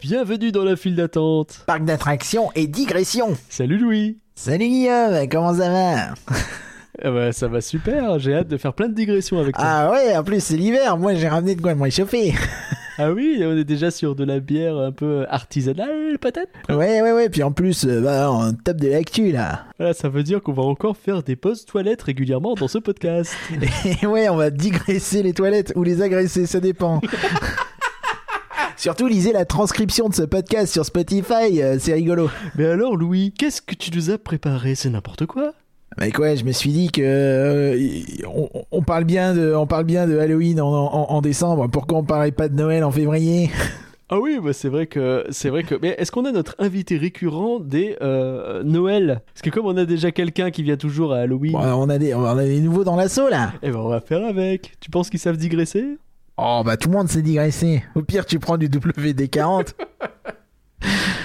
Bienvenue dans la file d'attente. Parc d'attractions et digression. Salut Louis. Salut Guillaume, comment ça va? Ah bah, ça va super, j'ai hâte de faire plein de digressions avec toi. Ah ouais, en plus c'est l'hiver, moi j'ai ramené de quoi me réchauffer. Ah oui, on est déjà sur de la bière un peu artisanale peut-être? Ouais, ouais, ouais, puis en plus, euh, bah, on top de l'actu là. Voilà, ça veut dire qu'on va encore faire des pauses toilettes régulièrement dans ce podcast. Et ouais, on va digresser les toilettes ou les agresser, ça dépend. Surtout lisez la transcription de ce podcast sur Spotify, euh, c'est rigolo. Mais alors Louis, qu'est-ce que tu nous as préparé? C'est n'importe quoi Mais quoi, je me suis dit que euh, on, on parle bien de, on parle bien de Halloween en, en- en décembre. Pourquoi on parlerait pas de Noël en février? Ah oui, bah c'est vrai que c'est vrai que. Mais est-ce qu'on a notre invité récurrent des euh, Noël? Parce que comme on a déjà quelqu'un qui vient toujours à Halloween, Bon, On a des, on a des nouveaux dans l'assaut là. eh ben on va faire avec. Tu penses qu'ils savent digresser? Oh bah tout le monde sait digresser. Au pire, tu prends du WD40.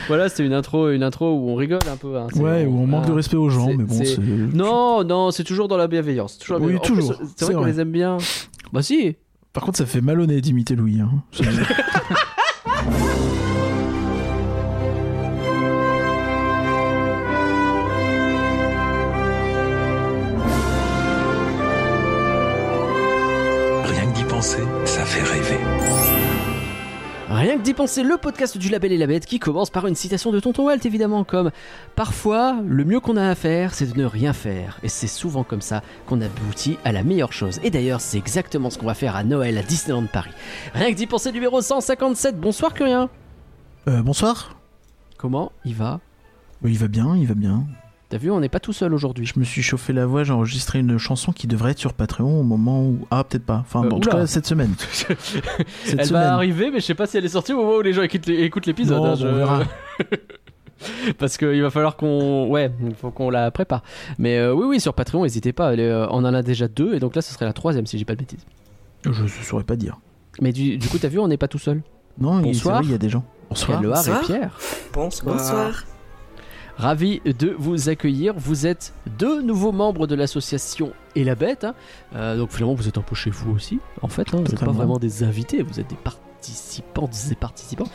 Voilà, c'était une intro, une intro où on rigole un peu. hein. C'est- Ouais, où on manque ah. de respect aux gens, c'est- mais bon, c'est- c'est. Non, non, c'est toujours dans la bienveillance. Toujours la bienveillance. En toujours, plus, C'est c'est vrai qu'on les aime bien. Bah si. Par contre, ça fait malhonnête d'imiter Louis. Hein. Rien que d'y penser, le podcast du Label et la Bête qui commence par une citation de Tonton Walt évidemment comme Parfois, le mieux qu'on a à faire, c'est de ne rien faire. Et c'est souvent comme ça qu'on aboutit à la meilleure chose. Et d'ailleurs, c'est exactement ce qu'on va faire à Noël à Disneyland Paris. Rien que d'y penser numéro 157. Bonsoir Curien. Euh, bonsoir. Comment il va? Oui, il va bien, il va bien. T'as vu, on n'est pas tout seul aujourd'hui. Je me suis chauffé la voix, j'ai enregistré une chanson qui devrait être sur Patreon au moment où. Ah, peut-être pas. Enfin, Euh, bon, en tout oula. cas, cette semaine. Cette Elle semaine. va arriver, mais je sais pas si elle est sortie au moment où les gens écoutent l'épisode. Hein, bon, je- on verra. Parce qu'il va falloir qu'on. Ouais, il faut qu'on la prépare. Mais euh, oui, oui, sur Patreon, n'hésitez pas. elle est, euh, on en a déjà deux, et donc là, ce serait la troisième, si j'ai pas de bêtises. Je ne saurais pas dire. Mais du, du coup, t'as vu, on n'est pas tout seul. Non, Bonsoir. vrai, il y a des gens. Bonsoir. Loire et Bonsoir. Pierre. Bonsoir. Bonsoir. Ravi de vous accueillir. Vous êtes deux nouveaux membres de l'association Et la Bête. hein. Euh, donc finalement, vous êtes un peu chez vous aussi, en fait. hein. Vous n'êtes pas vraiment des invités, vous êtes des participantes et participants.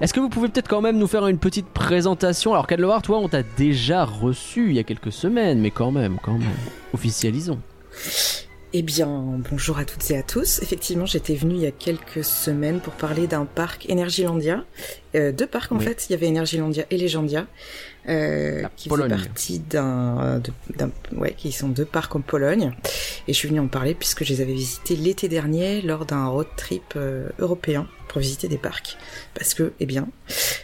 Est-ce que vous pouvez peut-être quand même nous faire une petite présentation? Alors, Loire, toi, on t'a déjà reçu il y a quelques semaines, mais quand même, quand même. Officialisons. Eh bien, bonjour à toutes et à tous. Effectivement, j'étais venue il y a quelques semaines pour parler d'un parc Energilandia. Euh, deux parcs en Oui. fait. Il y avait Energilandia et Legendia, euh, qui Pologne. faisaient partie d'un, de- d'un, ouais, qui sont deux parcs en Pologne. Et je suis venue en parler puisque je les avais visités l'été dernier lors d'un road trip euh, européen pour visiter des parcs. Parce que, eh bien,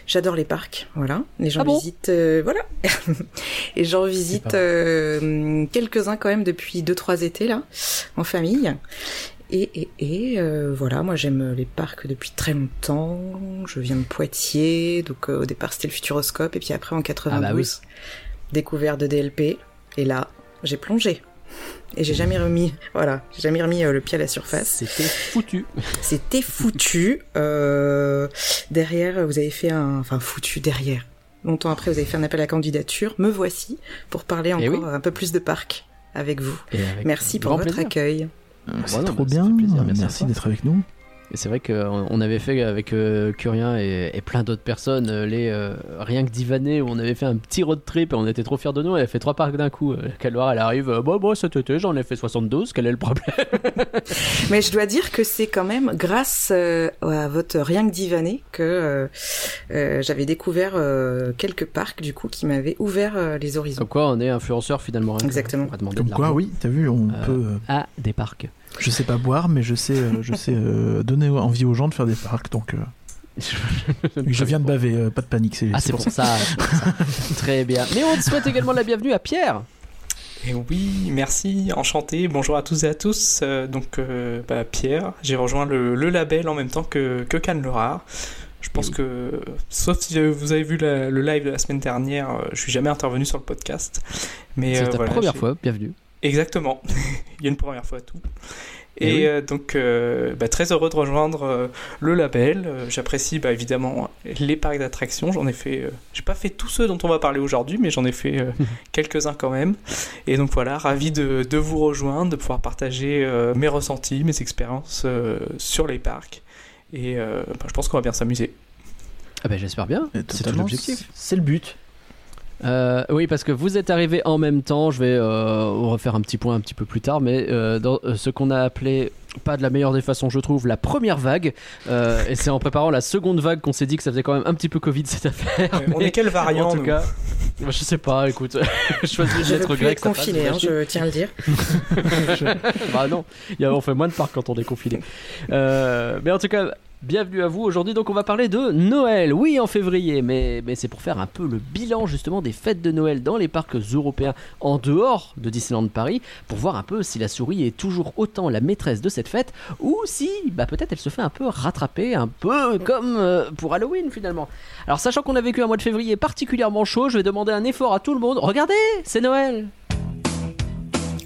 j'adore les parcs. Voilà. Et j'en Ah bon visite, euh, voilà. et j'en visite euh, quelques-uns quand même depuis deux trois étés là en famille. Et, et, et euh, voilà, moi j'aime les parcs depuis très longtemps. Je viens de Poitiers, donc euh, au départ c'était le Futuroscope, et puis après en 92, Ah bah oui. découvert de DLP. Et là, j'ai plongé. Et j'ai jamais remis, voilà, j'ai jamais remis euh, le pied à la surface. C'était foutu. C'était foutu. Derrière, vous avez fait un, enfin foutu derrière. Longtemps après, vous avez fait un appel à candidature. Me voici pour parler Eh encore oui. un peu plus de parcs avec vous. Avec Merci pour votre plaisir. accueil. C'est non, trop bah, bien. plaisir, merci d'être avec nous. Et c'est vrai qu'on on avait fait avec euh, Curien et, et plein d'autres personnes, euh, les euh, rien que d'Ivané, où on avait fait un petit road trip et on était trop fiers de nous. Elle a fait trois parcs d'un coup. Caloire, elle arrive, bon, bon, cet été, j'en ai fait 72, quel est le problème? Mais je dois dire que c'est quand même grâce euh, à votre rien que divané que euh, euh, j'avais découvert euh, quelques parcs du coup qui m'avaient ouvert euh, les horizons. Comme quoi, on est influenceur finalement. hein. Exactement. Comme quoi, oui, t'as vu, on Euh, peut. À des parcs. Je sais pas boire, mais je sais, euh, je sais euh, donner envie aux gens de faire des parcs. Donc, euh, je viens de baver, euh, pas de panique. C'est Ah, c'est c'est pour ça. c'est pour ça. Très bien. Mais on te souhaite également la bienvenue à Pierre. Et oui, merci, enchanté. Bonjour à tous et à tous. Euh, donc, euh, bah, Pierre, j'ai rejoint le, le label en même temps que, que Cannes le Rare. Je pense Oui. que, sauf si vous avez vu la- le live de la semaine dernière, je suis jamais intervenu sur le podcast. Mais C'est euh, ta voilà, première j'ai- fois, bienvenue. Exactement. Il y a une première fois à tout. Eh Et oui. euh, donc, euh, bah, très heureux de rejoindre euh, le label. Euh, J'apprécie bah, évidemment les parcs d'attractions. J'en ai fait, euh, j'ai pas fait tous ceux dont on va parler aujourd'hui, mais j'en ai fait euh, quelques-uns quand même. Et donc voilà, ravi de, de vous rejoindre, de pouvoir partager euh, mes ressentis, mes expériences euh, sur les parcs. Et euh, bah, je pense qu'on va bien s'amuser. Ah ben j'espère bien. C'est tout l'objectif. C'est le but. Euh, oui, parce que vous êtes arrivés en même temps. Je vais euh, refaire un petit point un petit peu plus tard, mais euh, dans ce qu'on a appelé, pas de la meilleure des façons, je trouve, la première vague. Euh, et c'est en préparant la seconde vague qu'on s'est dit que ça faisait quand même un petit peu Covid cette affaire. Ouais, on mais est quel variant En tout nous cas, je sais pas. Écoute, je choisis Je veux d'être grec. confiné, hein, je tiens à le dire. bah non, il y a- on fait moins de parcs quand on est confiné. Euh, mais en tout cas, bienvenue à vous. Aujourd'hui, donc, on va parler de Noël. Oui, en février, mais, c'est pour faire un peu le bilan justement des fêtes de Noël dans les parcs européens en dehors de Disneyland Paris, pour voir un peu si la souris est toujours autant la maîtresse de cette fête ou si, bah, peut-être, elle se fait un peu rattraper, un peu comme euh, pour Halloween finalement. Alors, sachant qu'on a vécu un mois de février particulièrement chaud, je vais demander un effort à tout le monde. Regardez, c'est Noël.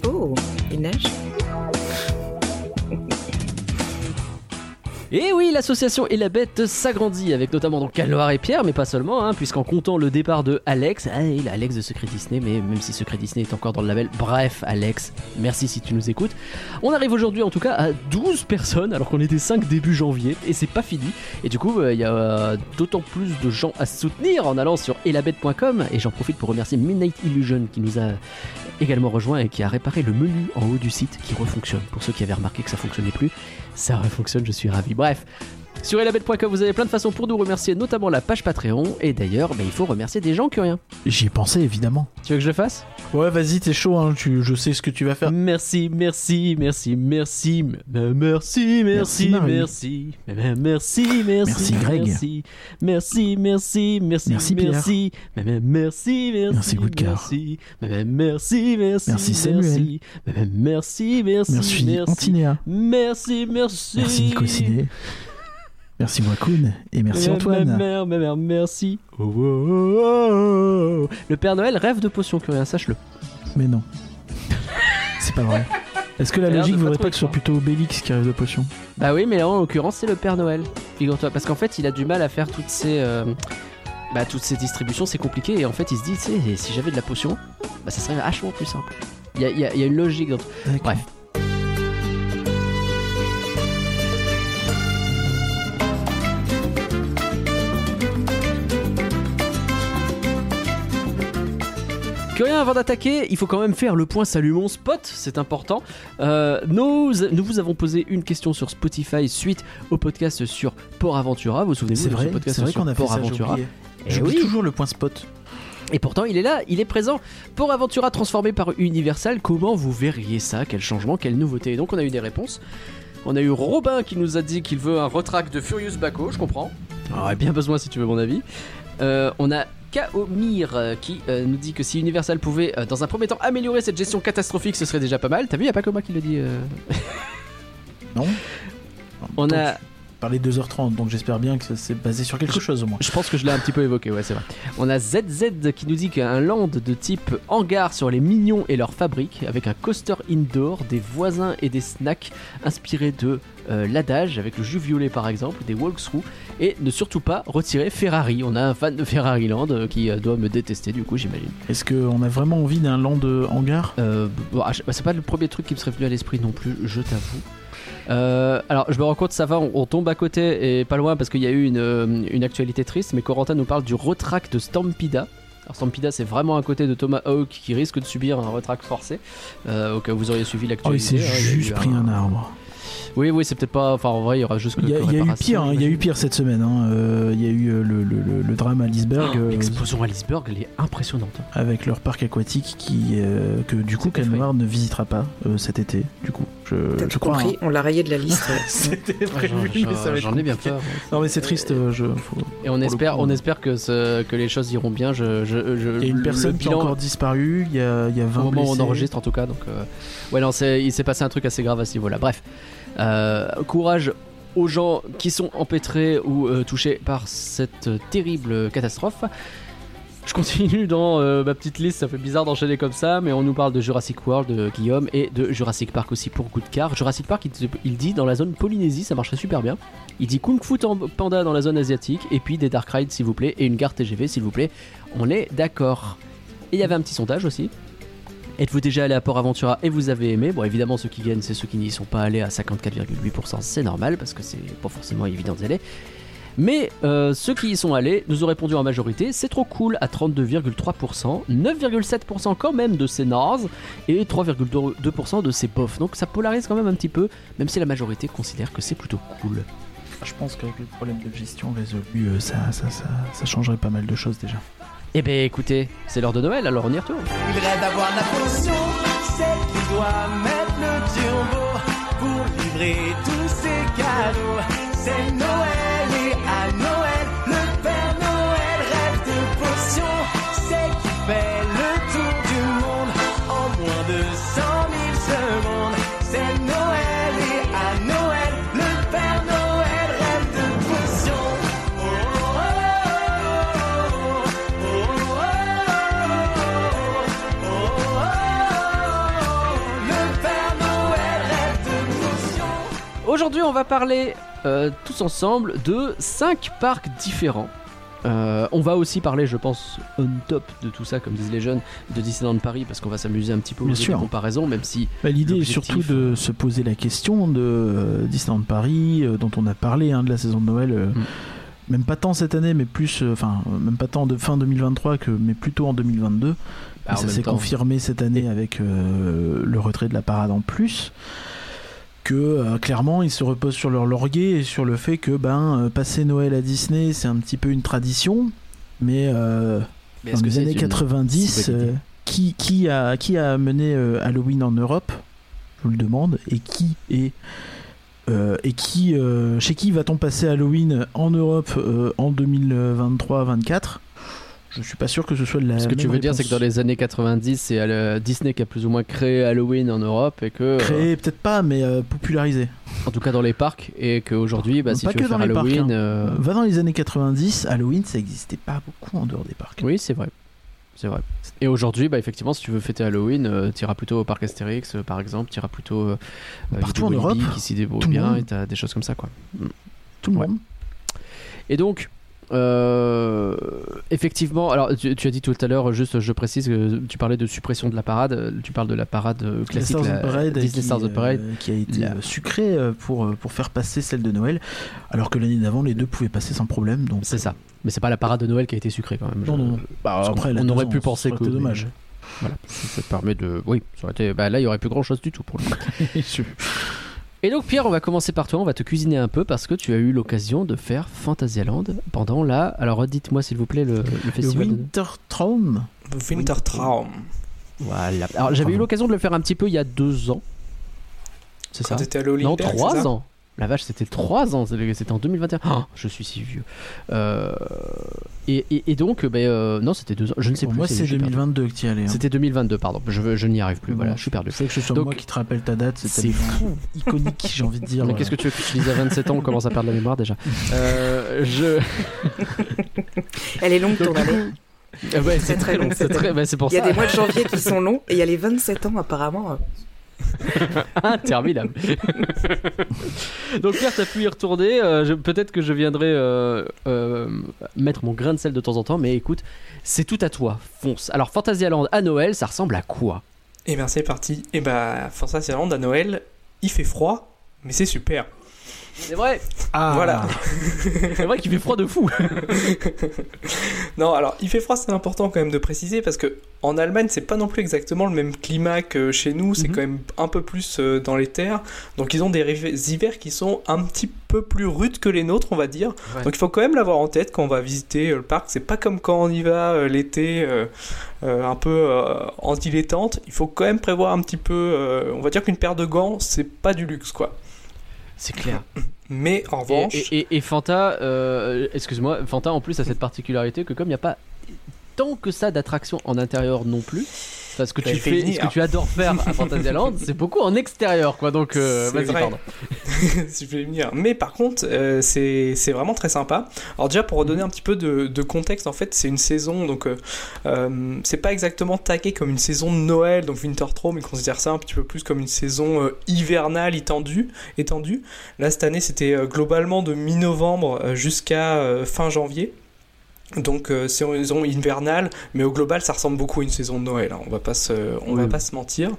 Oh, il neige Et oui, l'association Et s'agrandit avec notamment donc Calnoir et Pierre, mais pas seulement, hein, puisqu'en comptant le départ de Alex, ah, il Alex de Secret Disney, mais même si Secret Disney est encore dans le label, bref, Alex, merci si tu nous écoutes. On arrive aujourd'hui en tout cas à 12 personnes, alors qu'on était 5 début janvier, et c'est pas fini. Et du coup, euh, il y a euh, d'autant plus de gens à soutenir en allant sur elabette.com, et j'en profite pour remercier Midnight Illusion qui nous a également rejoint et qui a réparé le menu en haut du site qui refonctionne. Pour ceux qui avaient remarqué que ça fonctionnait plus, ça refonctionne, je suis ravi. Bref. Sur elabette.com, vous avez plein de façons pour nous remercier, notamment la page Patreon. Et d'ailleurs, bah, il faut remercier des gens qui ont rien. J'y ai pensé évidemment. Tu veux que je le fasse? Ouais, vas-y, t'es chaud, hein, tu, je sais ce que tu vas faire. Merci, merci, merci, merci, m- m- merci, merci, Marie. merci, m- m- merci, merci, Merci, Greg. merci, merci, merci, merci, Merci, Pierre. merci, m- m- merci, merci, Merci, coup de cœur. merci, m- m- merci, merci, Merci, Samuel. merci, m- m- merci, merci, Merci, merci, Antinéa. merci, merci, Merci, Nico Ciné. Merci, Wakoun. Et merci, Antoine. Mère, mère, mère, merci. Oh, oh, oh, oh. Le Père Noël rêve de potions, Curien, sache-le. Mais non. C'est pas vrai. Est-ce que la logique pas voudrait pas que ce soit plutôt Obélix qui arrive de potion Bah oui, mais là, en l'occurrence, c'est le Père Noël. Figure-toi, parce qu'en fait, il a du mal à faire toutes ces, euh, bah, toutes ces distributions, c'est compliqué. Et en fait, il se dit, tu sais, si j'avais de la potion, bah, ça serait vachement plus simple. Il y a, y y une logique dans. Bref. Que rien avant d'attaquer, il faut quand même faire le point Salut mon spot, c'est important. Euh, nous, nous vous avons posé une question sur Spotify suite au podcast sur Port Aventura. Vous vous souvenez-vous C'est de ce vrai, podcast c'est vrai sur qu'on a fait Port ça, j'ai Aventura oublié. Eh oui. toujours le point spot. Et pourtant, il est là, il est présent. Pour Aventura transformé par Universal, comment vous verriez ça? Quel changement, quelle nouveauté? Et donc, on a eu des réponses. On a eu Robin qui nous a dit qu'il veut un retract de Furious Baco, je comprends. J'aurais bien besoin si tu veux mon avis. Euh, on a Kaomir euh, qui euh, nous dit que si Universal pouvait, euh, dans un premier temps, améliorer cette gestion catastrophique, ce serait déjà pas mal. T'as vu, y a pas que moi qui le dit. euh. Non On a. Parler 2h30, donc j'espère bien que c'est basé sur quelque chose au moins. Je pense que je l'ai un petit peu évoqué, ouais, c'est vrai. On a ZZ qui nous dit qu'un land de type hangar sur les mignons et leur fabrique, avec un coaster indoor, des voisins et des snacks inspirés de euh, l'adage, avec le jus violet par exemple, des walkthroughs, et ne surtout pas retirer Ferrari. On a un fan de Ferrari Land euh, qui euh, doit me détester, du coup, j'imagine. Est-ce qu'on a vraiment envie d'un land hangar? Bon, ah, bah, c'est pas le premier truc qui me serait venu à l'esprit non plus, je t'avoue. Euh, alors, je me rends compte, ça va, on, on tombe à côté et pas loin parce qu'il y a eu une, une actualité triste, mais Corentin nous parle du retract de Stampida. Alors, Stampida, c'est vraiment à côté de Thomas Hawk qui risque de subir un retract forcé. Euh, au cas où vous auriez suivi Oh, il l'actualité. s'est hein, juste pris un arbre. Oui, oui, c'est peut-être pas. Enfin, en vrai, il y aura juste que. Il y a, y eu pire, hein, il y a eu pire cette semaine. hein. Euh, Il y a eu euh, le, le- le- le drame à Lisberg Oh, euh, L'explosion à Lisberg, elle est impressionnante. avec leur parc aquatique qui, euh, que du coup. Calmar ne visitera pas euh, cet été. Du coup, je, je crois. compris, on l'a rayé de la liste. hein. C'était J'en- prévu, mais ça va être J'en ai bien peur. Non mais c'est triste. euh, je, faut- Et on espère, on espère que, ce- que les choses iront bien. Je, je, je- Il y a une personne qui a encore disparu. Il y a, il y a 20 au moment où on enregistre en tout cas donc ouais non c'est il s'est passé un truc assez grave à ce niveau là bref courage aux gens qui sont empêtrés ou euh, touchés par cette euh, terrible catastrophe je continue dans euh, ma petite liste, ça fait bizarre d'enchaîner comme ça, mais on nous parle de Jurassic World de Guillaume et de Jurassic Park aussi pour coup de car. Jurassic Park, il, dit dans la zone Polynésie, ça marcherait super bien. Il dit Kung Fu Panda dans la zone asiatique, et puis des Dark Rides s'il vous plaît, et une gare TGV s'il vous plaît. On est d'accord. Et il y avait un petit sondage aussi. Êtes-vous déjà allé à Port Aventura et vous avez aimé Bon, évidemment, ceux qui gagnent, c'est ceux qui n'y sont pas allés à 54,8%. C'est normal parce que c'est pas forcément évident d'y aller. Mais euh, ceux qui y sont allés nous ont répondu en majorité c'est trop cool à 32,3%, 9,7% quand même de ces nazes et 3,2% de ces bof. Donc ça polarise quand même un petit peu, même si la majorité considère que c'est plutôt cool. Je pense qu'avec le problème de gestion résolu, ça changerait pas mal de choses déjà. Eh ben écoutez, c'est l'heure de Noël, alors on y retourne. Il rêve d'avoir la potion, celle qui doit mettre le turbo pour livrer tous ses cadeaux. C'est Noël Aujourd'hui, on va parler euh, tous ensemble de 5 parcs différents. Euh, on va aussi parler, je pense, on top de tout ça, comme disent les jeunes, de Disneyland Paris, parce qu'on va s'amuser un petit peu aux sûr. comparaisons, même si Bah, L'idée est surtout de se poser la question de euh, Disneyland Paris, euh, dont on a parlé hein, de la saison de Noël. euh, Mm. Même pas tant cette année, mais plus, euh, enfin, euh, même pas tant de fin 2023 que, mais plutôt en 2022. bah, Et en ça s'est confirmé cette année avec euh, le retrait de la parade en plus. Que euh, clairement ils se reposent sur leur laurier et sur le fait que ben euh, passer Noël à Disney c'est un petit peu une tradition, mais euh, mais dans les années une- 90, si bonne idée? euh, qui, qui, a, qui a mené Halloween en Europe? Je vous le demande. Et qui est. euh, et qui, euh, chez qui va-t-on passer Halloween en Europe euh, en 2023-24 Je suis pas sûr que ce soit de la. Ce que tu veux dire, c'est que dans les années 90, c'est euh, Disney qui a plus ou moins créé Halloween en Europe et que, euh, Créé, peut-être pas, mais euh, popularisé. en tout cas dans les parcs, et qu'aujourd'hui, bah, si Pas tu que veux faire dans les parcs, Halloween, hein. euh, Va dans les années 90, Halloween ça existait pas beaucoup en dehors des parcs. oui, c'est vrai. C'est vrai. Et aujourd'hui, bah, effectivement, si tu veux fêter Halloween, tu iras plutôt au parc Astérix, euh, par exemple, tu iras plutôt euh, euh, Partout en Europe, qui s'y débrouillent tout le bien, monde. et t'as des choses comme ça, quoi. Tout le Ouais. monde. Et donc, euh, effectivement, alors tu, tu as dit tout à l'heure, juste je précise que tu parlais de suppression de la parade, tu parles de la parade euh, La classique, Stars la Parade Disney qui, Stars on Parade. euh, qui a été La- sucrée pour, pour faire passer celle de Noël, alors que l'année d'avant les deux pouvaient passer sans problème. Donc C'est ça. Mais c'est pas la parade de Noël qui a été sucrée quand même. Non, non. Bah, après, qu'après, on aurait pu ans, penser que. été dommage. Voilà, ça te permet de. Oui, ça aurait été. Bah, là, il y aurait plus grand chose du tout pour le coup. Et donc, Pierre, on va commencer par toi. On va te cuisiner un peu parce que tu as eu l'occasion de faire Fantasyland pendant la. Alors, dites-moi s'il vous plaît le, le Le festival. de- Wintertraum, Wintertraum. Voilà. Alors, j'avais eu l'occasion de le faire un petit peu il y a deux ans. C'est ça Quand t'étais à l'Olympique. Non, trois ans. La vache, c'était trois ans. C'était en 2021. Oh, je suis si vieux. Euh, et, et- et donc, ben, euh, non, c'était deux ans. Je ne sais plus. moi c'est- c'est j'ai perdu. 2022 que tu y allais. hein. C'était 2022, pardon. Je, je n'y arrive plus. Bon, Voilà, je suis perdu. Faut que ce soit Donc- moi qui te rappelle ta date, c'est C'est fou. iconique, j'ai envie de dire. Mais qu'est-ce que tu veux que je dise à 27 ans On commence à perdre la mémoire déjà. Euh, je. Elle est longue ton année. Ah ouais, C'est très long, C'est très. bah, c'est pour Il y a ça. des mois de janvier qui sont longs et il y a les 27 ans apparemment. Interminable. Donc Pierre, t'as pu y retourner. euh, Peut-être que je viendrai euh, euh, mettre mon grain de sel de temps en temps, mais écoute, c'est tout à toi. Fonce. Alors Fantasyland à Noël, ça ressemble à quoi? Et ben c'est parti. Et ben Fantasyland à Noël, il fait froid, mais c'est super. C'est vrai. Ah, Voilà. C'est vrai qu'il fait froid de fou. Non, alors il fait froid, c'est important quand même de préciser parce que en Allemagne, c'est pas non plus exactement le même climat que chez nous, c'est Mhm. quand même un peu plus euh, dans les terres. Donc ils ont des hivers qui sont un petit peu plus rudes que les nôtres, on va dire. Ouais. Donc il faut quand même l'avoir en tête quand on va visiter euh, le parc. C'est pas comme quand on y va euh, l'été un peu en dilettante. Il faut quand même prévoir un petit peu. on va dire qu'une paire de gants, c'est pas du luxe quoi. C'est clair. Mais en revanche, Et, et- et Fanta, euh, excuse-moi, Fanta en plus a cette particularité que comme il n'y a pas tant que ça d'attractions en intérieur non plus, parce que tu fais, ce que tu adores faire à Fantasyland, c'est beaucoup en extérieur quoi. Donc euh, vas-y vrai. pardon. si je vais venir. Mais par contre, euh, c'est c'est vraiment très sympa. Alors déjà pour redonner un petit peu de, de contexte, en fait, c'est une saison, donc euh, euh, c'est pas exactement tagué comme une saison de Noël, donc Wintertraum, ils considèrent ça un petit peu plus comme une saison euh, hivernale étendue, étendue. Là cette année, c'était globalement de mi-novembre jusqu'à fin janvier. Donc euh, saison hivernale, mais au global ça ressemble beaucoup à une saison de Noël. hein, on va pas se, on va Oui. pas se mentir.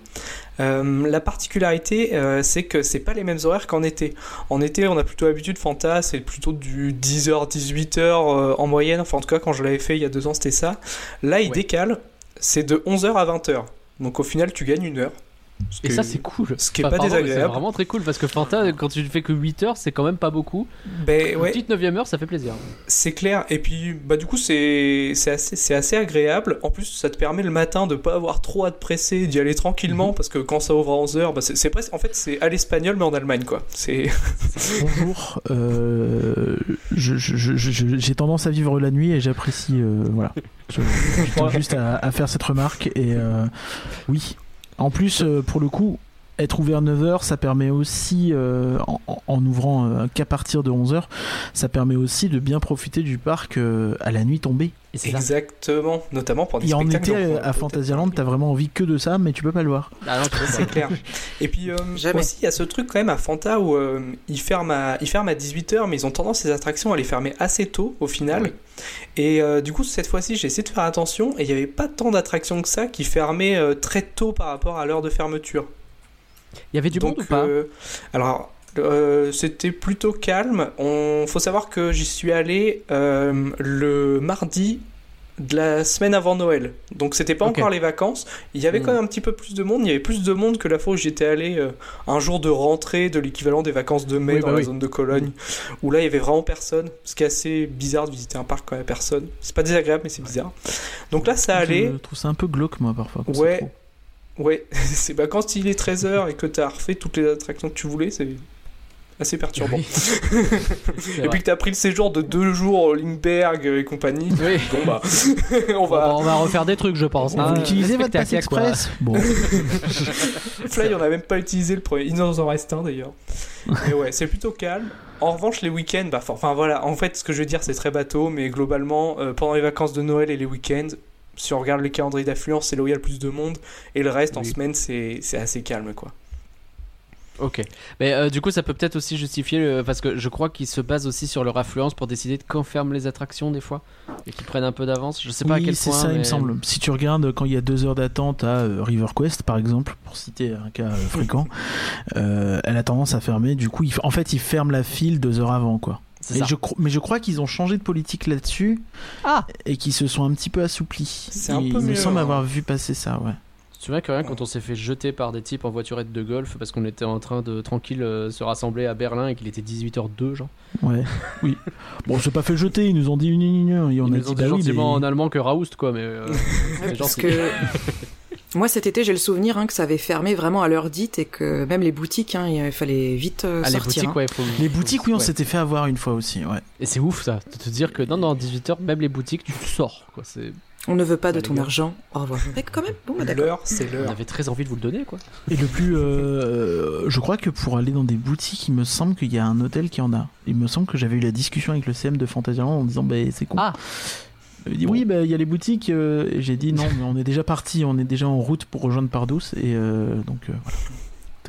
Euh, la particularité, euh, c'est que c'est pas les mêmes horaires qu'en été. En été, on a plutôt l'habitude Fanta, c'est plutôt du 10h, 18h euh, en moyenne. Enfin, en tout cas, quand je l'avais fait il y a deux ans, c'était ça. Là, il Ouais. décale, c'est de 11h à 20h. Donc au final, tu gagnes une heure. Et ça, est- c'est cool. ce qui est Enfin, pas pardon, désagréable. C'est vraiment très cool parce que Fanta, quand tu ne fais que 8 heures, c'est quand même pas beaucoup. Ben, Une ouais. petite 9ème heure, ça fait plaisir. C'est clair, et puis bah du coup c'est c'est assez, c'est assez agréable. En plus ça te permet le matin de pas avoir trop à te presser, d'y aller tranquillement parce que quand ça ouvre à 11h, bah, c'est presque en fait c'est à l'espagnol mais en Allemagne quoi. C'est Bonjour. euh, J'ai tendance à vivre la nuit et j'apprécie. euh, voilà. Je, juste à, à faire cette remarque. Et euh, oui. En plus, euh, pour le coup, être ouvert 9h, ça permet aussi, euh, en, en- en ouvrant euh, qu'à partir de 11h, ça permet aussi de bien profiter du parc euh, à la nuit tombée. Et c'est ça. exactement, notamment pour des Et en spectacles. été, donc, euh, on à Fantasyland, t'as vraiment envie que de ça, mais tu peux pas le voir. Ah non. C'est clair. Et puis euh, aussi, il y a ce truc quand même à Fanta où euh, ils, ferment à, ils ferment à 18h, mais ils ont tendance, ces attractions, à les fermer assez tôt au final. Oui. Et euh, du coup, cette fois-ci, j'ai essayé de faire attention et il n'y avait pas tant d'attractions que ça qui fermaient euh, très tôt par rapport à l'heure de fermeture. Il y avait du Donc, monde ou pas euh, Alors, euh, c'était plutôt calme. On faut savoir que j'y suis allé euh, le mardi de la semaine avant Noël. Donc c'était pas encore les vacances. Il y avait Hmm. quand même un petit peu plus de monde. Il y avait plus de monde que la fois où j'étais allé euh, un jour de rentrée de l'équivalent des vacances de mai Oui, dans bah la oui. zone de Cologne, où là il y avait vraiment personne. Ce qui est assez bizarre de visiter un parc quand il y a personne. C'est pas désagréable, mais c'est bizarre. Donc là ça allait. Je trouve ça un peu glauque, moi, parfois. Ouais. Ouais, c'est bah, quand il est 13h et que t'as refait toutes les attractions que tu voulais, c'est assez perturbant. Oui. Et vrai. puis que t'as pris le séjour de deux jours au Lindbergh et compagnie. Oui. Bon bah, on va, on va refaire des trucs, je pense. Vous hein. utilisez votre Pass. Express? Bon. Fly, on a même pas utilisé le premier. Il nous en reste un d'ailleurs. Et ouais, c'est plutôt calme. En revanche, les week-ends, bah, enfin voilà, en fait, ce que je veux dire, c'est très bateau, mais globalement, euh, pendant les vacances de Noël et les week-ends, si on regarde les calendriers d'affluence, c'est là où il y a le plus de monde, et le reste en semaine, c'est c'est assez calme, quoi. Ok. Mais euh, du coup, ça peut peut-être aussi justifier le... parce que je crois qu'ils se basent aussi sur leur affluence pour décider de quand ferment les attractions des fois et qu'ils prennent un peu d'avance. Je sais pas à oui, quel c'est point. ça, il me semble. Si tu regardes quand il y a deux heures d'attente à euh, River Quest, par exemple, pour citer un cas euh, fréquent, euh, elle a tendance à fermer. Du coup, il en fait, ils ferment la file deux heures avant, quoi. C'est Et ça. je cro- mais je crois qu'ils ont changé de politique là-dessus Ah et qu'ils se sont un petit peu assouplis. C'est un il peu me mieux, semble hein. avoir vu passer ça, ouais. Tu te souviens que rien quand on s'est fait jeter par des types en voiturette de golf parce qu'on était en train de tranquille euh, se rassembler à Berlin et qu'il était 18h02 genre. Ouais, oui. Bon, j'ai pas fait jeter, ils nous ont dit une une et on Ils a nous dit ont bah dit oui, gentiment mais- en allemand que Raoust quoi mais euh, Ouais, c'est parce gentil. que moi cet été j'ai le souvenir hein, que ça avait fermé vraiment à l'heure dite et que même les boutiques hein, il fallait vite euh, Ah, les sortir. boutiques hein. ouais, faut... Les boutiques, oui, on ouais. s'était fait avoir une fois aussi, ouais. Et c'est ouf ça, de te dire que non non 18h même les boutiques tu sors quoi, c'est On ne veut pas de les ton gars. argent. Au revoir. Mais quand même, bon bah. L'heure, c'est on avait très envie de vous le donner quoi. Et le plus, euh, je crois que pour aller dans des boutiques, il me semble qu'il y a un hôtel qui en a. Il me semble que j'avais eu la discussion avec le CM de Fantasyland en disant, bah c'est con. Ah. Dit oui, bah il y a les boutiques. euh, et j'ai dit non, mais on est déjà parti, on est déjà en route pour rejoindre Pardouce et euh, donc euh, voilà.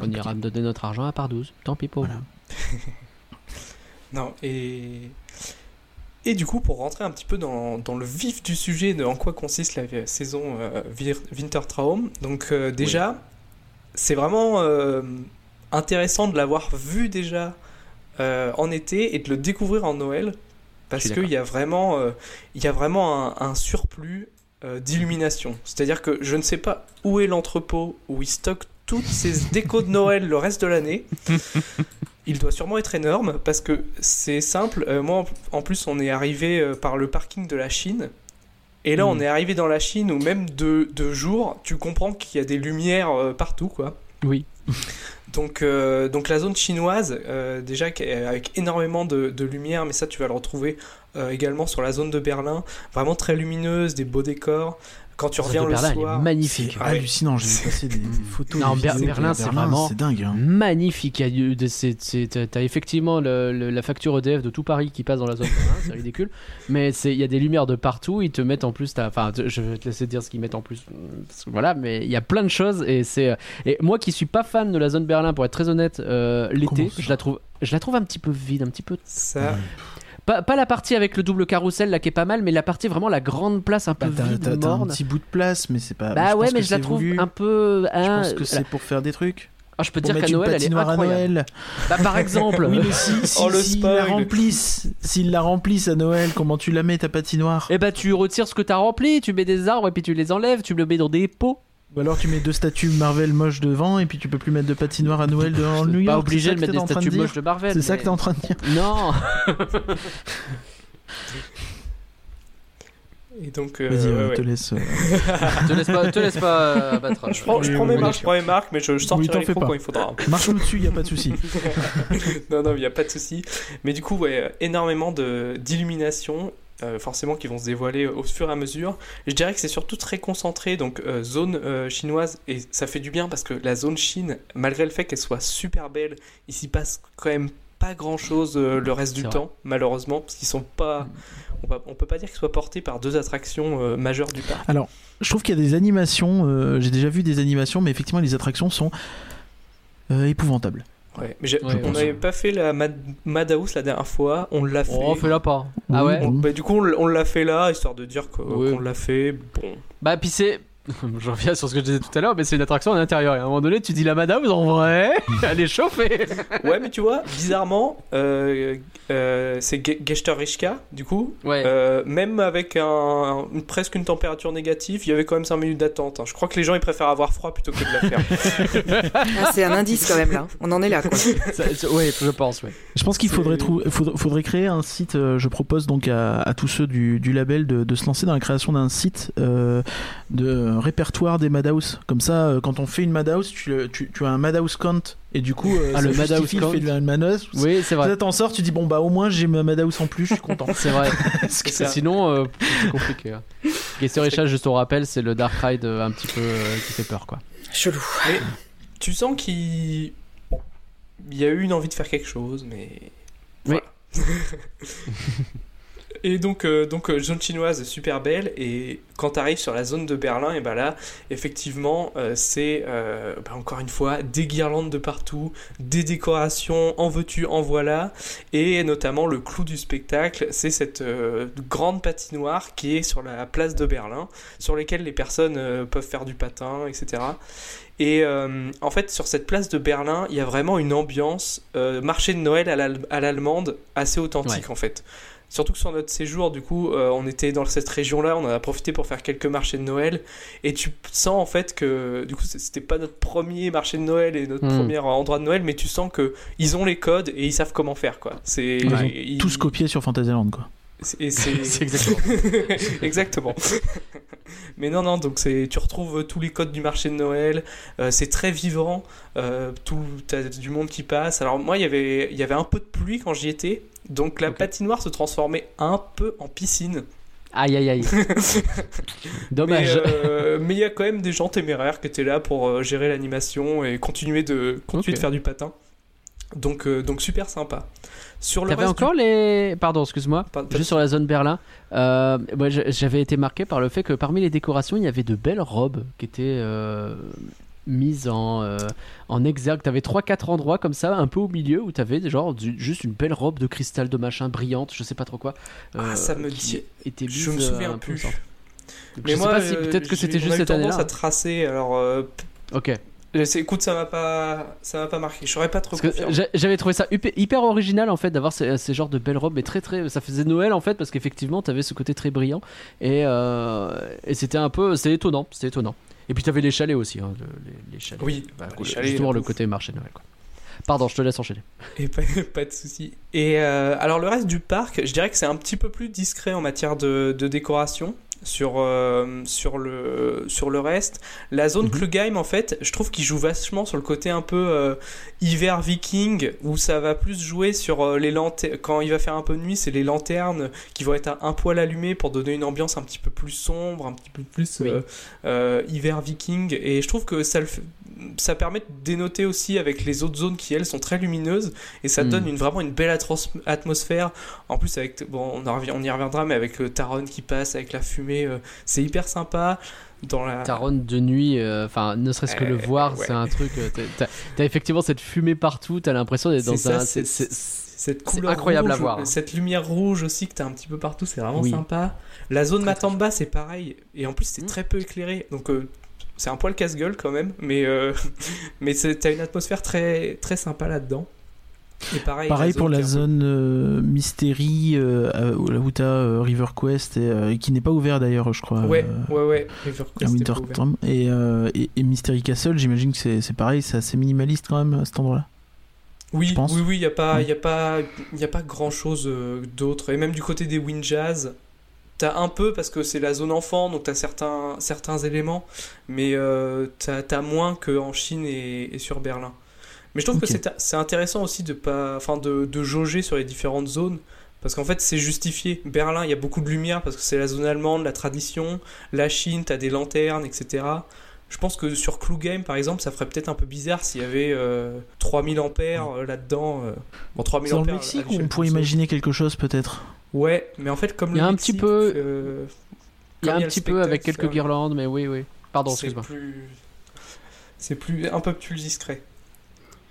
On ira me donner notre argent à 12. Tant pis pour Voilà. Non, et. Et du coup, pour rentrer un petit peu dans, dans le vif du sujet de en quoi consiste la saison euh, Vir- Wintertraum, donc euh, déjà, c'est vraiment euh, intéressant de l'avoir vu déjà euh, en été et de le découvrir en Noël, parce qu'il y a vraiment, euh, il y a vraiment un, un surplus euh, d'illumination. C'est-à-dire que je ne sais pas où est l'entrepôt où ils stockent toutes ces décos de Noël le reste de l'année. Il doit sûrement être énorme parce que c'est simple. euh, moi, en- plus, on est arrivé euh, par le parking de la Chine. Et là, on est arrivé dans la Chine où même de, de jour, tu comprends qu'il y a des lumières euh, partout, quoi. Oui. Donc, euh, donc la zone chinoise, euh, déjà avec énormément de, de lumière, mais ça tu vas le retrouver euh, également sur la zone de Berlin, vraiment très lumineuse, des beaux décors. Quand tu reviens le Berlin, elle est magnifique. C'est Ah hallucinant. J'ai passer des, photos. Non, des Berlin, c'est vraiment- c'est dingue. hein. Magnifique. Il y a eu des- c'est- c'est- t'as- effectivement le- le- la facture EDF de tout Paris qui passe dans la zone Berlin, c'est ridicule. Mais c'est- il y a des lumières de partout. Ils te mettent en plus. Enfin, je vais te laisser dire ce qu'ils mettent en plus. parce que voilà, mais il y a plein de choses. Et c'est. Et moi qui suis pas fan de la zone Berlin, pour être très honnête, euh, l'été, je la trouve. Je la trouve un petit peu vide, un petit peu ça, Pas, pas la partie avec le double carrousel là qui est pas mal, mais la partie vraiment la grande place un peu Bah, t'as- vide, t'as un petit bout de place, mais c'est pas. Bah je ouais, pense mais que je la trouve voulu. un peu. Je hein, pense que c'est pour faire des trucs. Ah, je peux dire mettre qu'à une Noël, elle est patinoire à incroyable. Noël. Bah, par exemple. Oui, mais si, si, Oh, le s'ils la remplissent, s'ils la remplissent à Noël, comment tu la mets ta patinoire? Eh bah, tu retires ce que t'as rempli, tu mets des arbres et puis tu les enlèves, tu le mets dans des pots. Ou alors tu mets deux statues Marvel moches devant et puis tu peux plus mettre de patinoire à Noël dans New York. pas obligé de mettre des de statues moches de Marvel. C'est ça que t'es en train de dire. Non. Et donc, euh, Vas-y, ouais, euh, ouais. te laisse. euh, te laisse pas, te laisse pas euh, abattre. Je prends, je prends mes marques, je prends mes marques, mais je, je Oui, sortirai les pas. quand il faudra. Marche-nous dessus, y a pas de souci. non, non, il n'y a pas de souci. Mais du coup, ouais, énormément de- d'illumination, euh, forcément, qui vont se dévoiler au fur et à mesure. Je dirais que c'est surtout très concentré, donc euh, zone euh, chinoise, et ça fait du bien parce que la zone Chine, malgré le fait qu'elle soit super belle, il s'y passe quand même pas grand chose le reste du vrai. temps, malheureusement, parce qu'ils sont pas. On, va- on peut pas dire qu'ils soient portés par deux attractions euh, majeures du parc. Je trouve qu'il y a des animations, euh, j'ai déjà vu des animations, mais effectivement les attractions sont euh, épouvantables. Ouais, mais Ouais, on n'avait pas fait la Mad- Madhouse la dernière fois, on l'a fait. Oh, fais-la pas. Ah ouais On- bah, du coup, on on l'a fait là, histoire de dire qu'on l'a fait. Bon, Bah, puis c'est. Je reviens sur ce que je disais tout à l'heure, mais c'est une attraction à l'intérieur. Et à un moment donné, tu dis la madame, en vrai, elle est chauffée. Ouais, mais tu vois, bizarrement, euh, euh, c'est du coup. Ouais. Euh, même avec un, une- presque une température négative, il y avait quand même 5 minutes d'attente. hein. Je crois que les gens ils préfèrent avoir froid plutôt que de la faire. Ah, c'est un indice quand même là. On en est là quoi. Ouais, je pense, ouais. Je pense qu'il faudrait, trou- faudrait, faudrait créer un site. euh, je propose donc à, à tous ceux du, du label de, de se lancer dans la création d'un site euh, répertoire des Madhouse. Comme ça, euh, quand on fait une Madhouse, tu, tu, tu as un Madhouse count et du coup, euh, Ah, le Madhouse count. fait de la Madhouse. Oui, c'est vrai. T'en sors, tu dis bon bah au moins j'ai ma Madhouse en plus, je suis content. C'est vrai. Parce que C'est ça. Sinon, euh, c'est compliqué. hein. Geister Richard, juste au rappel, c'est le Dark Ride euh, un petit peu euh, qui fait peur, quoi. Chelou. tu sens qu'il il y a eu une envie de faire quelque chose, mais. Oui. Voilà. Et donc, euh, donc euh, zone chinoise super belle et quand tu arrives sur la zone de Berlin et ben là effectivement euh, c'est euh, bah, encore une fois des guirlandes de partout, des décorations en veux-tu en voilà et notamment le clou du spectacle c'est cette grande patinoire qui est sur la place de Berlin sur lesquelles les personnes peuvent faire du patin etc. Et euh, en fait, sur cette place de Berlin, il y a vraiment une ambiance euh, marché de Noël à l'allemande assez authentique en fait. Surtout que sur notre séjour, du coup, euh, on était dans cette région-là, on en a profité pour faire quelques marchés de Noël, et tu sens en fait que, du coup, c'était pas notre premier marché de Noël et notre Hmm. premier endroit de Noël, mais tu sens que ils ont les codes et ils savent comment faire, quoi. C'est ils- tous copié sur Fantasyland quoi. C'est- et c'est C'est exactement. exactement. Mais non, non, donc c'est, tu retrouves tous les codes du marché de Noël. euh, c'est très vivant. Euh, tout, t'as du monde qui passe. Alors moi, il y avait, il y avait un peu de pluie quand j'y étais, donc la patinoire se transformait un peu en piscine. Aïe, aïe, aïe. Dommage. Mais euh, mais il y a quand même des gens téméraires qui étaient là pour euh, gérer l'animation et continuer de continuer de faire du patin. Donc, euh, donc super sympa. Sur le T'avais reste du- encore les. Pardon, excuse-moi. Juste sur la zone Berlin, euh, moi, j'avais été marqué par le fait que parmi les décorations, il y avait de belles robes qui étaient euh, mises en, euh, en exergue. T'avais 3-4 endroits comme ça, un peu au milieu, où t'avais genre du- juste une belle robe de cristal de machin brillante, je sais pas trop quoi. Ah, ça me dit- était Je mise, me euh, souviens peu plus. Mais je sais moi, pas si peut-être que c'était juste cette tendance année-là. à tracer. Alors, Ok. Euh, c'est- Écoute, ça m'a pas, ça m'a pas marqué. Je saurais pas trop j'avais trouvé ça hyper, original en fait d'avoir ces, ces genres de belles robes, mais très très, ça faisait Noël en fait parce qu'effectivement t'avais ce côté très brillant et, euh, et c'était un peu, c'était étonnant, c'était étonnant. Et puis t'avais les chalets aussi, hein, le- les, les chalets. Oui, Bah, les chalets, justement le côté marché de Noël. Quoi. Pardon, je te laisse enchaîner. Et pas, pas de souci. Et euh, alors le reste du parc, je dirais que c'est un petit peu plus discret en matière de, de décoration. Sur, euh, sur, le, sur le reste, la zone Mhm. Klugheim, en fait, je trouve qu'il joue vachement sur le côté un peu euh, hiver viking, où ça va plus jouer sur euh, les lanternes. Quand il va faire un peu de nuit, c'est les lanternes qui vont être à un poil allumées pour donner une ambiance un petit peu plus sombre, un petit peu plus Oui. hiver viking. Et je trouve que ça, le fait- ça permet de dénoter aussi avec les autres zones qui, elles, sont très lumineuses. Et ça Mm. donne une, vraiment une belle atmosphère. En plus, avec, bon, on, en revient- on y reviendra, mais avec le Taron qui passe, avec la fumée, euh, c'est hyper sympa. Dans la... Taron de nuit, euh, enfin ne serait-ce que le Euh, voir, ouais. c'est un truc. euh, t'as- effectivement cette fumée partout, t'as l'impression d'être dans ça, un. cette couleur incroyable à voir. cette lumière rouge aussi que t'as un petit peu partout, c'est vraiment Oui. sympa. La zone Très, Matamba, c'est pareil, et en plus c'est Mm. très peu éclairé, donc euh, c'est un poil casse-gueule quand même, mais euh, mais t'as une atmosphère très très sympa là-dedans. Et pareil, Pareil pour la zone euh, Mystérie euh, où t'as euh, River Quest et, euh, qui n'est pas ouvert d'ailleurs, je crois. Ouais, euh, ouais, ouais. River Quest pas. Wintertime. Et, et, et Mystery Castle, j'imagine que c'est pareil, c'est assez minimaliste quand même à cet endroit-là. Oui, je pense. oui, oui, il n'y a pas, a pas, a pas grand chose d'autre. Et même du côté des Windjazz, t'as un peu parce que c'est la zone enfant, donc t'as certains, certains éléments, mais euh, t'as as moins qu'en Chine et, et sur Berlin. Mais je trouve que c'est- c'est intéressant aussi de, pas, enfin de, de jauger sur les différentes zones. Parce qu'en fait, c'est justifié. Berlin, il y a beaucoup de lumière parce que c'est la zone allemande, la tradition. La Chine, t'as des lanternes, etc. Je pense que sur Clue Game, par exemple, ça ferait peut-être un peu bizarre s'il y avait euh, 3000 ampères euh, là-dedans. euh. Bon, 3000 C'est dans le ampères. Mexique on pourrait imaginer quelque chose peut-être. Ouais, mais en fait, comme Il y a le un petit peu- euh, Il y a un petit peu avec quelques guirlandes, mais oui, oui. Pardon, c'est excuse-moi. plus. C'est plus un peu plus discret.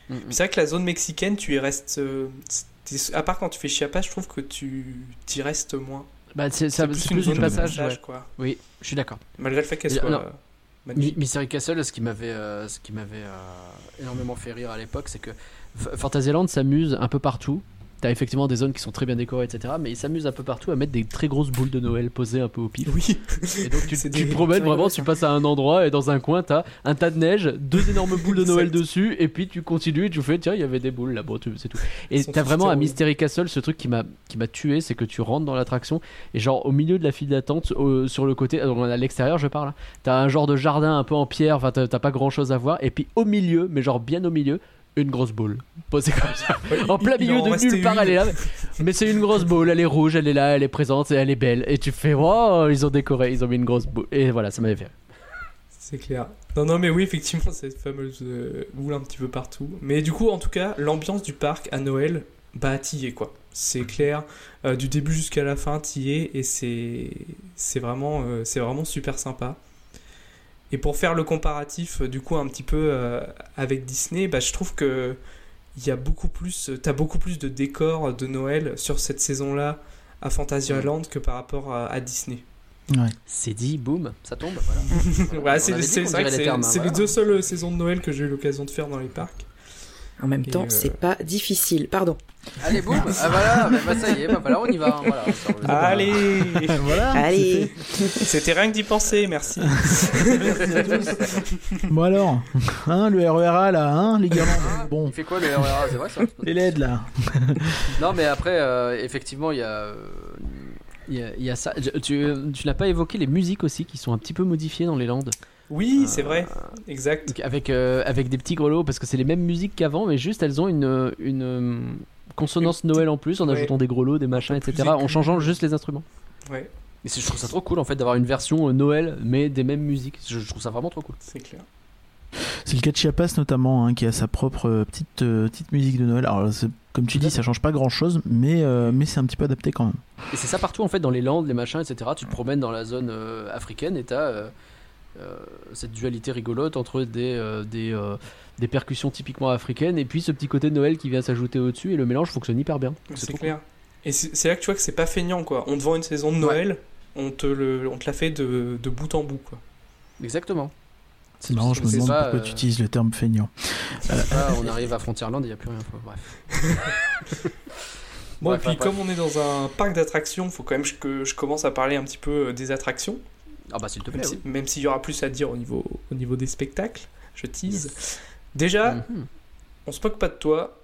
Mm, mm. C'est vrai que la zone mexicaine, tu y restes. euh, à part quand tu fais Chiapas, je trouve que tu y restes moins. Bah, c'est plus zone du de passage, ouais. quoi. Oui, je suis d'accord. Malgré le fait qu'elle soit non. euh. Mystery Castle, ce qui m'avait, euh, ce qui m'avait euh, énormément fait rire à l'époque, c'est que Fantasyland s'amuse un peu partout. T'as effectivement des zones qui sont très bien décorées, etc. Mais ils s'amusent un peu partout à mettre des très grosses boules de Noël posées un peu au pif. Oui. Et donc tu, tu promènes vraiment, tu passes à un endroit et dans un coin t'as un tas de neige, deux énormes boules de Noël dessus et puis tu continues et tu fais tiens il y avait des boules là bon c'est tout. Et t'as vraiment à. Mystery Castle ce truc qui m'a tué c'est que tu rentres dans l'attraction et genre au milieu de la file d'attente sur le côté donc, à l'extérieur je parle hein, t'as un genre de jardin un peu en pierre enfin t'as pas grand chose à voir et puis au milieu mais genre bien au milieu une grosse boule posée comme ça en plein Il- il milieu de nulle part elle est là mais- c'est une grosse boule elle est rouge elle est là elle est présente et elle est belle et tu fais wow ils ont décoré ils ont mis une grosse boule et voilà ça m'avait fait C'est clair. Non, non, mais oui, effectivement, cette fameuse euh, boule un petit peu partout. Mais du coup, en tout cas, l'ambiance du parc à Noël, bah, t'y quoi. C'est clair. Euh, du début jusqu'à la fin, t'y. Et c'est, c'est, vraiment, euh, c'est vraiment super sympa. Et pour faire le comparatif, euh, du coup, un petit peu euh, avec Disney, bah, je trouve que il y a beaucoup plus, t'as beaucoup plus de décors de Noël sur cette saison-là à Fantasyland que par rapport à, à Disney. c'est dit boum ça tombe voilà Ouais, c'est les c'est termes, hein, c'est voilà. les deux seules saisons de Noël que j'ai eu l'occasion de faire dans les parcs. En même Et, temps, euh, c'est pas difficile. Pardon. allez boum ah voilà bah, bah, ça y est bah voilà on y va hein, voilà. Allez voilà. Allez, C'était rien que d'y penser, merci. Bon alors, hein, le RERA là, hein, les guirlandes. Bon, il fait quoi le RERA c'est vrai ça les LED là. non mais après euh, effectivement il y a euh, il y, a, il y a ça tu, tu n'as pas évoqué les musiques aussi qui sont un petit peu modifiées dans les Landes? Oui, c'est vrai, exact. Avec, euh, avec des petits grelots parce que c'est les mêmes musiques qu'avant mais juste elles ont une, une euh, consonance Une petite- Noël en plus en ouais. ajoutant des grelots des machins etc en changeant juste les instruments Ouais, et c'est- je trouve ça trop cool en fait d'avoir une version euh, Noël mais des mêmes musiques je, je trouve ça vraiment trop cool c'est clair. C'est le cas de Chiapas notamment, hein, qui a sa propre euh, petite, euh, petite musique de Noël. Alors, comme tu dis, ça change pas grand chose, mais, euh, mais c'est un petit peu adapté quand même. Et c'est ça partout en fait dans les Landes, les machins, etc. Tu te promènes dans la zone euh, africaine et t'as euh, euh, cette dualité rigolote entre des, euh, des, euh, des percussions typiquement africaines et puis ce petit côté de Noël qui vient s'ajouter au-dessus et le mélange fonctionne hyper bien. C'est clair. Et c'est là que tu vois que c'est pas feignant, quoi. On te vend une saison de Noël, on, te le, on te la fait de, de bout en bout, quoi. cool. Exactement. C'est marrant, je me demande ça, pourquoi euh, tu utilises le terme feignant. On arrive à Frontierland, il n'y a plus rien. Bref. Bon, Ouais, et puis comme on est dans un parc d'attractions, faut quand même que je commence à parler un petit peu euh, des attractions. Ah bah s'il te plaît. Même si- oui. même s'il y aura plus à dire au niveau, au niveau des spectacles. Je tease. Déjà, Mhm. on se moque pas de toi.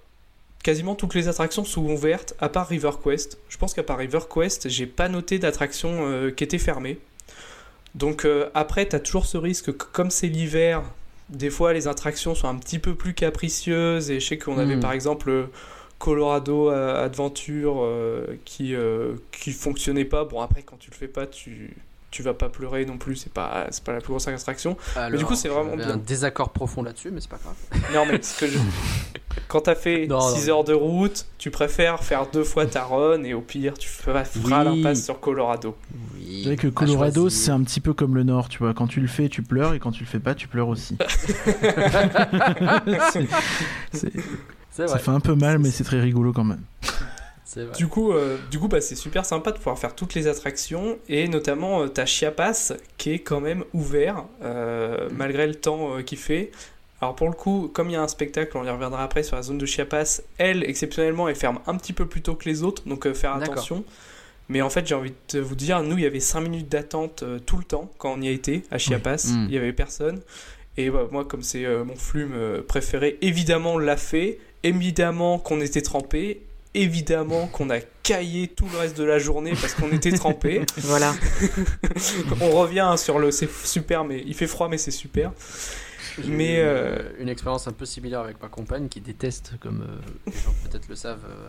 Quasiment toutes les attractions sont ouvertes, à part River Quest. Je pense qu'à part River Quest, j'ai pas noté d'attraction euh, qui était fermée. Donc euh, après, t'as toujours ce risque que comme c'est l'hiver, des fois les attractions sont un petit peu plus capricieuses. Et je sais qu'on avait Mhm. par exemple euh, Colorado Adventure euh, qui, euh, qui fonctionnait pas. Bon après, quand tu le fais pas, tu tu vas pas pleurer non plus. C'est pas c'est pas la plus grosse attraction. Alors, du coup, c'est vraiment bien. un désaccord profond là-dessus, mais c'est pas grave. Non, mais ce que je... quand t'as fait Non, 6 non. heures de route, tu préfères faire deux fois ta run et au pire, tu feras, Oui. l'impasse sur Colorado. Oui. C'est vrai que à Colorado, c'est un petit peu comme le Nord, tu vois. Quand tu le fais, tu pleures, et quand tu le fais pas, tu pleures aussi. C'est- ça vrai. fait un peu mal, mais c'est très rigolo quand même. Vrai. Du coup, euh, du coup bah, c'est super sympa de pouvoir faire toutes les attractions et notamment euh, t'as Chiapas qui est quand même ouvert euh, malgré le temps euh, qu'il fait. Alors pour le coup, comme il y a un spectacle, on y reviendra après sur la zone de Chiapas, elle exceptionnellement elle ferme un petit peu plus tôt que les autres, donc faire attention. Mais en fait, j'ai envie de vous dire, nous il y avait 5 minutes d'attente tout le temps quand on y a été à Chiapas, Mm. il y avait personne. Et bah, moi, comme c'est mon flume préféré, évidemment on l'a fait, évidemment qu'on était trempé, évidemment qu'on a caillé tout le reste de la journée parce qu'on était trempé. Voilà. on revient sur le c'est super, mais il fait froid, mais c'est super. Mais, eu, euh, une expérience un peu similaire avec ma compagne qui déteste, comme euh, les gens peut-être le savent, euh,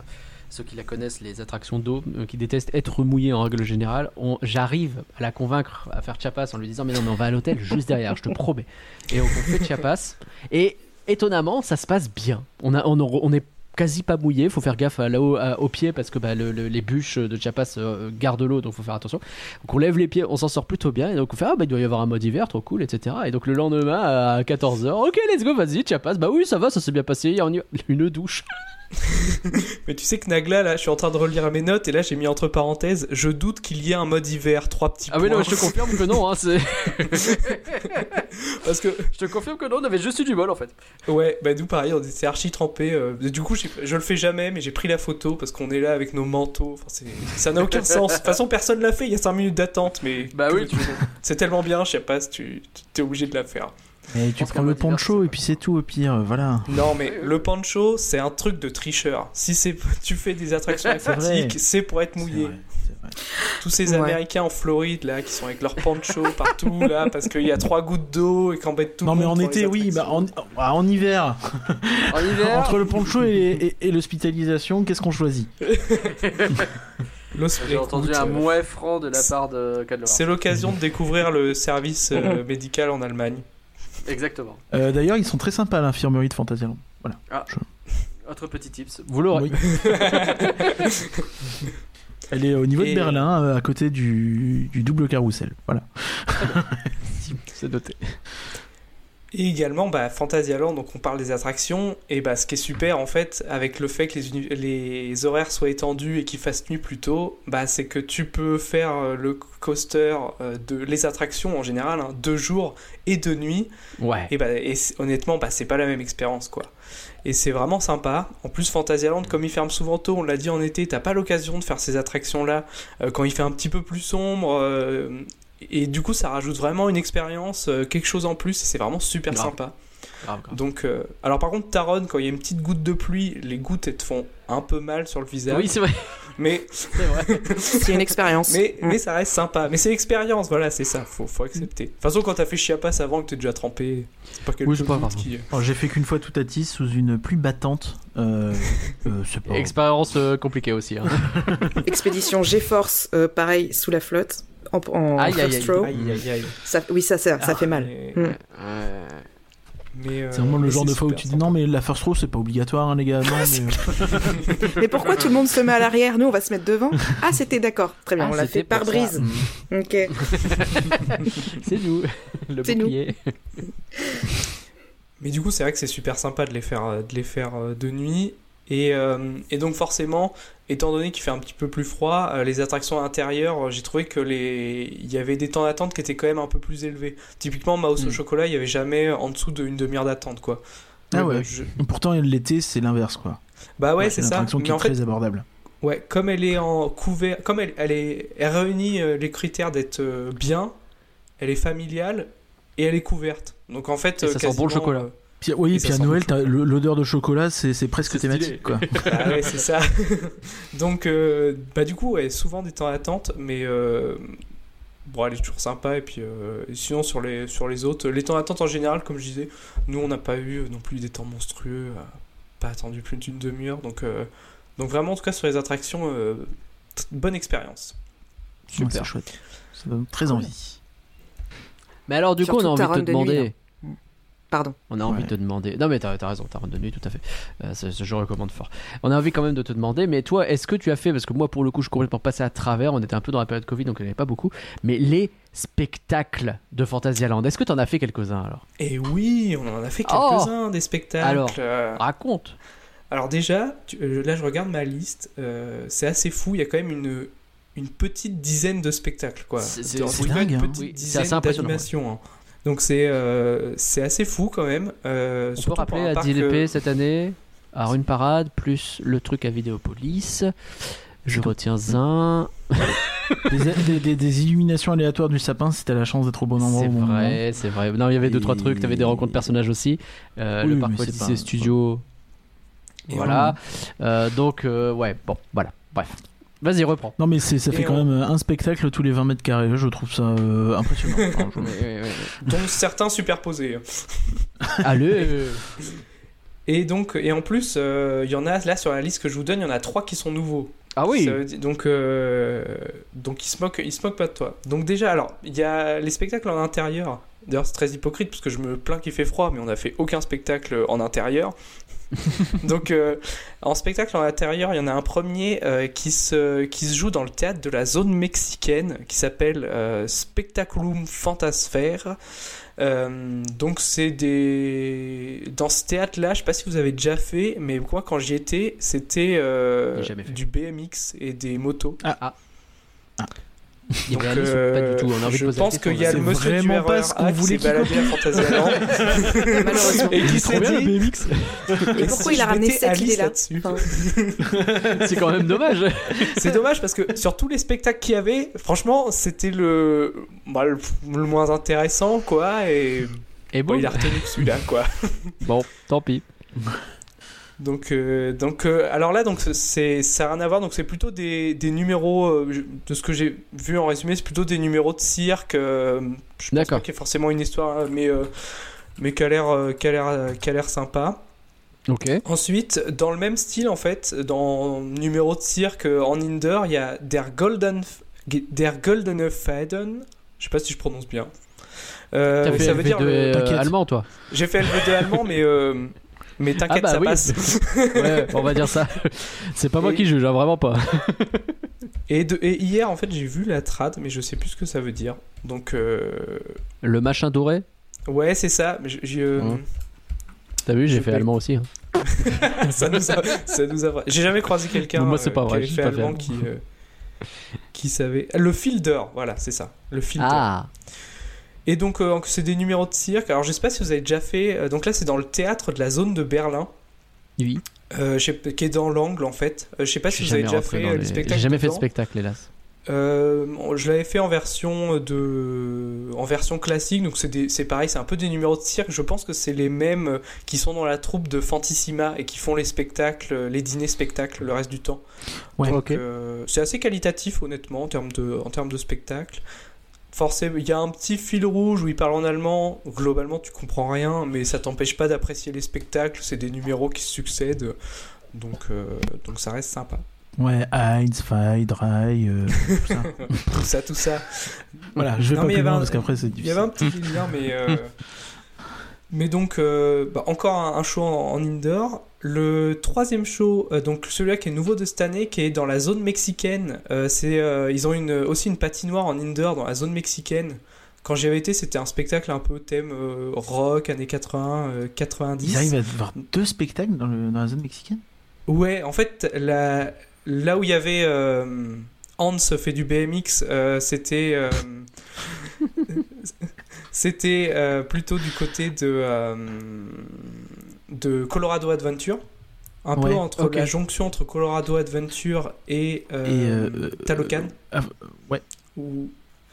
ceux qui la connaissent, les attractions d'eau, euh, qui détestent être mouillés en règle générale. On- J'arrive à la convaincre à faire Chiapas en lui disant mais non mais on va à l'hôtel juste derrière, je te promets. Et on fait Chiapas et étonnamment ça se passe bien. On a on, on est quasi pas mouillé, faut faire gaffe à à- aux pieds parce que bah, le- le- les bûches de Chiapas euh, gardent l'eau donc faut faire attention. Donc on lève les pieds, on s'en sort plutôt bien et donc on fait ah bah il doit y avoir un mode hiver trop cool etc. Et donc le lendemain à 14h, ok let's go vas-y Chiapas, bah oui ça va ça s'est bien passé, on y va. une douche. Mais tu sais que Nagla, là, je suis en train de relire mes notes et là j'ai mis entre parenthèses, je doute qu'il y ait un mode hiver, trois petits Ah oui non points. je te confirme que non, hein, c'est- Parce que, je te confirme que non on avait juste eu du bol en fait. ouais, bah nous pareil, on était archi trempés. euh, du coup, je le fais jamais, mais j'ai pris la photo parce qu'on est là avec nos manteaux. Enfin, ça n'a aucun sens. De toute façon, personne l'a fait, il y a 5 minutes d'attente, mais. Bah oui, veux-tu C'est tellement bien, je sais pas si tu tu- es obligé de la faire. Et tu prends le poncho et puis c'est tout au pire, voilà. Non, mais le pancho, c'est un truc de tricheur. Si c'est tu fais des attractions aquatiques, c'est pour être mouillé. vrai. Tous ces Ouais. Américains en Floride là qui sont avec leur pancho partout là parce qu'il y a trois gouttes d'eau et qu'embêtent tout Non le mais monde. en pour les été oui, bah en, ah, en hiver, En hiver entre le poncho et, et- et l'hospitalisation, qu'est-ce qu'on choisit? J'ai entendu un euh, mouet franc de la part de. C'est l'occasion de découvrir le service euh, médical en Allemagne. Exactement. Euh, D'ailleurs, ils sont très sympas à l'infirmerie de Fantasyland. Voilà. Autre petit tips, vous l'aurez. Oui. Elle est au niveau Et- de Berlin, euh, à côté du, du double carrousel. Voilà. C'est noté. Et également, bah, Fantasyland, donc on parle des attractions, et bah, ce qui est super en fait, avec le fait que les, horaires soient étendus et qu'il fasse nuit plus tôt, bah, c'est que tu peux faire euh, le coaster euh, de les attractions en général, hein, deux jours et deux nuits, Ouais. et, bah, et honnêtement, bah, c'est pas la même expérience quoi. Et c'est vraiment sympa. En plus, Fantasyland, comme il ferme souvent tôt, on l'a dit en été, t'as pas l'occasion de faire ces attractions-là euh, quand il fait un petit peu plus sombre. euh, et du coup, ça rajoute vraiment une expérience, euh, quelque chose en plus. et C'est vraiment super Grave. sympa. Grave, grave. Donc, euh, alors par contre, Taron, quand il y a une petite goutte de pluie, les gouttes elles te font un peu mal sur le visage. Oui, c'est vrai. mais, C'est vrai. C'est une expérience. mais, mais ça reste sympa. Mais c'est l'expérience, voilà, c'est ça. Faut, faut accepter. De toute façon, quand t'as fait Chiapas avant que t'es déjà trempé, c'est pas quelque Oui, chose pas qui. Alors, J'ai fait qu'une fois tout à Tis sous une pluie battante. Euh, euh, pas. Expérience euh, compliquée aussi. hein. Expédition GeForce, euh, pareil, sous la flotte, en, en Aïe, first aïe. row. Aïe, aïe, aïe. Ça, oui, ça, ça, ça Ah, fait mal. mais- Mm. Mais, euh, C'est vraiment le mais genre de fois où tu dis non, mais la first row c'est pas obligatoire, hein, les gars. Non, mais. euh, Mais pourquoi tout le monde se met à l'arrière Nous, on va se mettre devant Ah, c'était d'accord. Très bien, Ah, on l'a fait par brise. Mm. Ok. C'est nous. Le C'est nous. bouclier. Mais du coup, c'est vrai que c'est super sympa de les faire, euh, de, les faire euh, de nuit. Et, euh, et donc forcément, étant donné qu'il fait un petit peu plus froid, euh, les attractions intérieures, euh, j'ai trouvé que les, il y avait des temps d'attente qui étaient quand même un peu plus élevés. Typiquement, Mouse au Mm. chocolat, il y avait jamais en dessous d'une demi-heure d'attente, quoi. Ah Donc, ouais. je- Pourtant, l'été c'est l'inverse quoi. Bah ouais, c'est une ça. attraction qui Mais est en fait, très abordable. ouais, comme elle est en couvert, comme elle, elle est, elle réunit les critères d'être bien, elle est familiale et elle est couverte. Donc en fait, Et ça sent bon le chocolat. Puis, oui, Et puis à Noël, l'odeur de chocolat, c'est presque thématique quoi. Ah ouais, c'est ça. Donc, euh, bah du coup, ouais, souvent des temps d'attente, mais euh, bon, elle est toujours sympa. Et puis, euh, et sinon, sur les, sur les autres, les temps d'attente en général, comme je disais, nous, on n'a pas eu non plus des temps monstrueux, pas attendu plus d'une demi-heure. Donc, euh, donc, vraiment, en tout cas, sur les attractions, euh, bonne expérience. Super. chouette. Ça donne très envie. Mais alors, du coup, on a envie de te demander. Pardon. On a envie Ouais. de te demander. Non, mais t'as as raison, t'as raison de nuit, tout à fait. Euh, ça, ça, je recommande fort. On a envie quand même de te demander, mais toi, est-ce que tu as fait, parce que moi, pour le coup, je suis complètement passé à travers, on était un peu dans la période Covid, donc il n'y en avait pas beaucoup, mais les spectacles de Fantasyland, est-ce que tu en as fait quelques-uns alors? Et oui, on en a fait Oh quelques-uns des spectacles. Alors. Euh, Raconte Alors déjà, tu- euh, là je regarde ma liste, euh, c'est assez fou, il y a quand même une, une petite dizaine de spectacles. quoi. C'est- dingue, Une hein. petite dizaine d'animations. Donc c'est euh, c'est assez fou quand même. euh, On peut rappeler à parc, 10 LP euh, cette année, à Rune Parade, plus le truc à Vidéopolis. Je retiens un. des, des- des- des illuminations aléatoires du sapin si t'as la chance d'être au bon endroit C'est au bon moment. vrai, c'est vrai. Non, il y avait deux, trois Et- trucs. T'avais des rencontres personnages aussi. Euh, Oui, le parc pas- Studio. Et Voilà. Euh, donc, euh, ouais, bon, voilà. Bref. Vas-y, reprends. Non mais c'est- ça fait Et quand on- même un spectacle tous les 20 mètres carrés, je trouve ça euh, impressionnant. Enfin, je- dont certains superposés. Allez Et donc, et en plus, euh, il y en a là sur la liste que je vous donne, il y en a trois qui sont nouveaux. Ah oui dire- donc, euh, donc ils se moquent, ils se moquent pas de toi. Donc déjà, alors, il y a les spectacles en intérieur. D'ailleurs, c'est très hypocrite parce que je me plains qu'il fait froid, mais on n'a fait aucun spectacle en intérieur. donc, euh, en spectacle en intérieur, il y en a un premier euh, qui se qui se joue dans le théâtre de la zone mexicaine, qui s'appelle euh, Spectaculum Fantasphère. Donc c'est des dans ce théâtre là je sais pas si vous avez déjà fait mais moi quand j'y étais c'était du BMX et des motos. Il y avait Donc, euh, pas du tout. On a envie de je poser la pense qu'il y a là. le monsieur du vraiment pas ce qu'on qui voulait qu'il baladé à Fantasyland Malheureusement. et qui s'est bien, dit BMX Et pourquoi il a ramené cette là-dessus. Enfin, C'est quand même dommage. C'est dommage parce que sur tous les spectacles qu'il y avait, franchement, c'était le, bah, le le moins intéressant, quoi. Et Et bon, bon, il a retenu celui-là, quoi. bon, tant pis. Donc, euh, donc euh, alors là, donc c'est ça n'a rien à voir. Donc c'est plutôt des, des numéros euh, de ce que j'ai vu en résumé, c'est plutôt des numéros de cirque. euh, je pense D'accord. pas qu'il y ait forcément une histoire, euh, mais euh, mais qui a l'air qui a l'air qui a l'air sympa. Ok. Ensuite, dans le même style, en fait, dans numéro de cirque en Inder, il y a Der Golden, Der Goldene Faden. Je sais pas si je prononce bien. Euh, T'as mais fait ça veut dire. LV2 le- T'inquiète. allemand, toi. J'ai fait LV2 allemand, mais. Mais t'inquiète, Ah bah ça oui. passe. Ouais, on va dire ça. C'est pas moi qui juge, hein, vraiment pas. Et, de- et hier, en fait, j'ai vu la trad, mais je sais plus ce que ça veut dire. Donc, euh, Le machin doré ouais, c'est ça. j'ai, euh, Hein. T'as vu, j'ai fait allemand aussi. hein. ça nous a, ça nous a- J'ai jamais croisé quelqu'un Non, moi, c'est euh, qui avait fait allemand qui, qui savait. Le fielder, voilà, c'est ça. Le fielder. Ah Et donc, euh, c'est des numéros de cirque. Alors, je sais pas si vous avez déjà fait. euh, donc là, c'est dans le théâtre de la zone de Berlin, Oui. euh, je sais pas- qui est dans l'angle en fait. Euh, je sais pas si vous avez déjà fait les- les spectacles. J'ai jamais fait de spectacle, hélas. Euh, je l'avais fait en version de, en version classique, donc c'est des- c'est pareil, c'est un peu des numéros de cirque. Je pense que c'est les mêmes qui sont dans la troupe de Fantissima et qui font les spectacles, les dîners spectacles le reste du temps. Ouais. Donc, Ok. euh, c'est assez qualitatif honnêtement en termes de, en termes de spectacle. Forcément, il y a un petit fil rouge où ils parlent en allemand. Globalement, tu comprends rien, mais ça t'empêche pas d'apprécier les spectacles. C'est des numéros qui se succèdent, donc euh, donc ça reste sympa. Ouais, Heinz, Drei, euh, tout ça. Tout ça, tout ça. voilà, je vais Non, pas il plus loin un- parce qu'après c'est Il y difficile. avait un petit délire, mais. euh, mais donc, euh, bah, encore un, un show en, en indoor. Le troisième show, euh, donc celui-là qui est nouveau de cette année, qui est dans la zone mexicaine. euh, c'est, euh, ils ont une, aussi une patinoire en indoor dans la zone mexicaine. Quand j'y avais été, c'était un spectacle un peu thème rock, années 80, euh, 90. Ils arrivent à avoir deux spectacles dans, le- dans la zone mexicaine? Ouais, en fait, la- là où il y avait Hans fait du BMX, c'était c'était plutôt du côté de de Colorado Adventure, un peu entre la jonction entre Colorado Adventure et, euh, Et, euh, Talocan. Ah, ouais, ou-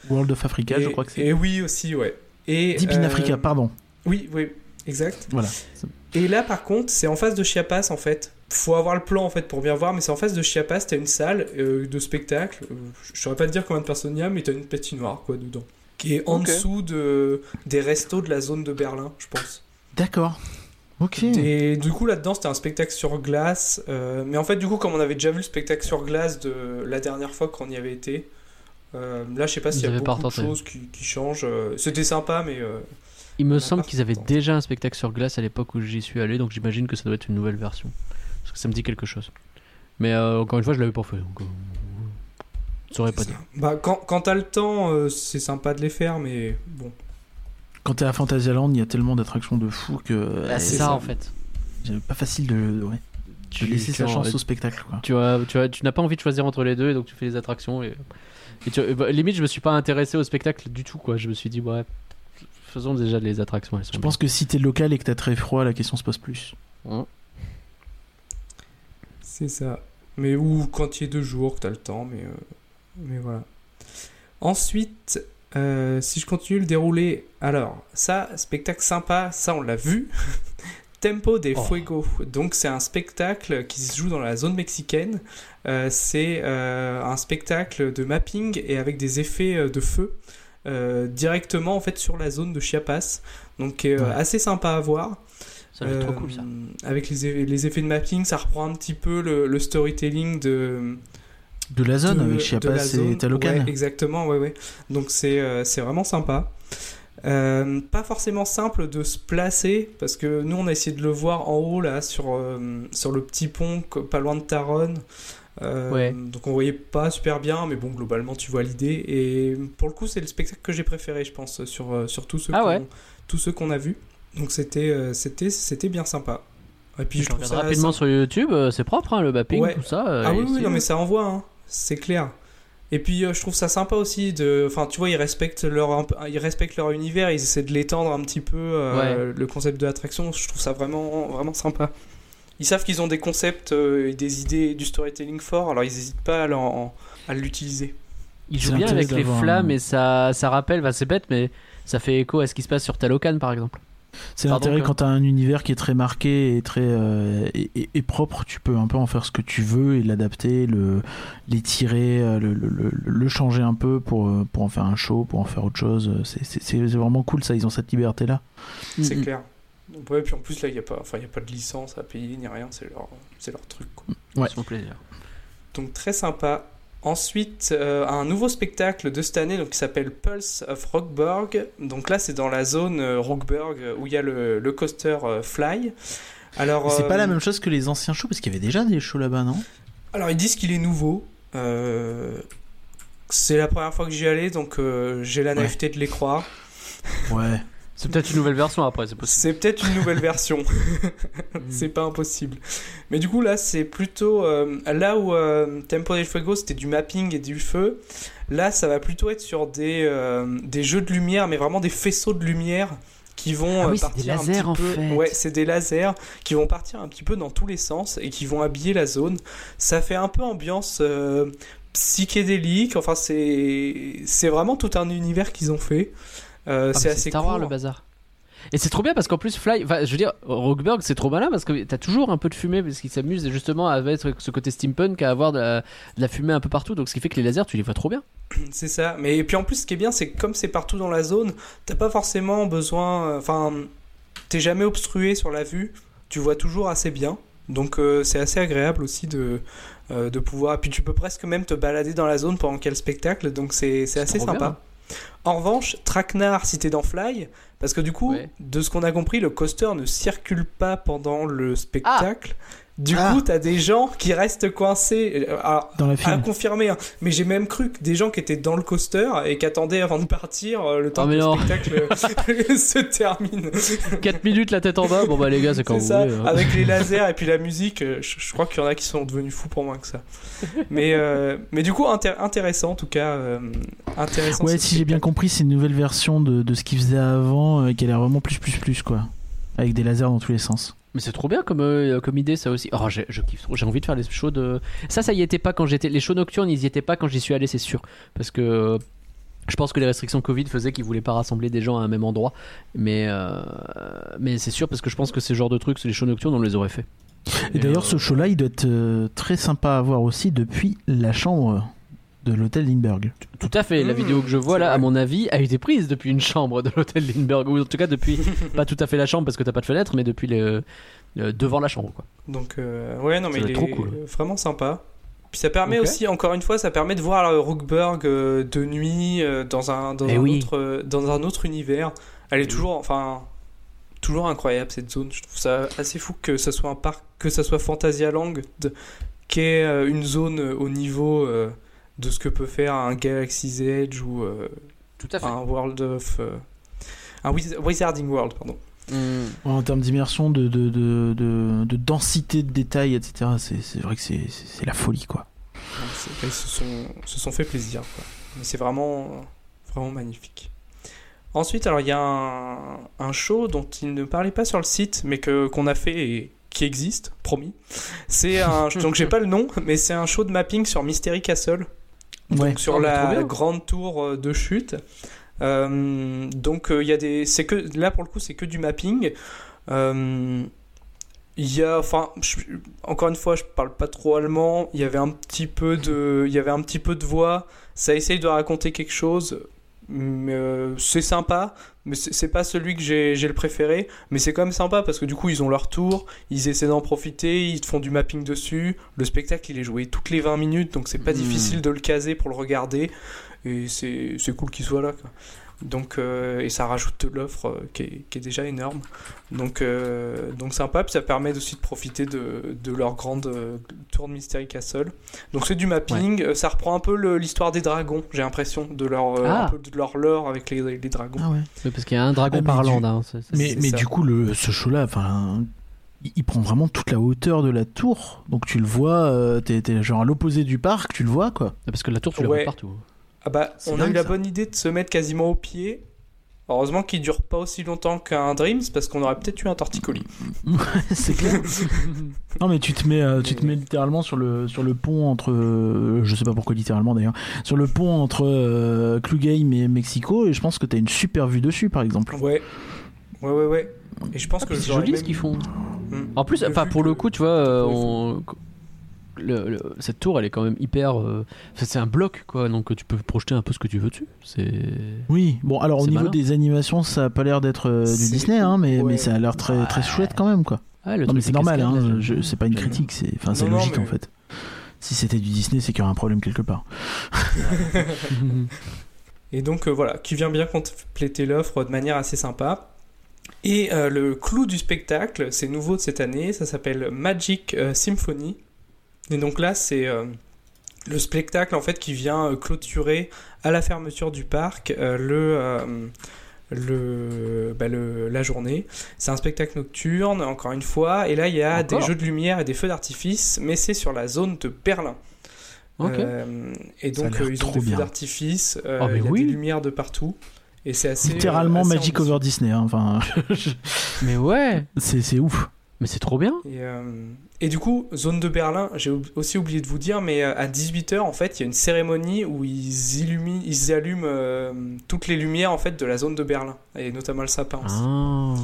World of Africa, et, je crois que c'est. Et oui aussi, ouais. Et Deep in euh, Africa, pardon. Oui, oui, exact. Voilà. Et là, par contre, c'est en face de Chiapas, en fait. Faut avoir le plan, en fait, pour bien voir, mais c'est en face de Chiapas, t'as une salle euh, de spectacle. Euh, je saurais pas te dire combien de personnes il y a, mais t'as une patinoire, quoi, dedans. Qui est en dessous de, des restos de la zone de Berlin, je pense. D'accord. Ok. Et du coup, là-dedans, c'était un spectacle sur glace. euh, mais en fait, du coup, comme on avait déjà vu le spectacle sur glace de la dernière fois qu'on y avait été, euh, là, je sais pas s'il y a beaucoup de choses qui, qui changent. euh, C'était sympa, mais... euh, Il me semble qu'ils avaient déjà un spectacle sur glace à l'époque où j'y suis allé, donc j'imagine que ça doit être une nouvelle version. Parce que ça me dit quelque chose. Mais euh, encore une fois, je l'avais pas fait. Donc, euh, je saurais pas ça. Bah, quand, quand t'as le temps, euh, c'est sympa de les faire, mais bon. Quand t'es à Fantasyland, il y a tellement d'attractions de fou que. Bah, euh, c'est ça, ça. en fait. C'est pas facile de. Ouais. tu laisser tu sa en- chance au spectacle. Quoi. tu vois, tu vois, tu n'as pas envie de choisir entre les deux, et donc tu fais les attractions. Et, et tu- bah, limite, je me suis pas intéressé au spectacle du tout, quoi. Je me suis dit, ouais, faisons déjà les attractions. Elles sont Je pense que si t'es local et que t'as très froid, la question se pose plus. bien. C'est ça. Mais ou quand il y a deux jours, que t'as le temps, mais, euh, mais voilà. Ensuite, euh, si je continue le dérouler, alors, ça, spectacle sympa, ça on l'a vu. Tempo des Oh. Fuego. Donc c'est un spectacle qui se joue dans la zone mexicaine. Euh, c'est euh, un spectacle de mapping et avec des effets de feu directement en fait sur la zone de Chiapas. Donc Ouais. assez sympa à voir. Ça va être trop cool ça. Avec les, eff- les effets de mapping, ça reprend un petit peu le, le storytelling de, De la zone de- avec Chiapas et Talocan. Ouais, exactement, ouais, ouais. Donc c'est euh, vraiment sympa. Euh, pas forcément simple de se placer parce que nous on a essayé de le voir en haut là sur, euh, sur le petit pont pas loin de Taronne. Euh, Ouais. Donc on voyait pas super bien, mais bon globalement tu vois l'idée. Et pour le coup c'est le spectacle que j'ai préféré je pense sur, sur tous ceux Ah qu'on ouais. qu'on a vus. Donc c'était c'était c'était bien sympa. Et puis je, je regarde ça rapidement sur YouTube, c'est propre, hein, le mapping, Ouais. tout ça. ah oui, oui, non, mais ça envoie, hein. C'est clair. Et puis euh, je trouve ça sympa aussi de, enfin tu vois ils respectent leur, ils respectent leur univers, ils essaient de l'étendre un petit peu euh, le concept de l'attraction. Je trouve ça vraiment vraiment sympa. Ils savent qu'ils ont des concepts euh, et des idées du storytelling fort, alors ils n'hésitent pas à, l'utiliser. Il C'est joue bien avec les flammes un- et ça, ça rappelle, bah, c'est bête, mais ça fait écho à ce qui se passe sur Talocan par exemple. C'est l'intérêt quand t'as un univers qui est très marqué et très euh, et, et- et propre, tu peux un peu en faire ce que tu veux et l'adapter, le l'étirer, euh, le, le, le, le changer un peu pour euh, pour en faire un show, pour en faire autre chose. C'est vraiment cool ça, ils ont cette liberté là. C'est Mhm. clair. Ouais, puis en plus là il y a pas, enfin il y a pas de licence à payer ni rien, c'est leur, c'est leur truc. Quoi. Ouais. C'est mon plaisir. Donc très sympa. Ensuite, euh, un nouveau spectacle de cette année donc, qui s'appelle Pulse of Rockburg. Donc là, c'est dans la zone euh, Rockburg euh, où il y a le, le coaster euh, Fly. Alors, C'est pas la même chose que les anciens shows parce qu'il y avait déjà des shows là-bas, non? Alors ils disent qu'il est nouveau. C'est la première fois que j'y allais, donc j'ai la naïveté de les croire. Ouais. C'est peut-être une nouvelle version après, c'est possible. C'est peut-être une nouvelle version. c'est pas impossible. Mais du coup, là, c'est plutôt. euh, là où euh, Tempo del Fuego, c'était du mapping et du feu. Là, ça va plutôt être sur des, euh, des jeux de lumière, mais vraiment des faisceaux de lumière qui vont Ah euh, oui, c'est partir des un lasers, petit en peu- fait. Ouais, c'est des lasers qui vont partir un petit peu dans tous les sens et qui vont habiller la zone. Ça fait un peu ambiance euh, psychédélique. Enfin, c'est c'est vraiment tout un univers qu'ils ont fait. Euh, Ah, c'est assez Star Wars court. le bazar. Et c'est trop bien parce qu'en plus Fly, je veux dire, Rockburg c'est trop malin parce que t'as toujours un peu de fumée parce qu'ils s'amusent justement à mettre ce côté steampunk à avoir de la, de la fumée un peu partout donc ce qui fait que les lasers tu les vois trop bien. C'est ça. Mais et puis en plus, ce qui est bien, c'est que comme c'est partout dans la zone, t'as pas forcément besoin. euh, Enfin, t'es jamais obstrué sur la vue. Tu vois toujours assez bien. Donc euh, c'est assez agréable aussi de, euh, de pouvoir. Puis tu peux presque même te balader dans la zone pendant qu'il le spectacle. Donc c'est assez sympa. bien. En revanche, Traquenard, t'es dans Fly, parce que du coup, Ouais. de ce qu'on a compris, le coaster ne circule pas pendant le spectacle. Du Ah. coup, t'as des gens qui restent coincés. Euh, Alors, Dans la à confirmer, hein. mais j'ai même cru que des gens qui étaient dans le coaster et qui attendaient avant de partir euh, le temps Oh, que mais le non. spectacle euh, se termine. 4 minutes la tête en bas, bon bah les gars c'est quand C'est vous ça, voulez. hein. avec les lasers et puis la musique, euh, je, je crois qu'il y en a qui sont devenus fous pour moins que ça. Mais, euh, mais du coup, intér- intéressant en tout cas. euh, intéressant Ouais, si j'ai bien compris, c'est une nouvelle version de, de ce qu'ils faisaient avant euh, qui a l'air vraiment plus plus plus quoi. Avec des lasers dans tous les sens. Mais c'est trop bien comme, euh, comme idée ça aussi. Oh, j'ai- je kiffe trop. J'ai envie de faire les shows de. Ça, ça y était pas quand j'étais. Les shows nocturnes, ils y étaient pas quand j'y suis allé, c'est sûr. Parce que euh, je pense que les restrictions Covid faisaient qu'ils voulaient pas rassembler des gens à un même endroit. Mais, euh, mais c'est sûr parce que je pense que ces genres de trucs, les shows nocturnes, on les aurait fait. Et d'ailleurs, euh, ce show-là, il doit être très sympa à voir aussi depuis la chambre de l'hôtel Lindbergh. Tout à fait. La Mmh, vidéo que je vois là, à mon avis, a été prise depuis une chambre de l'hôtel Lindbergh. Ou en tout cas depuis, pas tout à fait la chambre parce que t'as pas de fenêtre, mais depuis le, le- devant la chambre. Quoi. Donc, euh, ouais, non, mais il est trop cool. vraiment sympa. Puis ça permet aussi, encore une fois, ça permet de voir le Rookburg euh, de nuit euh, dans un, dans, Eh un oui. autre, euh, dans un autre univers. Elle est toujours, enfin, toujours incroyable cette zone. Je trouve ça assez fou que ça soit un parc, que ça soit Phantasialand, de- qui est euh, une zone euh, au niveau euh, de ce que peut faire un Galaxy's Edge ou euh, Tout à un World of. euh, un Wiz- Wizarding World, pardon. Hmm. En termes d'immersion, de, de, de, de, de densité de détails, etc., c'est c'est vrai que c'est c'est- c'est la folie, quoi. Ils se sont, se sont fait plaisir. quoi. Mais c'est vraiment, vraiment magnifique. Ensuite, alors il y a un, un show dont il ne parlait pas sur le site, mais que qu'on a fait et qui existe, promis. C'est un donc j'ai pas le nom, mais c'est un show de mapping sur Mystery Castle. Ouais. donc sur Oh, trop la grande tour euh, de chute. Euh, donc euh, il y a des, c'est que là pour le coup c'est que du mapping. Euh, il y a, enfin, je- encore une fois, je parle pas trop allemand. Il y avait un petit peu de, il y avait un petit peu de voix. Ça essaye de raconter quelque chose. Euh, c'est sympa, mais c'est pas celui que j'ai j'ai le préféré. Mais c'est quand même sympa parce que du coup ils ont leur tour, ils essaient d'en profiter, ils font du mapping dessus. Le spectacle il est joué toutes les 20 minutes, donc c'est pas Hmm. difficile de le caser pour le regarder. Et c'est c'est cool qu'il soit là. Quoi. Donc, euh, et ça rajoute l'offre euh, qui, est, qui est déjà énorme. Donc, euh, donc sympa, puis ça permet aussi de profiter de, de leur grande euh, tour de Mystery Castle. Donc c'est du mapping, ça reprend un peu l'histoire des dragons, j'ai l'impression, de leur, euh, Ah. un peu de leur lore avec les, les dragons. Ah ouais. Parce qu'il y a un dragon Ah, mais du- hein, Mais, c'est mais ça. du coup, le, ce show-là, enfin, il, prend vraiment toute la hauteur de la tour. Donc tu le vois, euh, t'es t'es genre à l'opposé du parc, tu le vois, quoi. Parce que la tour, tu la Ouais. vois partout. Ah bah, on a eu la ça. bonne idée de se mettre quasiment au pied. Heureusement qu'il dure pas aussi longtemps qu'un Dreams, parce qu'on aurait peut-être eu un torticolis. c'est clair. non, mais tu te mets, euh, tu te mets littéralement sur le, sur le pont entre, euh, je sais pas pourquoi littéralement d'ailleurs, sur le pont entre euh, Clugame et Mexico, et je pense que t'as une super vue dessus, par exemple. Ouais. Ouais, ouais, ouais. Et je pense Ah, que c'est joli même- ce qu'ils font. Hmm. En plus, enfin pour que- le coup, tu vois, euh, on- le- le- cette tour, elle est quand même hyper. euh, c'est un bloc, quoi. Donc tu peux projeter un peu ce que tu veux dessus. C'est. Oui, bon, alors au niveau malin. des animations, ça a pas l'air d'être euh, du Disney, hein, mais, ouais. mais ça a l'air très, très Ouais. chouette quand même, quoi. Ah, le Non, mais c'est normal, hein, c'est pas une critique, c'est enfin, c'est logique mais- en fait. Si c'était du Disney, c'est qu'il y aurait un problème quelque part. Et donc euh, voilà, qui vient bien compléter l'offre de manière assez sympa. Et euh, le clou du spectacle, c'est nouveau de cette année, ça s'appelle Magic euh, Symphony. Et donc là, c'est euh, le spectacle en fait qui vient euh, clôturer à la fermeture du parc euh, le, euh, le, bah, le- la journée. C'est un spectacle nocturne, encore une fois, et là il y a Encore des jeux de lumière et des feux d'artifice, mais c'est sur la zone de Berlin. Ok. Euh, et donc euh, ils ont trop des feux bien. d'artifice, euh, Oh, il y a oui. des lumières de partout. Et c'est assez. Littéralement euh, assez Magic ambitieux. over Disney, hein, enfin, Mais ouais, c'est c'est ouf. mais c'est trop bien. Et, euh, et du coup, zone de Berlin, j'ai aussi oublié de vous dire, mais euh, à 18h, en fait, il y a une cérémonie où ils illuminent, ils allument euh, toutes les lumières en fait de la zone de Berlin, et notamment le sapin aussi. Ah.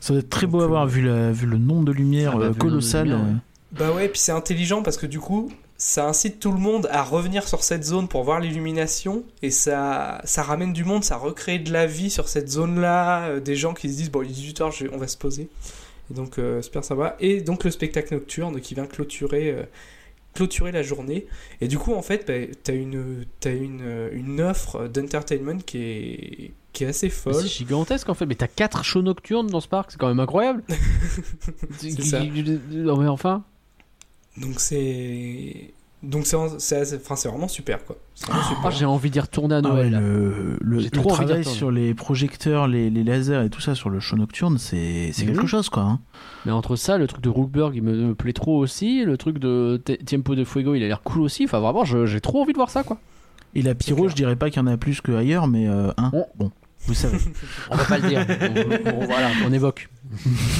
Ça doit être très Donc, beau à euh, voir vu, la, vu le nombre de lumières Ah bah, euh, colossal. ouais. euh. Bah ouais, puis c'est intelligent parce que du coup, ça incite tout le monde à revenir sur cette zone pour voir l'illumination et ça, ça ramène du monde, ça recrée de la vie sur cette zone-là, euh, des gens qui se disent bon, il est 18h, on va se poser. Et donc, euh, super sympa. Et donc, le spectacle nocturne qui vient clôturer, euh, clôturer la journée. Et du coup, en fait, bah, t'as une, une, une offre d'entertainment qui est, qui est assez folle. C'est gigantesque en fait. Mais t'as 4 shows nocturnes dans ce parc, c'est quand même incroyable. C'est ça. Non mais enfin. Donc, c'est. Donc, c'est enfin, c'est vraiment super quoi. Ah, j'ai envie d'y retourner à Ah ouais, Noël. le, le, travail sur les projecteurs, les, les lasers et tout ça sur le show nocturne, c'est quelque oui. chose quoi. hein. Mais entre ça, le truc de Rookberg, il me, me plaît trop aussi. Le truc de Tiempo de Fuego, il a l'air cool aussi. Enfin, vraiment, j'ai trop envie de voir ça, quoi. Et la pyro, je dirais pas qu'il y en a plus qu'ailleurs, mais euh, un. Oh. Bon, vous savez. On va pas le dire. On, on- voilà, on évoque.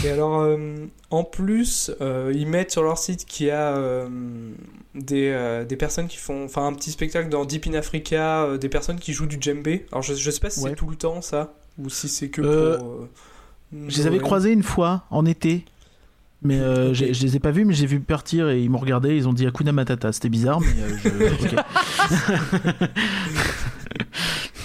Et alors, euh, en plus, euh, ils mettent sur leur site qu'il y a euh, des, euh, des personnes qui font, enfin, un petit spectacle dans Deep in Africa, euh, des personnes qui jouent du djembé. Alors, je, je sais pas si Ouais. c'est tout le temps ça, ou si c'est que Euh, pour. euh, Je les avais croisés une fois en été. Mais euh, j'ai- je les ai pas vus, mais j'ai vu partir et ils m'ont regardé. Ils ont dit Hakuna Matata. C'était bizarre, mais euh, je-.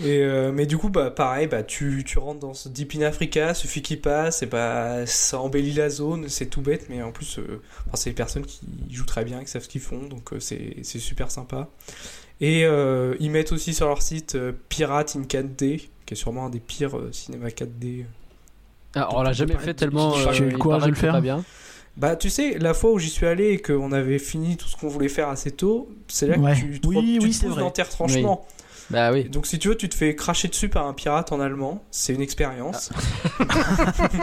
Et euh, mais du coup, bah, pareil, bah, tu, tu rentres dans ce Deep in Africa, suffit qu'il passe, et bah, ça embellit la zone, c'est tout bête, mais en plus, euh, enfin, c'est des personnes qui jouent très bien, qui savent ce qu'ils font, donc euh, c'est c'est super sympa. Et euh, ils mettent aussi sur leur site euh, Pirate in 4D, qui est sûrement un des pires euh, cinéma 4D. Ah, on l'a jamais fait tellement. Tu as eu le courage de le faire bien. Bah, tu sais, la fois où j'y suis allé et qu'on avait fini tout ce qu'on voulait faire assez tôt, c'est là Ouais. que tu te, Oui, tu oui, dans tes retranchements. Bah oui. Donc si tu veux, tu te fais cracher dessus par un pirate en allemand, c'est une expérience.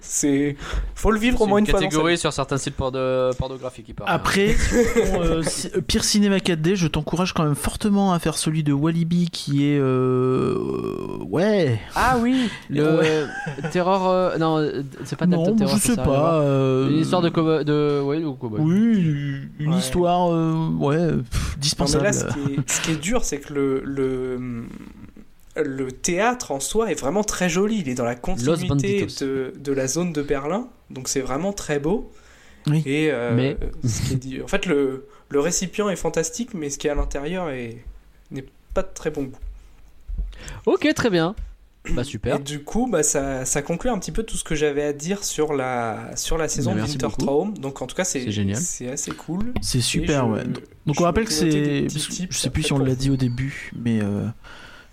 c'est faut le vivre au moins une fois catégorie sur certains sites porno- pornographiques qui parle. Après, bon, euh, si- euh, Pire Cinéma 4D, je t'encourage quand même fortement à faire celui de Walibi qui est. euh, ouais. Ah oui, le terror. euh, non, c'est pas non, Terror. je sais ça pas. euh, Une histoire de cow- ouais. Oui, une Ouais. histoire, euh, ouais, pff, Non, mais dispensable. là, ce qui est, ce qui est dur, c'est que le, le, le théâtre en soi est vraiment très joli. Il est dans la continuité de, de la zone de Berlin, donc c'est vraiment très beau. Oui. Et euh, Mais- ce qui est dit- en fait, le, le récipient est fantastique, mais ce qui est à l'intérieur est- n'est pas de très bon goût. Ok, très bien. Bah super. Et du coup, bah, ça, ça conclut un petit peu tout ce que j'avais à dire sur la, sur la saison Bah, de Wintertraum. Donc en tout cas, c'est C'est génial. C'est assez cool. C'est super, je- ouais. Donc on rappelle que c'est. Je sais plus si on l'a dit au début, mais euh,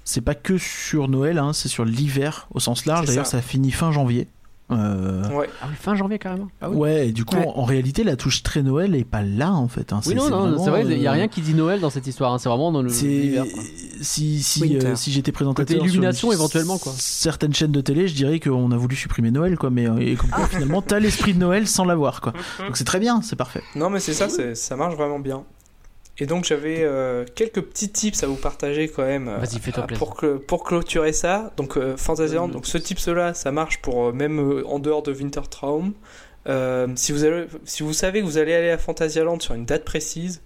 c'est pas que sur Noël, hein, c'est sur l'hiver au sens large. D'ailleurs, ça. ça. finit fin janvier. Euh, Ouais. Ah oui, fin janvier carrément. Ah oui. Ouais, et du coup, Ouais. en, en réalité, la touche très Noël est pas là en fait. hein. Oui, non, non, c'est vrai, il y a euh, rien qui dit Noël dans cette histoire. hein, C'est vraiment dans le C'est l'hiver. quoi. Si si Winter. euh, si j'étais présentateur Côté illumination, sur éventuellement, quoi. Certaines chaînes de télé, je dirais qu'on a voulu supprimer Noël quoi, mais euh, et comme quoi, finalement t'as l'esprit de Noël sans l'avoir quoi. Donc c'est très bien, c'est parfait. Non, mais c'est ça, ça marche vraiment bien. Et donc j'avais euh, quelques petits tips à vous partager quand même. euh, Vas-y, fais-toi plaisir. Pour, que, pour clôturer ça, donc euh, Fantasyland, donc ce tips-là, ça marche pour euh, même euh, en dehors de Wintertraum. Euh, si, vous allez, si vous savez que vous allez aller à Fantasyland sur une date précise,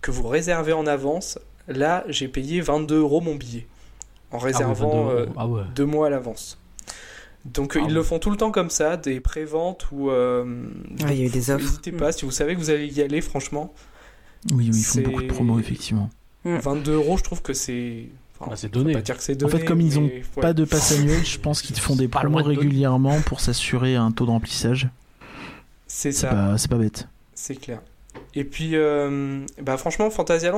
que vous réservez en avance, là j'ai payé 22 euros mon billet. En Ah ouais, réservant 22 euh. Ah ouais. deux mois à l'avance. Donc Ah ils ouais. le font tout le temps comme ça, des préventes ou... euh, il y a eu des offres. N'hésitez pas, si vous savez que vous allez y aller, franchement, Oui, oui, ils font beaucoup de promos effectivement. 22 euros, je trouve que c'est. enfin, Bah, c'est donné. Pas dire que c'est En fait, comme ils ont mais ouais. Pas de passe annuel, je pense qu'ils font des promos régulièrement pour s'assurer un taux de remplissage. C'est C'est ça, pas, c'est pas bête. c'est clair. Et puis, euh, bah, franchement,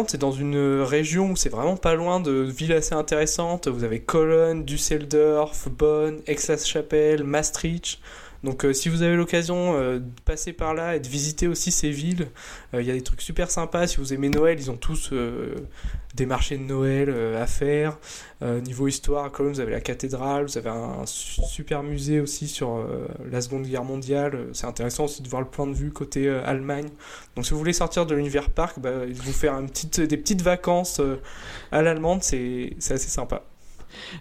c'est dans une région où c'est vraiment pas loin de villes assez intéressantes. Vous avez Cologne, Düsseldorf, Bonn, Aix-la-Chapelle, Maastricht. Donc, euh, si vous avez l'occasion euh, de passer par là et de visiter aussi ces villes, euh, il y a des trucs super sympas. Si vous aimez Noël, ils ont tous des marchés de Noël à faire. Niveau histoire, Cologne, vous avez la cathédrale, vous avez un su- super musée aussi sur la Seconde Guerre mondiale. C'est intéressant aussi de voir le point de vue côté Allemagne. Donc si vous voulez sortir de l'univers park, bah, vous faire des petites vacances à l'allemande, c'est assez sympa.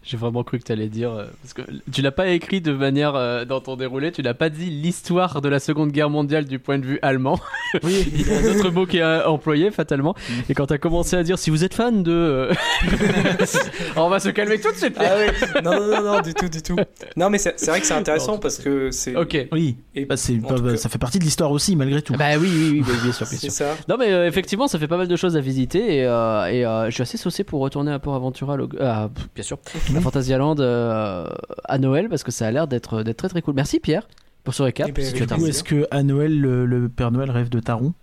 J'ai vraiment cru que tu allais dire. euh, parce que tu l'as pas écrit de manière euh, dans ton déroulé, tu n'as pas dit l'histoire de la Seconde Guerre mondiale du point de vue allemand. Oui, Il y a un autre mot qui est euh, employé fatalement. Et quand tu as commencé à dire si vous êtes fan de. euh, on va se calmer tout de suite. Ah ouais, non, non, non, non, du tout, du tout. Non, mais c'est c'est vrai que c'est intéressant parce que c'est. Ok. oui. Et Bah, c'est en cas, ça fait partie de l'histoire aussi, malgré tout. Bah oui, oui, oui, oui, bien sûr, bien c'est sûr. ça. Non mais euh, effectivement ça fait pas mal de choses à visiter et, euh, et, euh, je suis assez saucé pour retourner à Port Aventura, Log- ah, pff, bien sûr, à Fantasyland euh, à Noël parce que ça a l'air d'être d'être très très cool. Merci Pierre pour ce récap. Eh ben, si Du coup, est-ce que à Noël, le, le Père Noël rêve de Taron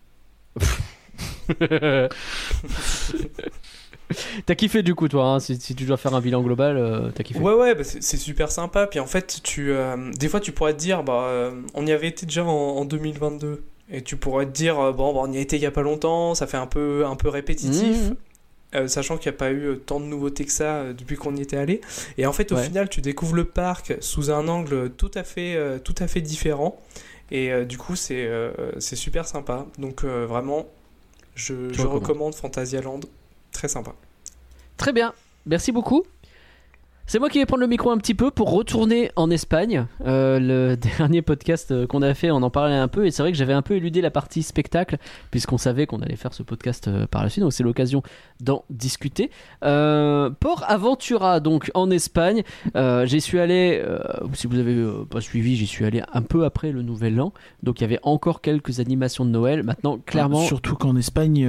T'as kiffé du coup toi, hein, si, si tu dois faire un bilan global, euh, t'as kiffé. Ouais, ouais, bah, c'est super sympa. Puis en fait, tu, euh, des fois, tu pourrais te dire, bah, euh, on y avait été déjà en, en 2022. Et tu pourrais te dire, bon, bah, on y a été il y a pas longtemps, ça fait un peu, un peu répétitif. Mhm. Euh, sachant qu'il n'y a pas eu euh, tant de nouveautés que ça euh, depuis qu'on y était allé. Et en fait, au Ouais. final, tu découvres le parc sous un angle tout à fait, euh, tout à fait différent. Et euh, du coup, c'est euh, c'est super sympa. Donc, euh, vraiment, je, recommande Fantasyland. Très sympa. Très bien, merci beaucoup. C'est moi qui vais prendre le micro un petit peu pour retourner en Espagne. Euh, le dernier podcast euh, qu'on a fait, on en parlait un peu, et c'est vrai que j'avais un peu éludé la partie spectacle, puisqu'on savait qu'on allait faire ce podcast euh, par la suite, donc c'est l'occasion d'en discuter. Euh, Port Aventura, donc en Espagne, euh, j'y suis allé, si vous avez pas suivi, j'y suis allé un peu après le Nouvel An, donc il y avait encore quelques animations de Noël. Maintenant, clairement, Surtout qu'en Espagne,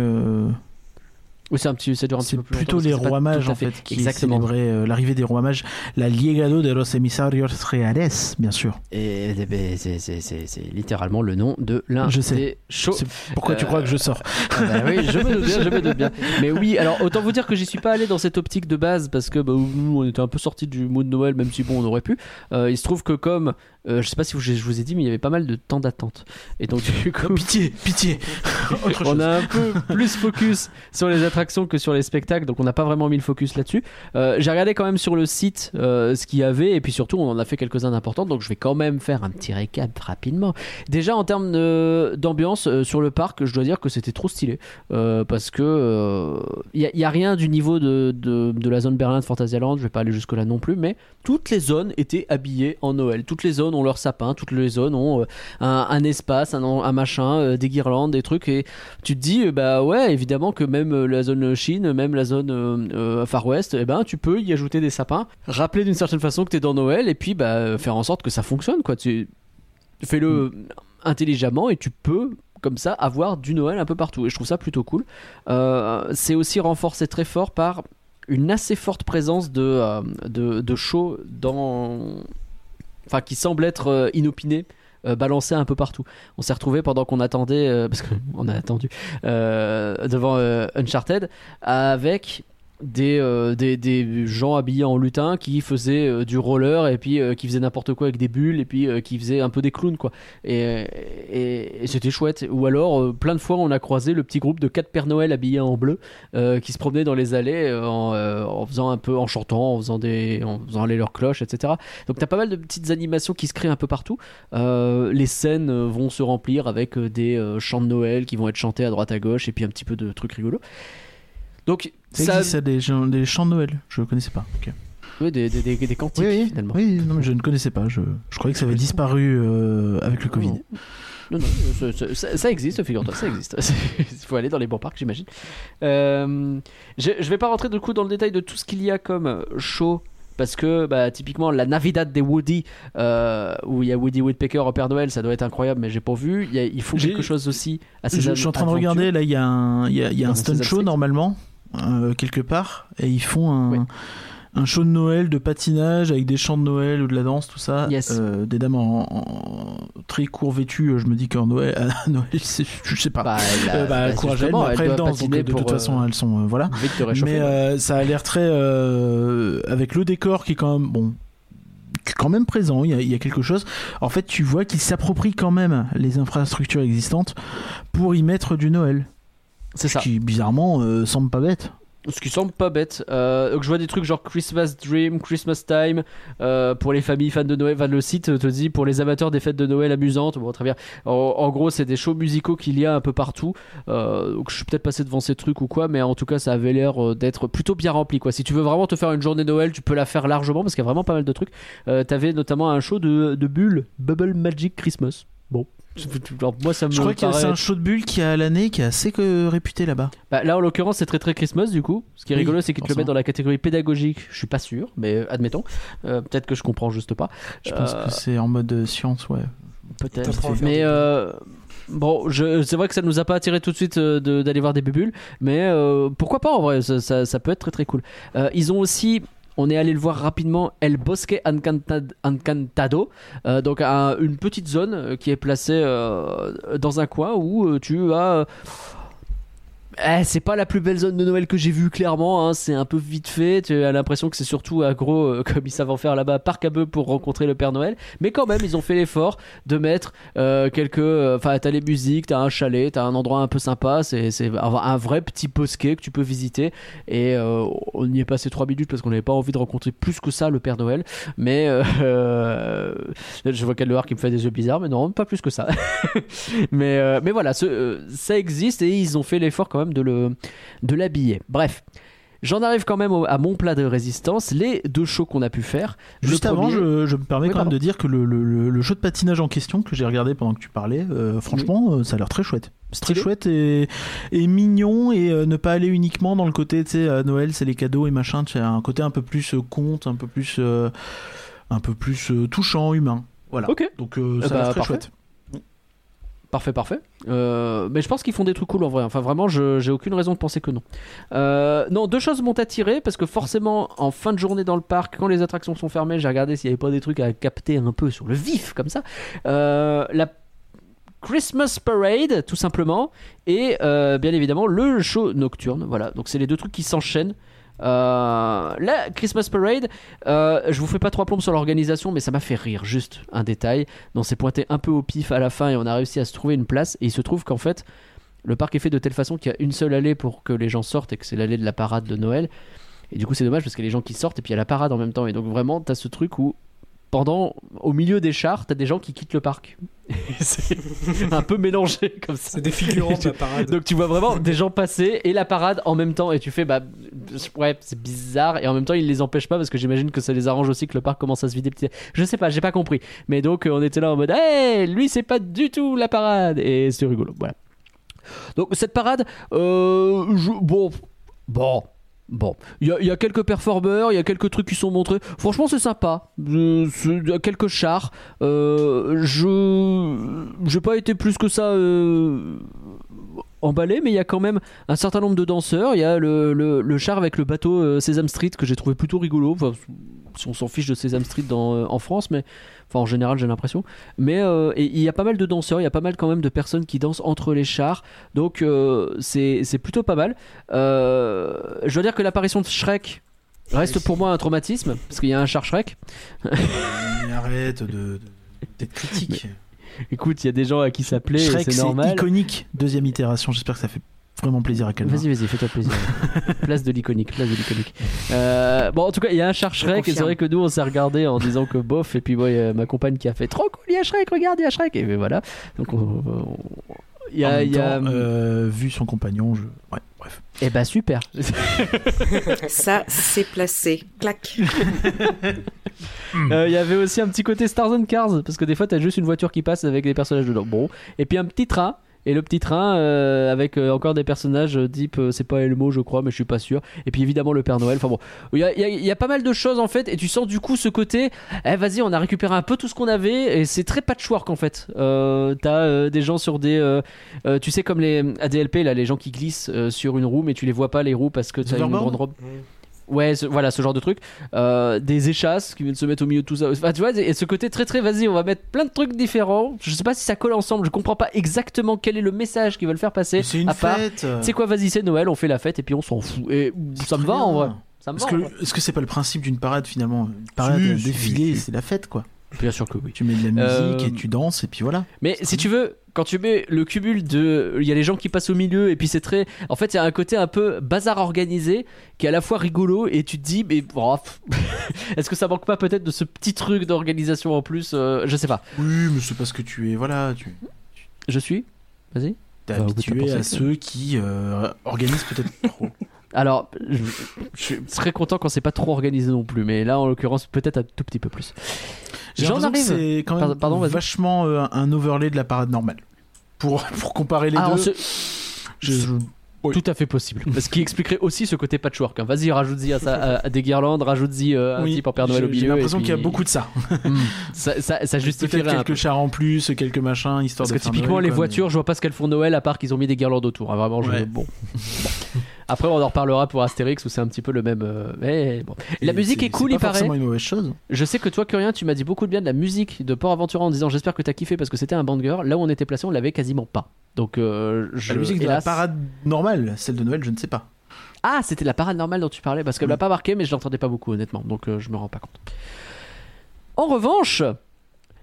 oui, c'est un petit, ça dure un petit peu plus plutôt les rois mages en fait qui Exactement. euh, l'arrivée des rois mages, la Liegado de los Emisarios Reales, bien sûr. Et eh ben, c'est- littéralement le nom de l'un Je sais. des shows. Pourquoi tu Euh, crois que je sors Ah bah oui, je me doute bien, je me doute bien. Mais oui, alors autant vous dire que j'y suis pas allé dans cette optique de base parce que bah, nous on était un peu sortis du mood de Noël, même si bon on aurait pu. Euh, il se trouve que comme euh, je sais pas si vous- je vous ai dit, mais il y avait pas mal de temps d'attente. Et donc du coup, Pitié, pitié. Autre on a un peu plus focus sur les attractions que sur les spectacles, donc on n'a pas vraiment mis le focus là-dessus. Euh, J'ai regardé quand même sur le site euh, ce qu'il y avait, et puis surtout on en a fait quelques-uns d'importants, donc je vais quand même faire un petit récap rapidement. Déjà en termes d'ambiance euh, sur le parc, je dois dire que c'était trop stylé, parce que il n'y a, rien du niveau de, de, de la zone Berlin de Fantasyland, je vais pas aller jusque là non plus, mais toutes les zones étaient habillées en Noël. Toutes les zones ont leur sapin, toutes les zones ont euh, un, espace, un, machin, euh, des guirlandes, des trucs, et tu te dis, bah ouais, évidemment que même euh, la zone Chine, même la zone Far West, eh ben, tu peux y ajouter des sapins, rappeler d'une certaine façon que t'es dans Noël, et puis bah, faire en sorte que ça fonctionne, quoi. Tu fais-le intelligemment, et tu peux comme ça avoir du Noël un peu partout et je trouve ça plutôt cool c'est aussi renforcé très fort par une assez forte présence de, de, de shows dans enfin qui semble être euh, inopiné euh, balancé un peu partout. On s'est retrouvé pendant qu'on attendait, euh, parce qu'on a attendu, devant Uncharted, avec des, euh, des, des gens habillés en lutin qui faisaient euh, du roller et puis euh, qui faisaient n'importe quoi avec des bulles et puis euh, qui faisaient un peu des clowns quoi. Et, et, et c'était chouette. Ou alors, euh, plein de fois, on a croisé le petit groupe de 4 Pères Noël habillés en bleu qui se promenaient dans les allées en, en faisant un peu, en chantant, en faisant, des, en faisant aller leurs cloches, etc. Donc t'as pas mal de petites animations qui se créent un peu partout. Les scènes vont se remplir avec des chants de Noël qui vont être chantés à droite à gauche et puis un petit peu de trucs rigolos. Donc Ça existe, ça, des, gens- des chants de Noël. Je connaissais pas. ok. ouais, des, des, des, des cantiques Oui, oui, finalement. oui, non, mais je ne connaissais pas. Je, je croyais que ça avait disparu euh, avec le Covid. Non, non, ça, ça- ça- ça existe, figure-toi, ça existe. Il faut aller dans les bons parcs, j'imagine. Euh, je, je vais pas rentrer du coup dans le détail de tout ce qu'il y a comme show. Parce que bah, typiquement la Navidad des Woody, euh, où il y a Woody Woodpecker au Père Noël, ça doit être incroyable, mais j'ai pas vu. Il y a- J'ai- quelque chose aussi à Je, je suis en train de regarder, là, il y a un, il y a, il y a un Dans stunt show normalement, euh, quelque part, et ils font un, show de Noël de patinage avec des chants de Noël ou de la danse, tout ça. Yes. Euh, des dames en, en- très court vêtues, euh, je me dis qu'en Noël, à Noël c'est- je sais pas. Bah, elle Euh, bah, bah, courage après elle dansent, donc de toute façon elles sont. voilà. Mais ouais. ça a l'air très. avec le décor qui est quand même. Bon. Quand même présent, il y, a, il y a quelque chose. En fait, tu vois qu'ils s'approprient quand même les infrastructures existantes pour y mettre du Noël. C'est ça. Ce qui, bizarrement, euh, semble pas bête. Ce qui semble pas bête. Euh, donc je vois des trucs genre Christmas Dream, Christmas Time euh, pour les familles fans de Noël. Enfin, le site te dit pour les amateurs des fêtes de Noël amusantes. Bon, très bien. En, en gros, c'est des shows musicaux qu'il y a un peu partout. Euh, donc je suis peut-être passé devant ces trucs ou quoi, mais en tout cas, ça avait l'air d'être plutôt bien rempli. Quoi. Si tu veux vraiment te faire une journée Noël, tu peux la faire largement parce qu'il y a vraiment pas mal de trucs. T'avais notamment un show de, de bulles, Bubble Magic Christmas. Alors, moi, ça me Je crois que paraît c'est un show de bulle qui a à l'année qui est assez que réputé là-bas. bah, là, en l'occurrence, c'est très très Christmas du coup. Ce qui est Oui, rigolo, c'est qu'ils te le mettent dans la catégorie pédagogique. Je suis pas sûr, mais euh, admettons. Euh, peut-être que je comprends juste pas. Je pense Euh, que c'est en mode euh, science, ouais. Peut-être. Mais euh, bon, je, c'est vrai que ça nous a pas attiré tout de suite euh, de- d'aller voir des bubules, mais euh, pourquoi pas en vrai, ça, ça- ça peut être très très cool. Euh, ils ont aussi. On est allé le voir rapidement, El Bosque Encantad- Encantado, Euh, donc un- une petite zone euh, qui est placée euh, dans un coin où tu as eh, c'est pas la plus belle zone de Noël que j'ai vue clairement, hein, c'est un peu vite fait, tu as l'impression que c'est surtout à euh, comme ils savent en faire là-bas, parc à bœufs pour rencontrer le Père Noël, mais quand même ils ont fait l'effort de mettre euh, quelques... Enfin t'as les musiques, t'as un chalet, t'as un endroit un peu sympa, c'est un vrai petit bosquet que tu peux visiter, et euh, on y est passé 3 minutes parce qu'on n'avait pas envie de rencontrer plus que ça le Père Noël, mais euh, euh, je vois Caldoar qui me fait des yeux bizarres, mais non, pas plus que ça. mais, euh, mais voilà, ce- euh, ça existe et ils ont fait l'effort quand même de le de l'habiller. Bref. J'en arrive quand même à mon plat de résistance, les deux shows qu'on a pu faire. Juste avant, je, je me permets Oui, quand même de dire que le, le, de patinage en question que j'ai regardé pendant que tu parlais, euh, franchement, euh, ça a l'air très chouette. C'est très chouette et, et mignon et euh, ne pas aller uniquement dans le côté, tu sais, à Noël, c'est les cadeaux et machin. Tu un côté un peu plus conte, un peu plus, euh, un peu plus touchant, humain. Voilà. Donc euh, Eh ça a bah, l'air très parfait. chouette. Parfait, parfait. Euh, mais je pense qu'ils font des trucs cool en vrai. Enfin, vraiment, j'ai aucune raison de penser que non. Euh, non, deux choses m'ont attiré parce que forcément, en fin de journée dans le parc, quand les attractions sont fermées, j'ai regardé s'il n'y avait pas des trucs à capter un peu sur le vif comme ça. Euh, la Christmas Parade, tout simplement, et bien évidemment le show nocturne. Voilà, donc c'est les deux trucs qui s'enchaînent. Euh, la Christmas Parade, euh, je vous fais pas trois plombes sur l'organisation, mais ça m'a fait rire. Juste un détail. Donc c'est pointé un peu au pif à la fin et on a réussi à se trouver une place. Et il se trouve qu'en fait, le parc est fait de telle façon qu'il y a une seule allée pour que les gens sortent et que c'est l'allée de la parade de Noël. Et du coup, c'est dommage parce qu'il y a les gens qui sortent et puis il y a la parade en même temps. Et donc vraiment, t'as ce truc où pendant, au milieu des chars, t'as des gens qui quittent le parc. c'est un peu mélangé comme ça. C'est des figurants de la parade. Donc tu vois vraiment des gens passer et la parade en même temps et tu fais bah ouais c'est bizarre et en même temps ils les empêchent pas parce que j'imagine que ça les arrange aussi que le parc commence à se vider. Je sais pas, j'ai pas compris. Mais donc euh, on était là en mode hey lui c'est pas du tout la parade et c'était rigolo. Voilà. Donc cette parade, euh, je- bon bon. Bon, il y, a- quelques performeurs, il y a quelques trucs qui sont montrés. Franchement, c'est sympa. Il y a quelques chars. Euh, je j'ai pas été plus que ça euh, emballé, mais il y a quand même un certain nombre de danseurs. Il y a le, char avec le bateau euh, Street que j'ai trouvé plutôt rigolo. Enfin, si on s'en fiche de Sesame Street euh, en France, mais enfin en général j'ai l'impression. Mais euh, et il y a pas mal de danseurs, il y a pas mal quand même de personnes qui dansent entre les chars. Donc euh, c'est plutôt pas mal. Euh, je dois dire que l'apparition de Shrek reste pour moi un traumatisme parce qu'il y a un char Shrek. Arrête de, d'être critique. Écoute, il y a des gens à qui ça plaît, c'est normal. iconique. Deuxième itération. J'espère que ça fait vraiment plaisir à quelqu'un. Vas-y, vas-y, fais-toi plaisir. place de l'iconique, place de l'iconique. Euh, bon, en tout cas, il y a un char Shrek, et c'est vrai que nous, on s'est regardé en disant que bof, et puis ouais, euh, ma compagne qui a fait trop cool, il y a Shrek, regarde, il y a Shrek, et puis voilà. Donc, on- on- il y En a. même il y a- temps, euh, vu son compagnon, je... ouais, bref. Eh bah, super. Ça, c'est placé. Clac. Euh, Il y avait aussi un petit côté Stars and Cars, parce que des fois, t'as juste une voiture qui passe avec des personnages dedans. Bon, et puis un petit train. Et le petit train euh, avec euh, encore des personnages euh, type, c'est pas Elmo je crois, mais je suis pas sûr. Et puis évidemment le Père Noël. Enfin bon, il y a, il y a- il y a pas mal de choses en fait. Et tu sens du coup ce côté, eh vas-y, on a récupéré un peu tout ce qu'on avait. Et c'est très patchwork en fait. T'as des gens sur des, tu sais comme les ADLP là, les gens qui glissent sur une roue, mais tu les vois pas les roues parce que t'as une grande robe. Ouais, ce- voilà ce genre de truc. Euh, des échasses qui viennent se mettre au milieu de tout ça. Enfin, tu vois, et ce côté très très vas-y, on va mettre plein de trucs différents. Je sais pas si ça colle ensemble. Je comprends pas exactement quel est le message qu'ils veulent faire passer. C'est une à part, fête. c'est quoi, vas-y, c'est Noël, on fait la fête et puis on s'en fout. Et ça me va en vrai. Ça me Est-ce va. que, en vrai. est-ce que c'est pas le principe d'une parade finalement? Une parade, Si, un si, défilé, si. c'est la fête quoi. Bien sûr que oui. Tu mets de la musique Euh, et tu danses et puis voilà. Mais si tu veux, quand tu mets le cumul de. Il y a les gens qui passent au milieu et puis c'est très. En fait, il y a un côté un peu bazar organisé qui est à la fois rigolo et tu te dis, mais. oh, Est-ce que ça manque pas peut-être de ce petit truc d'organisation en plus euh, Je sais pas. Oui, mais c'est parce que tu es voilà, tu Je suis Vas-y. es Bah, habitué à ceux qui euh, organisent peut-être trop. Alors, je, je très content quand c'est pas trop organisé non plus, mais là en l'occurrence peut-être un tout petit peu plus. J'en arrive. c'est quand même Pardon- vachement euh, un overlay de la parade normale. Pour, pour comparer les Ah, deux. c'est- je- je- oui. Tout à fait possible. Ce qui expliquerait aussi ce côté patchwork. hein. Vas-y, rajoute-y à, ça- à- à des guirlandes, rajoute-y euh, un oui, type en Père Noël au j'ai- J'ai milieu. l'impression qu'il y a beaucoup de ça. Hmm. ça, ça, ça justifierait Peut-être quelques chars en plus, quelques machins, histoire Parce de que typiquement Noël, les quoi, voitures, je vois pas ce qu'elles font Noël à part qu'ils ont mis des guirlandes autour. hein. Vraiment, je... Ouais. bon. Après, on en reparlera pour Astérix où c'est un petit peu le même. euh, Mais bon. La musique est cool, il pas paraît. forcément une mauvaise chose. Je sais que toi, Curien, tu m'as dit beaucoup de bien de la musique de Port Aventura en disant j'espère que t'as kiffé parce que c'était un banger. Là où on était placé, on l'avait quasiment pas. Donc, euh, je. La musique de la parade normale, celle de Noël, je ne sais pas. Ah, c'était la parade normale dont tu parlais parce qu'elle Oui. m'a pas marqué, mais je l'entendais pas beaucoup, honnêtement. Donc, euh, je me rends pas compte. En revanche,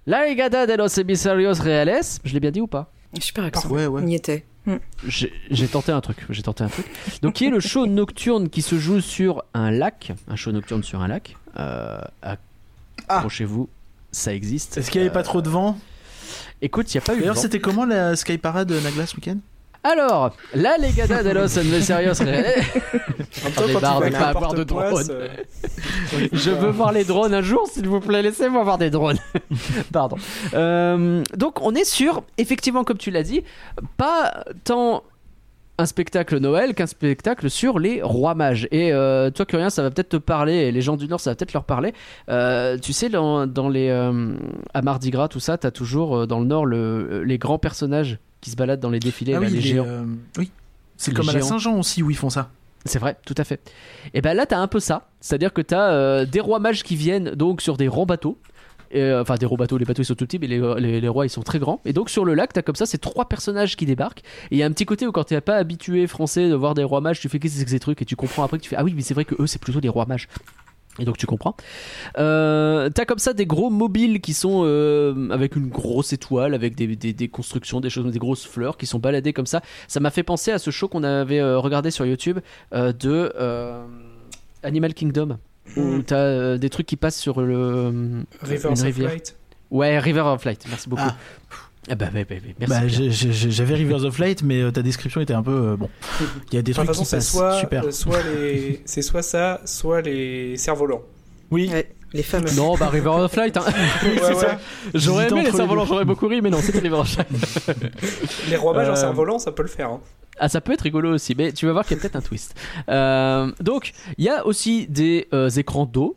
La Ligada de los Emisarios Reales, je l'ai bien dit ou pas? Super accent. Ouais, ouais. On y était. Hmm. J'ai tenté un truc, j'ai tenté un truc. Donc, qui est le show nocturne qui se joue sur un lac, un show nocturne sur un lac. Euh, Ah. Accrochez-vous, ça existe. Est-ce qu'il n'y avait pas trop de vent? Écoute, il y a pas eu. D'ailleurs, c'était comment la Sky Parade Nagla ce week-end? Alors, la Legada de los temps, J'en vas de pas avoir de quoi, drone. c'est- Je veux voir les drones un jour, s'il vous plaît. Laissez-moi voir des drones. Pardon. Euh, donc, on est sur, effectivement, comme tu l'as dit, pas tant un spectacle Noël qu'un spectacle sur les rois mages. Et euh, toi, Curien, ça va peut-être te parler, et les gens du Nord, ça va peut-être leur parler. Euh, tu sais, dans, dans les. euh, à Mardi Gras, tout ça, t'as toujours dans le Nord le- les grands personnages qui se baladent dans les défilés, Ah là, oui, les les, géants. oui. C'est comme à la. Saint-Jean aussi où ils font ça. C'est vrai, tout à fait. Et ben là, t'as un peu ça. C'est-à-dire que t'as des rois mages qui viennent donc sur des grands bateaux. Euh, enfin des bateaux, les bateaux ils sont tout petits, mais les, les, les rois ils sont très grands. Et donc sur le lac, t'as comme ça ces trois personnages qui débarquent. Et il y a un petit côté où quand t'es pas habitué français de voir des rois mages, tu fais qu'est-ce que ces trucs? Et tu comprends après que tu fais ah oui, mais c'est vrai que eux c'est plutôt des rois mages. Et donc tu comprends. Euh, T'as comme ça des gros mobiles qui sont euh, avec une grosse étoile, avec des, des, constructions, des choses, des grosses fleurs qui sont baladées comme ça. Ça m'a fait penser à ce show qu'on avait euh, regardé sur YouTube euh, de euh, Animal Kingdom. Où Hmm. t'as euh, des trucs qui passent sur le Rivers une of rivière. Light. Ouais, River of Light. Merci beaucoup. Ah. Ah bah, ouais, ouais, ouais, merci. Bah, j'avais Rivers of Light, mais euh, ta description était un peu euh, bon. Il y a des Enfin, trucs qui passent soit, super. euh, soit les, c'est soit ça, soit les cerfs-volants. Oui. Ouais, les fameux. Non, bah River of Light. Hein. Ouais, c'est ouais. ça. J'aurais aimé les cerfs-volants, j'aurais beaucoup ri, mais non, c'était River of Light. Les rois mages en Euh, cerf-volant, ça peut le faire. hein. Ah, ça peut être rigolo aussi, mais tu vas voir qu'il y a peut-être un twist. Euh, donc, il y a aussi des euh, écrans d'eau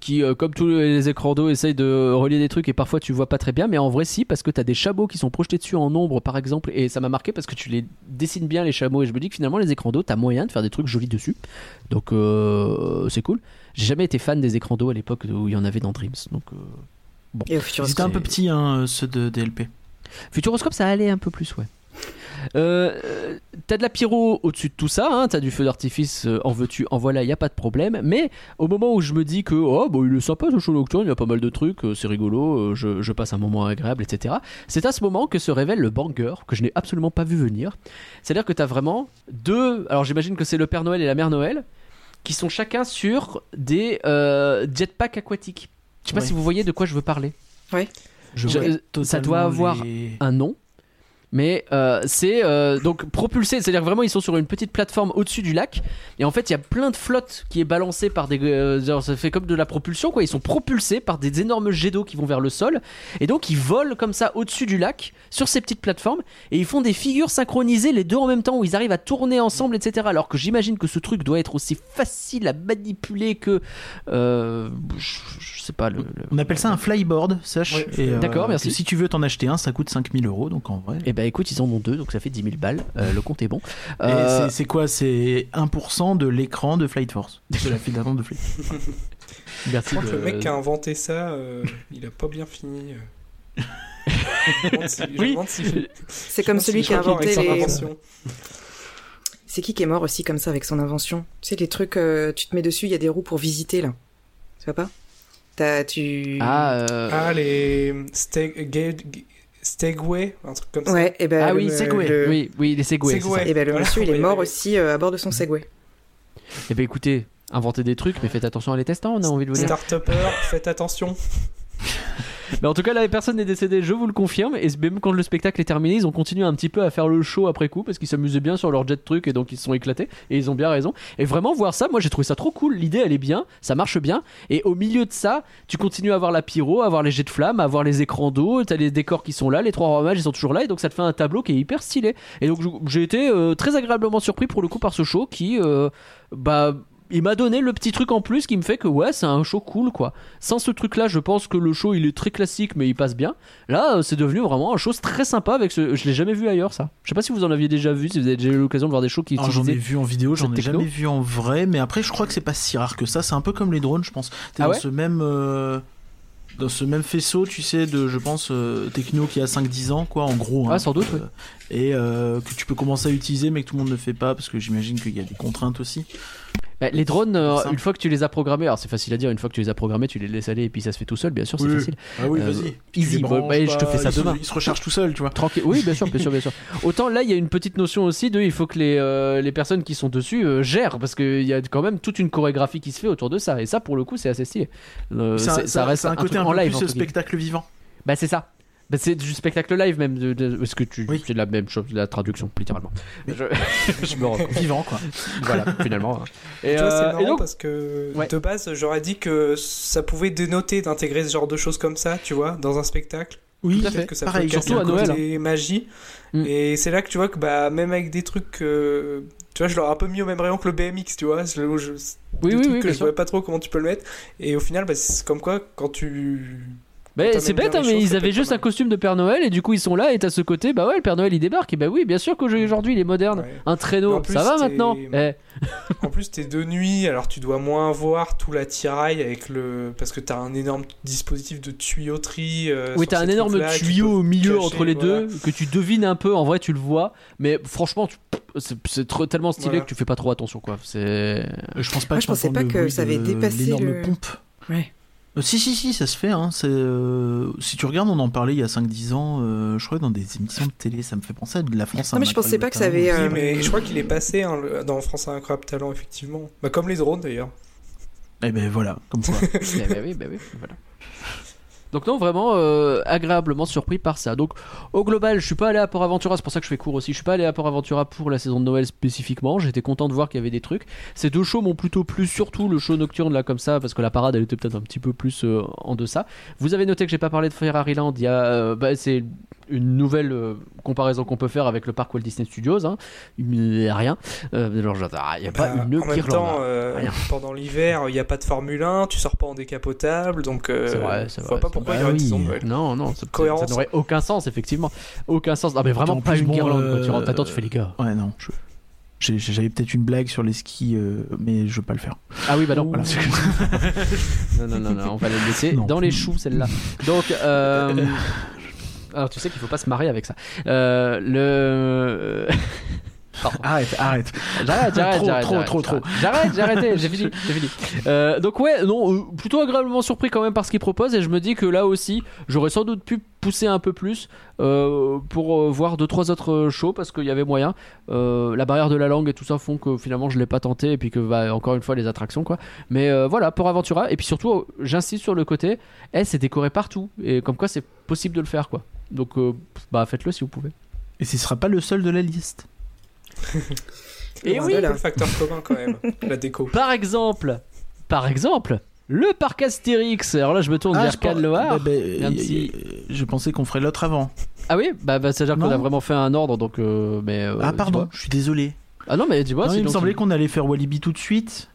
qui, euh, comme tous les écrans d'eau, essayent de relier des trucs et parfois tu vois pas très bien, mais en vrai, si, parce que tu as des chameaux qui sont projetés dessus en ombre, par exemple, et ça m'a marqué parce que tu les dessines bien, les chameaux, et je me dis que finalement, les écrans d'eau, t'as moyen de faire des trucs jolis dessus. Donc, euh, c'est cool. J'ai jamais été fan des écrans d'eau à l'époque où il y en avait dans Dreams. Donc, euh, Et au Ils futur, étaient un peu petits, hein, ceux de DLP. Futuroscope, ça allait un peu plus, ouais. Euh, euh, t'as de la pyro au-dessus de tout ça, hein, t'as du feu d'artifice, euh, en veux-tu, en voilà, y a pas de problème. Mais au moment où je me dis que oh bah il est sympa ce show nocturne, il y a pas mal de trucs, euh, c'est rigolo, euh, je, je passe un moment agréable, etc. C'est à ce moment que se révèle le banger que je n'ai absolument pas vu venir. C'est-à-dire que t'as vraiment deux, alors j'imagine que c'est le Père Noël et la Mère Noël, qui sont chacun sur des euh, jetpacks aquatiques. Je sais pas Ouais. si vous voyez de quoi je veux parler. Je Je- vois ça doit avoir les- un nom. Mais euh, c'est euh, donc propulsé, c'est-à-dire que vraiment ils sont sur une petite plateforme au-dessus du lac et en fait il y a plein de flotte qui est balancée par des, euh, ça fait comme de la propulsion quoi. Ils sont propulsés par des énormes jets d'eau qui vont vers le sol et donc ils volent comme ça au-dessus du lac sur ces petites plateformes et ils font des figures synchronisées les deux en même temps où ils arrivent à tourner ensemble etc. Alors que j'imagine que ce truc doit être aussi facile à manipuler que euh, je, je sais pas le, le- On appelle ça un flyboard, sache. Ouais, euh, D'accord, merci. Si tu veux t'en acheter un, ça coûte 5000 euros, donc en vrai. Eh ben écoute, ils en ont deux, donc ça fait 10 000 balles. Euh, le compte est bon. Euh, c'est- quoi C'est 1% de l'écran de Flight Force. De la file d'attente de Flight. merci Je crois que le mec qui a inventé ça, euh, il a pas bien fini. si- Oui. si- C'est comme celui si qui a inventé les. invention. C'est qui qui est mort aussi comme ça avec son invention? Tu sais, les trucs, euh, tu te mets dessus, il y a des roues pour visiter là. Tu vois pas? T'as, tu. Ah, euh, Ah, les Steg- Stegway, un truc comme ça. Ouais, et ben. ah le- oui, Segway. le- oui, oui, les Segway. Segway. Et ben le Voilà, monsieur, il est mort aussi euh, à bord de son Segway. Eh ben écoutez, inventez des trucs, mais faites attention à les testants, on a envie de vous dire. Startupper, faites attention. Mais en tout cas, là, personne n'est décédé, je vous le confirme. Et même quand le spectacle est terminé, ils ont continué un petit peu à faire le show après coup parce qu'ils s'amusaient bien sur leur jet truc et donc ils se sont éclatés. Et ils ont bien raison. Et vraiment, voir ça, moi j'ai trouvé ça trop cool. L'idée, elle est bien, ça marche bien. Et au milieu de ça, tu continues à avoir la pyro, à avoir les jets de flammes, à avoir les écrans d'eau, t'as les décors qui sont là, les trois rois mages ils sont toujours là. Et donc ça te fait un tableau qui est hyper stylé. Et donc j'ai été euh, très agréablement surpris pour le coup par ce show qui, euh, bah. Il m'a donné le petit truc en plus qui me fait que ouais c'est un show cool quoi. Sans ce truc là je pense que le show il est très classique mais il passe bien. Là, euh, c'est devenu vraiment un show très sympa avec ce. Je l'ai jamais vu ailleurs, ça. Je sais pas si vous en aviez déjà vu, si vous avez déjà eu l'occasion de voir des shows qui Alors, J'en ai vu en vidéo, j'en ai jamais vu en vrai, mais après je crois que c'est pas si rare que ça. C'est un peu comme les drones, je pense. T'es Ah dans ouais ce même euh, dans ce même faisceau, tu sais, de je pense euh, techno qui a 5-10 ans, quoi, en gros. hein. Ah, sans doute, oui. Et que tu peux commencer à utiliser, mais que tout le monde ne fait pas parce que j'imagine qu'il y a des contraintes aussi. Bah, les drones, euh, une fois que tu les as programmés, alors c'est facile à dire, une fois que tu les as programmés, tu les laisses aller et puis ça se fait tout seul, bien sûr, c'est Oui. facile. Ah oui, Euh, vas-y. easy, Tu les bah, bah, je te fais ça il se- demain. Il se recharge tout seul, tu vois. Tranquille. Oui, bien sûr, bien sûr, bien sûr. Autant là, il y a une petite notion aussi de, il faut que les, euh, les personnes qui sont dessus euh, gèrent parce qu'il y a quand même toute une chorégraphie qui se fait autour de ça. Et ça, pour le coup, c'est assez stylé. Euh, ça reste un côté un en peu live. plus spectacle vivant. Bah c'est ça. Bah, c'est du spectacle live même. De, que tu, Oui. c'est la même chose, la traduction littéralement. Je, je me rends. Vivant, quoi. Voilà, finalement. hein. Et, tu vois, c'est euh, marrant et donc, parce que Ouais. de base, j'aurais dit que ça pouvait dénoter d'intégrer ce genre de choses comme ça, tu vois, dans un spectacle. Oui, à fait. Peut-être que ça pareil, surtout à Noël, côté magie. Mm. Et c'est là que tu vois que bah, même avec des trucs. euh, tu vois, je l'aurais un peu mis au même rayon que le BMX, tu vois. Je, je- oui, des oui, trucs oui, que je sûr. vois pas trop comment tu peux le mettre. Et au final, bah, c'est comme quoi, quand tu Mais t'amènes c'est bien bête, hein, mais ils avaient juste un costume de Père Noël et du coup ils sont là et t'as ce côté, bah ouais, le Père Noël il débarque et bah oui, bien sûr qu'aujourd'hui il est moderne. Ouais. Un Mais traîneau, en plus, ça va t'es- maintenant Eh, En plus, t'es de nuit, alors tu dois moins voir tout l'attirail avec le. Parce que t'as un énorme dispositif de tuyauterie. euh, Oui, t'as un énorme tuyau au milieu cacher, entre les voilà. deux que tu devines un peu. En vrai, tu le vois, mais franchement, tu- c'est c'est tellement stylé Voilà. que tu fais pas trop attention, quoi. C'est Je pense pas Moi, que je pensais pas que ça avait dépassé l'énorme le- pompe. Ouais. Euh, si, si, si, ça se fait. Hein. C'est, euh, si tu regardes, on en parlait il y a 5-10 ans, euh, je crois, dans des émissions de télé. Ça me fait penser à de la France. Non, mais je pensais pas que ça incroyable avait, euh, Oui, mais je crois qu'il est passé hein, le- dans France incroyable talent, effectivement. Bah, comme les drones d'ailleurs. Eh ben voilà, comme quoi. Eh ben oui, ben oui, voilà. Donc non, vraiment euh, agréablement surpris par ça. Donc au global, je suis pas allé à Port Aventura, c'est pour ça que je fais court aussi. Je suis pas allé à Port Aventura pour la saison de Noël spécifiquement. J'étais content de voir qu'il y avait des trucs. Ces deux shows m'ont plutôt plu, surtout le show nocturne là comme ça, parce que la parade elle était peut-être un petit peu plus euh, en deçà. Vous avez noté que j'ai pas parlé de Ferrari Land. Il y a, euh, bah, c'est une nouvelle euh, comparaison qu'on peut faire avec le parc Walt Disney Studios. Hein. Il y a rien. Euh, genre, genre, il y a pas Bah, une en même guirlande. temps, euh, Rien. pendant l'hiver, il n'y a pas de Formule 1, tu sors pas en décapotable, donc euh, C'est vrai, c'est je vrai, vois pas pourquoi il y aurait une Bah saison de. Non, non, ça, n'aurait aucun sens, effectivement. Aucun sens. Non, mais vraiment En pas une guirlande. Tu euh, rentres, attends, tu fais les gars. Ouais, non. je- j'ai- J'avais peut-être une blague sur les skis, euh, mais je veux pas le faire. Ah oui, bah non. Voilà. non, non, non, non, on va la laisser Non. dans les choux, celle-là. Donc, euh, alors tu sais qu'il faut pas se marier avec ça. Euh, le. Pardon. Arrête, arrête. J'arrête, j'arrête, Trop, j'arrête, trop, j'arrête, trop, trop. J'arrête, j'ai arrêté, j'ai fini, j'ai fini. Euh, donc ouais, non, euh, plutôt agréablement surpris quand même par ce qu'il propose et je me dis que là aussi, j'aurais sans doute pu pousser un peu plus euh, pour euh, voir deux trois autres euh, shows parce qu'il y avait moyen. Euh, la barrière de la langue et tout ça font que finalement je l'ai pas tenté et puis que bah, encore une fois les attractions quoi. Mais euh, voilà pour Aventura et puis surtout euh, j'insiste sur le côté, eh, c'est décoré partout et comme quoi c'est possible de le faire quoi. Donc euh, bah faites-le si vous pouvez. Et ce sera pas le seul de la liste. Et C'est oui, le facteur commun quand même, la déco. Par exemple, par exemple, le parc Astérix. Alors là, je me tourne Ah, vers Loire. bah, bah, Je pensais qu'on ferait l'autre avant. Ah oui, bah, bah c'est-à-dire qu'on a vraiment fait un ordre, donc. euh, mais, euh, ah, pardon, je suis désolé. Ah non, mais dis-moi. Non, il me semblait tu- qu'on allait faire Walibi tout de suite.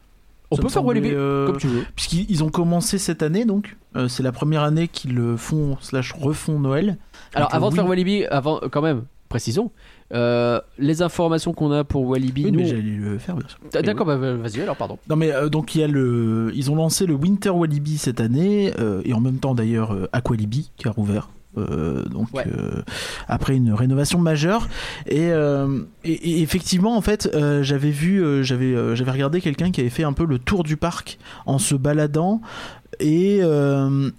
On Ça peut faire Walibi euh, comme tu veux. Puisqu'ils ils ont commencé cette année, donc. Euh, c'est la première année qu'ils le font, slash refont Noël. Alors, avant de faire Walibi, avant, quand même, précisons. euh, les informations qu'on a pour Walibi. Oui, nous- mais j'allais le faire, bien sûr. Ah, D'accord, bah, vas-y alors, pardon. Non mais euh, donc il y a le, ils ont lancé le Winter Walibi cette année euh, et en même temps d'ailleurs euh, Aqualibi qui a rouvert. euh, donc Ouais. euh, après une rénovation majeure et, euh, et, et effectivement en fait euh, j'avais vu euh, j'avais euh, j'avais regardé quelqu'un qui avait fait un peu le tour du parc en se baladant et euh,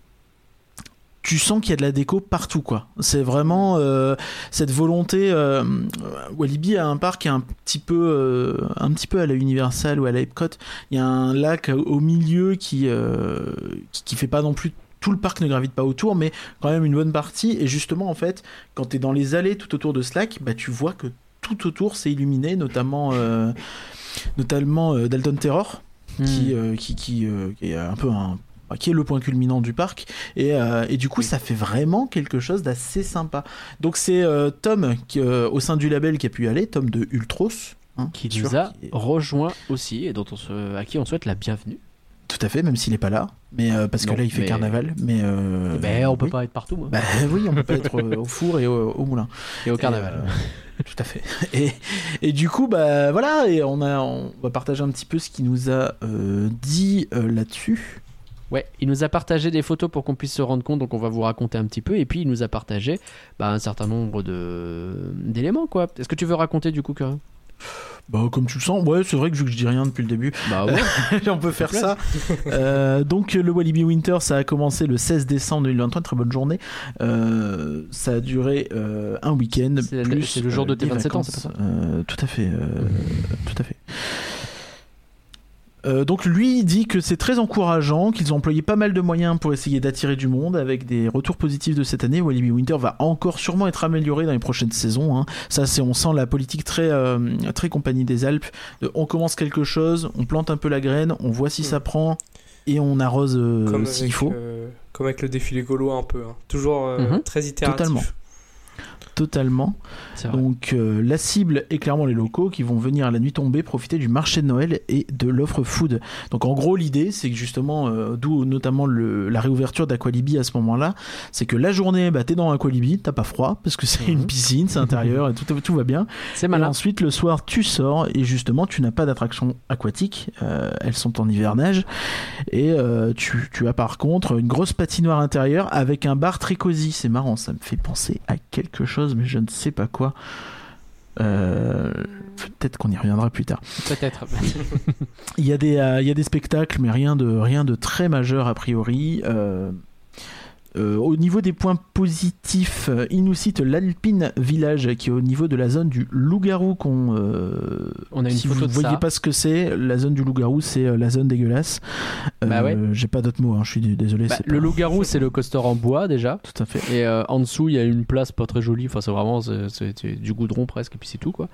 tu sens qu'il y a de la déco partout quoi. C'est vraiment euh, cette volonté. euh, Walibi a un parc qui est un petit peu, euh, un petit peu à la Universal ou à la Epcot. Il y a un lac au milieu qui, euh, qui, qui fait pas non plus tout le parc ne gravite pas autour, mais quand même une bonne partie. Et justement en fait, quand tu es dans les allées tout autour de ce lac, bah tu vois que tout autour c'est illuminé, notamment, notamment Dalton Terror qui, euh, qui, qui, qui est un peu un qui est le point culminant du parc et, euh, et du coup ça fait vraiment quelque chose d'assez sympa donc c'est euh, Tom qui, euh, au sein du label qui a pu y aller Tom de Ultros hein, Qui nous sûr, a qui est- rejoint aussi et dont on se... à qui on souhaite la bienvenue. tout à fait même s'il est pas là mais parce Non, que là il fait mais- carnaval mais euh, Ben, on peut oui. pas être partout, moi. bah oui on peut pas être au four et au, au moulin et au carnaval. Et, tout à fait. Et, et du coup, bah voilà, et on a, on va partager un petit peu ce qu'il nous a dit là-dessus. Ouais, il nous a partagé des photos pour qu'on puisse se rendre compte, donc on va vous raconter un petit peu. Et puis il nous a partagé bah, un certain nombre de d'éléments, quoi. Est-ce que tu veux raconter du coup, Karim Bah comme tu le sens, ouais, c'est vrai que vu que je dis rien depuis le début, Bah ouais. on peut faire ça. Euh, donc le Walibi Winter, ça a commencé le 16 décembre 2023, très bonne journée. Euh, ça a duré euh, un week-end. C'est le jour de tes des 27 ans, c'est pas Euh, Tout à fait, euh, tout à fait. Euh, donc lui il dit que c'est très encourageant, qu'ils ont employé pas mal de moyens pour essayer d'attirer du monde avec des retours positifs de cette année. Walibi Winter va encore sûrement être amélioré dans les prochaines saisons. hein. Ça c'est on sent la politique très euh, très compagnie des Alpes. De, on commence quelque chose, on plante un peu la graine, on voit si Mm. ça prend et on arrose euh, comme, s'il avec, faut. euh, comme avec le défilé gaulois un peu. hein. Toujours Mhm. très itératif. Totalement. Totalement. Donc euh, la cible est clairement les locaux qui vont venir à la nuit tombée profiter du marché de Noël et de l'offre food. Donc en gros l'idée c'est que justement, euh, d'où notamment le- la réouverture d'Aqualibi à ce moment-là, c'est que la journée bah, t'es dans Aqualibi, t'as pas froid parce que c'est Mhm. une piscine, c'est intérieur et tout, tout va bien. C'est Et malin. ensuite le soir tu sors et justement tu n'as pas d'attraction aquatique, euh, elles sont en hivernage et tu, tu as par contre une grosse patinoire intérieure avec un bar très cosy. C'est marrant, ça me fait penser à quelque chose mais je ne sais pas quoi. Euh, Peut-être qu'on y reviendra plus tard. Peut-être. Il y, a des, euh, il y a des spectacles, mais rien de, rien de très majeur a priori. Euh, euh, au niveau des points positifs, euh, il nous cite l'Alpine Village qui est au niveau de la zone du loup-garou. qu'on, euh, On a une si photo vous ne voyez ça. pas ce que c'est, la zone du loup-garou, c'est la zone dégueulasse. Bah ouais. J'ai pas d'autres mots, hein, je suis désolé. Bah, le pas- loup-garou, c'est le coaster en bois déjà. Tout à fait. Et en dessous, il y a une place pas très jolie. Enfin, c'est vraiment c'est- c'est c'est du goudron presque, et puis c'est tout quoi.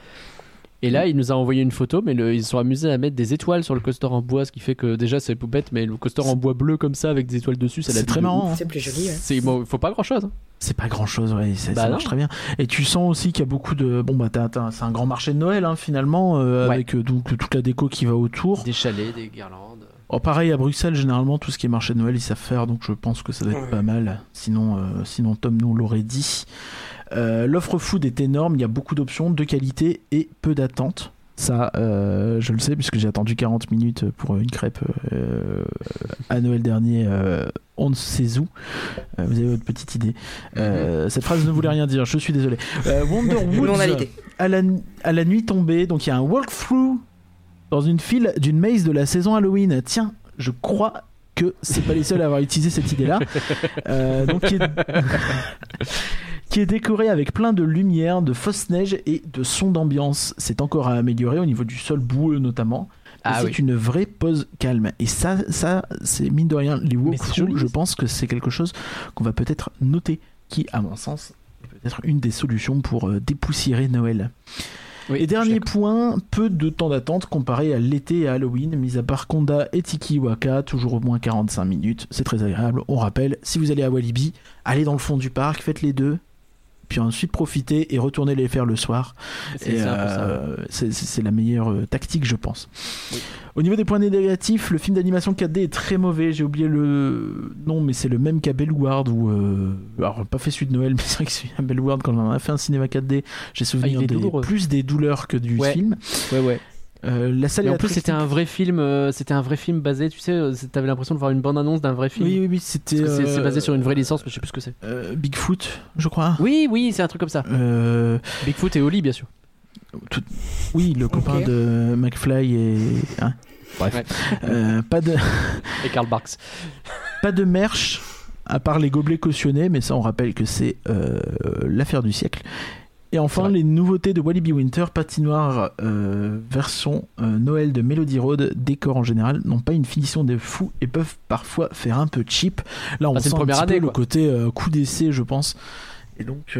Et là, il nous a envoyé une photo, mais le- ils se sont amusés à mettre des étoiles sur le coaster en bois, ce qui fait que déjà c'est bête, mais le coaster en bois bleu comme ça avec des étoiles dessus, ça l'a très marrant. hein. C'est plus joli, ouais. C'est bon, faut pas grand chose. C'est pas grand chose, ouais, ça, Bah ça non. marche très bien. Et tu sens aussi qu'il y a beaucoup de. Bon, bah, c'est un grand marché de Noël, hein, finalement, euh, Ouais. avec euh, donc, toute la déco qui va autour. Des chalets, des guirlandes. Oh, pareil, à Bruxelles, généralement, tout ce qui est marché de Noël, ils savent faire, donc je pense que ça doit être Ouais. pas mal. Sinon, euh, sinon Tom nous l'aurait dit. Euh, L'offre food est énorme, il y a beaucoup d'options, de qualité et peu d'attente. Ça, euh, je le sais, puisque j'ai attendu 40 minutes pour une crêpe euh, à Noël dernier, euh, on ne sait où. Vous avez votre petite idée. Euh, Cette phrase ne voulait rien dire, je suis désolé. Wonder Woods, à la, à la nuit tombée, donc il y a un walkthrough dans une file d'une maze de la saison Halloween. Tiens, je crois que c'est pas les seuls à avoir utilisé cette idée-là. Donc qui est... décoré avec plein de lumière, de fausses neiges et de sons d'ambiance. C'est encore à améliorer au niveau du sol boueux notamment. Ah c'est oui. une vraie pause calme. Et ça, ça c'est mine de rien, les walkthroughs, je pense que c'est quelque chose qu'on va peut-être noter, qui, à mon sens, est peut-être une des solutions pour euh, dépoussiérer Noël. Oui, et dernier point, peu de temps d'attente comparé à l'été et à Halloween, mis à part Konda et Tiki Waka, toujours au moins 45 minutes, c'est très agréable. On rappelle, si vous allez à Walibi, allez dans le fond du parc, faites les deux, puis ensuite profitez et retournez les faire le soir. C'est euh, la meilleure euh, tactique, je pense. Oui. Au niveau des points négatifs, le film d'animation 4D est très mauvais. J'ai oublié le nom, mais c'est le même qu'à Bellward. Où, euh, Alors, pas fait celui de Noël, mais c'est vrai que celui à Bellward, quand on en a fait un cinéma 4D, j'ai souvenir Ah, des- douloureux. plus des douleurs que du Ouais. film. Ouais, ouais. Euh, la salle Et est en plus, c'était un vrai film. euh, c'était un vrai film basé. Tu sais, euh, t'avais l'impression de voir une bande annonce d'un vrai film. Oui, oui, oui, c'était. C'est euh, basé sur une vraie licence, mais je sais plus ce que c'est. euh, Bigfoot, je crois. Oui, oui, c'est un truc comme ça. Euh, Bigfoot et Oli, bien sûr. tout- Oui, le copain de McFly et. hein. Bref. Ouais. Euh, pas de. Et Karl Barks. Pas de merch, à part les gobelets cautionnés, mais ça on rappelle que c'est euh, l'affaire du siècle. Et enfin, les nouveautés de Walibi Winter, patinoire euh, version euh, Noël de Melody Road, décor en général, n'ont pas une finition de fou et peuvent parfois faire un peu cheap. Là, on Ah, c'est sent une un petit peu le côté euh, coup d'essai, je pense. Et donc,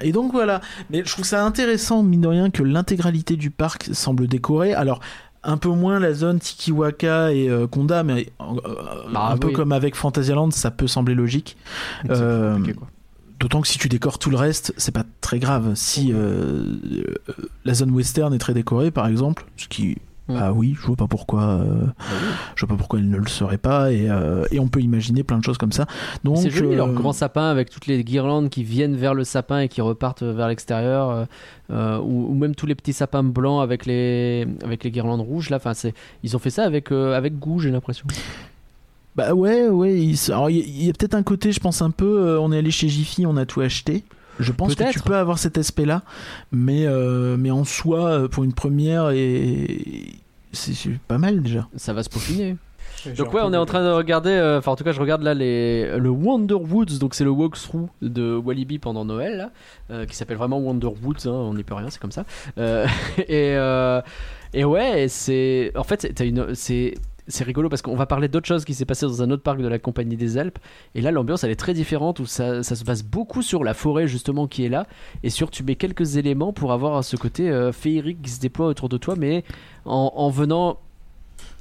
et donc voilà. Mais je trouve ça intéressant, mine de rien, que l'intégralité du parc semble décorée. Alors, un peu moins la zone Tikiwaka et euh, Konda, mais euh, Bah, un peu comme avec Fantasyland, ça peut sembler logique. Euh, compliqué, quoi. D'autant que si tu décores tout le reste, c'est pas très grave. Si euh, euh, la zone western est très décorée, par exemple, ce qui Mm. ah oui, je vois pas pourquoi, euh, je vois pas pourquoi elle ne le serait pas, et, euh, et on peut imaginer plein de choses comme ça. Donc C'est joli euh, leur grand sapin avec toutes les guirlandes qui viennent vers le sapin et qui repartent vers l'extérieur, ou, ou même tous les petits sapins blancs avec les avec les guirlandes rouges là. Enfin, c'est ils ont fait ça avec avec goût, j'ai l'impression. Bah ouais, ouais. Il alors, il y a, peut-être un côté, je pense un peu, euh, on est allé chez Jiffy, on a tout acheté. Je pense que tu peux avoir cet aspect-là, mais, euh, mais en soi, euh, pour une première, et c'est pas mal déjà. Ça va se peaufiner. Donc ouais, on est en train de regarder, euh, enfin en tout cas je regarde là les, le Wonder Woods, donc c'est le walkthrough de Walibi pendant Noël, là, euh, qui s'appelle vraiment Wonder Woods, hein, on n'y peut rien, c'est comme ça. Euh, et, euh, et ouais, c'est... En fait, c'est- t'as une... c'est... Rigolo parce qu'on va parler d'autre chose qui s'est passé dans un autre parc de la Compagnie des Alpes. Et là, l'ambiance, elle est très différente où ça, ça se base beaucoup sur la forêt, justement, qui est là. Et sur, tu mets quelques éléments pour avoir ce côté euh, féerique qui se déploie autour de toi, mais en, en venant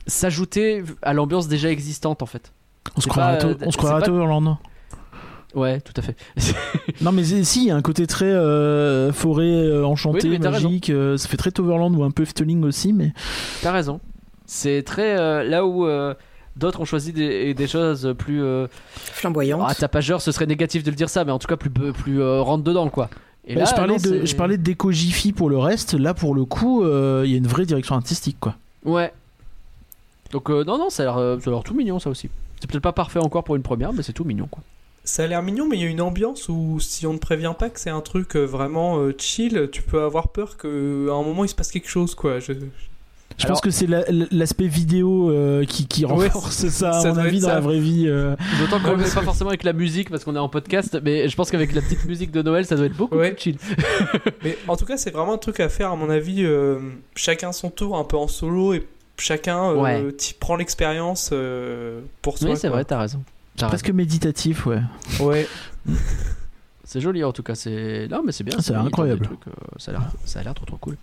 s'ajouter à l'ambiance déjà existante, en fait. On se croirait à euh, Toverland. Ouais, tout à fait. Non, mais si, il y a un côté très euh, forêt euh, enchantée, Oui, magique. ça fait très Toverland ou un peu Efteling aussi, mais T'as raison. C'est très euh, là où euh, d'autres ont choisi des, des choses plus. euh, Flamboyante. ah, tapageur, ce serait négatif de le dire ça, mais en tout cas plus plus euh, rentre dedans quoi. Et Bah, là, je parlais non, de, je parlais de déco Jiffy pour le reste. Là, pour le coup, euh, il y a une vraie direction artistique, quoi. Ouais. Donc euh, non non, ça a l'air euh, tout mignon ça aussi. C'est peut-être pas parfait encore pour une première, mais c'est tout mignon quoi. Ça a l'air mignon, mais il y a une ambiance où si on ne prévient pas que c'est un truc vraiment euh, chill, tu peux avoir peur qu'à un moment il se passe quelque chose, quoi. Je... Je Alors- pense que c'est la- l'aspect vidéo euh, qui, qui Ouais, renforce ça, à mon avis, dans ça. la vraie vie. euh. D'autant qu'on le met parce pas forcément avec la musique parce qu'on est en podcast, mais je pense qu'avec la petite musique de Noël, ça doit être beaucoup Ouais. plus chill. Mais en tout cas, c'est vraiment un truc à faire, à mon avis, euh, chacun son tour, un peu en solo, et chacun euh, Ouais. prend l'expérience euh, pour soi. Oui, c'est vrai, t'as raison. T'as Presque méditatif, ouais. Ouais. C'est joli en tout cas. C'est non mais c'est bien. Ah, des incroyable. trucs, euh, ça a l'air, ça a l'air trop trop cool.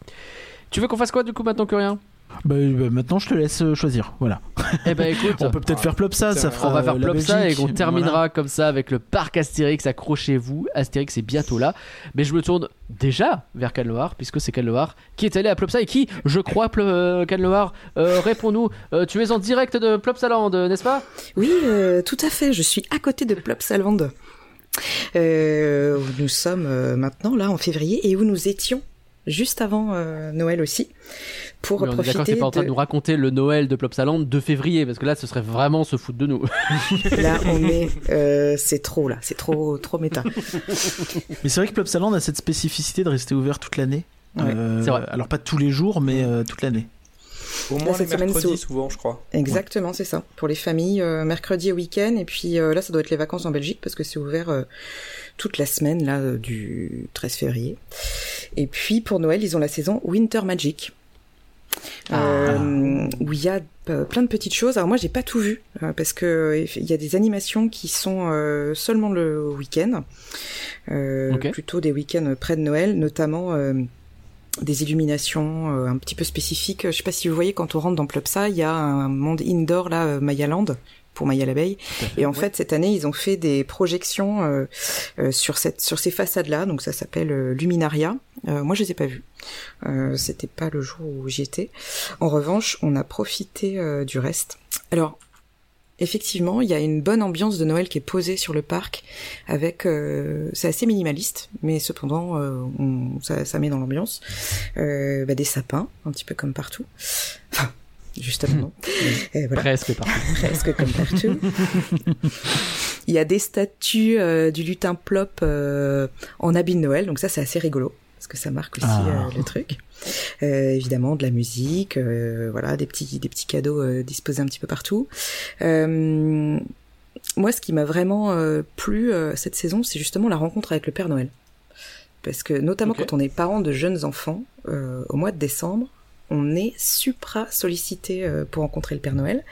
Tu veux qu'on fasse quoi du coup maintenant que rien Bah, bah, maintenant, je te laisse euh, choisir. Voilà. Eh ben écoute, On peut peut-être faire Plopsa, ça fera. on va faire euh, Plopsa et qu'on terminera Voilà. comme ça avec le parc Astérix. Accrochez-vous, Astérix est bientôt là. Mais je me tourne déjà vers Canloar puisque c'est Canloar qui est allé à Plopsa et qui, je crois, Plo- euh, Canloar, euh, réponds-nous. Euh, tu es en direct de Plopsaland, n'est-ce pas? Oui, euh, tout à fait. Je suis à côté de Plopsaland. Euh, où nous sommes euh, maintenant là en février et où nous étions juste avant euh, Noël aussi pour Oui, On est d'accord profiter t'es pas en train de de... nous raconter le Noël de Plopsaland de février parce que là, ce serait vraiment se foutre de nous. Là, on est, euh, c'est trop là, c'est trop trop méta. Mais c'est vrai que Plopsaland a cette spécificité de rester ouvert toute l'année. Ouais, Euh, c'est vrai. Alors pas tous les jours, mais euh, toute l'année. Au Là, moins les cette semaine, mercredis, c'est souvent, je crois. Exactement, c'est ça. Pour les familles, euh, mercredi et week-end. Et puis euh, là, ça doit être les vacances en Belgique parce que c'est ouvert euh, toute la semaine là du 13 février. Et puis pour Noël, ils ont la saison Winter Magic. Euh, où il y a euh, plein de petites choses. Alors moi, j'ai pas tout vu euh, parce que il y a des animations qui sont euh, seulement le week-end, plutôt des week-ends près de Noël, notamment des illuminations un petit peu spécifiques. Je sais pas si vous voyez quand on rentre dans Plopsa, il y a un monde indoor là, Mayaland pour Maya l'abeille. Et en fait, cette année, ils ont fait des projections euh, euh, sur cette sur ces façades-là. Donc ça s'appelle euh, Luminaria. Euh, moi, je les ai pas vues. Euh, C'était pas le jour où j'y étais. En revanche, on a profité euh, du reste. Alors. Effectivement, il y a une bonne ambiance de Noël qui est posée sur le parc, avec euh, c'est assez minimaliste, mais cependant euh, on, ça, ça met dans l'ambiance euh, bah, des sapins, un petit peu comme partout. Enfin, justement, non. Et voilà Presque partout. presque comme partout. Il y a des statues euh, du lutin plop euh, en habit de Noël, donc ça c'est assez rigolo parce que ça marque aussi Ah. euh, le truc. Évidemment de la musique, voilà des petits des petits cadeaux disposés un petit peu partout. Moi, ce qui m'a vraiment plu cette saison, c'est justement la rencontre avec le Père Noël. Parce que notamment quand on est parent de jeunes enfants, au mois de décembre, on est supra sollicité euh, pour rencontrer le Père Noël,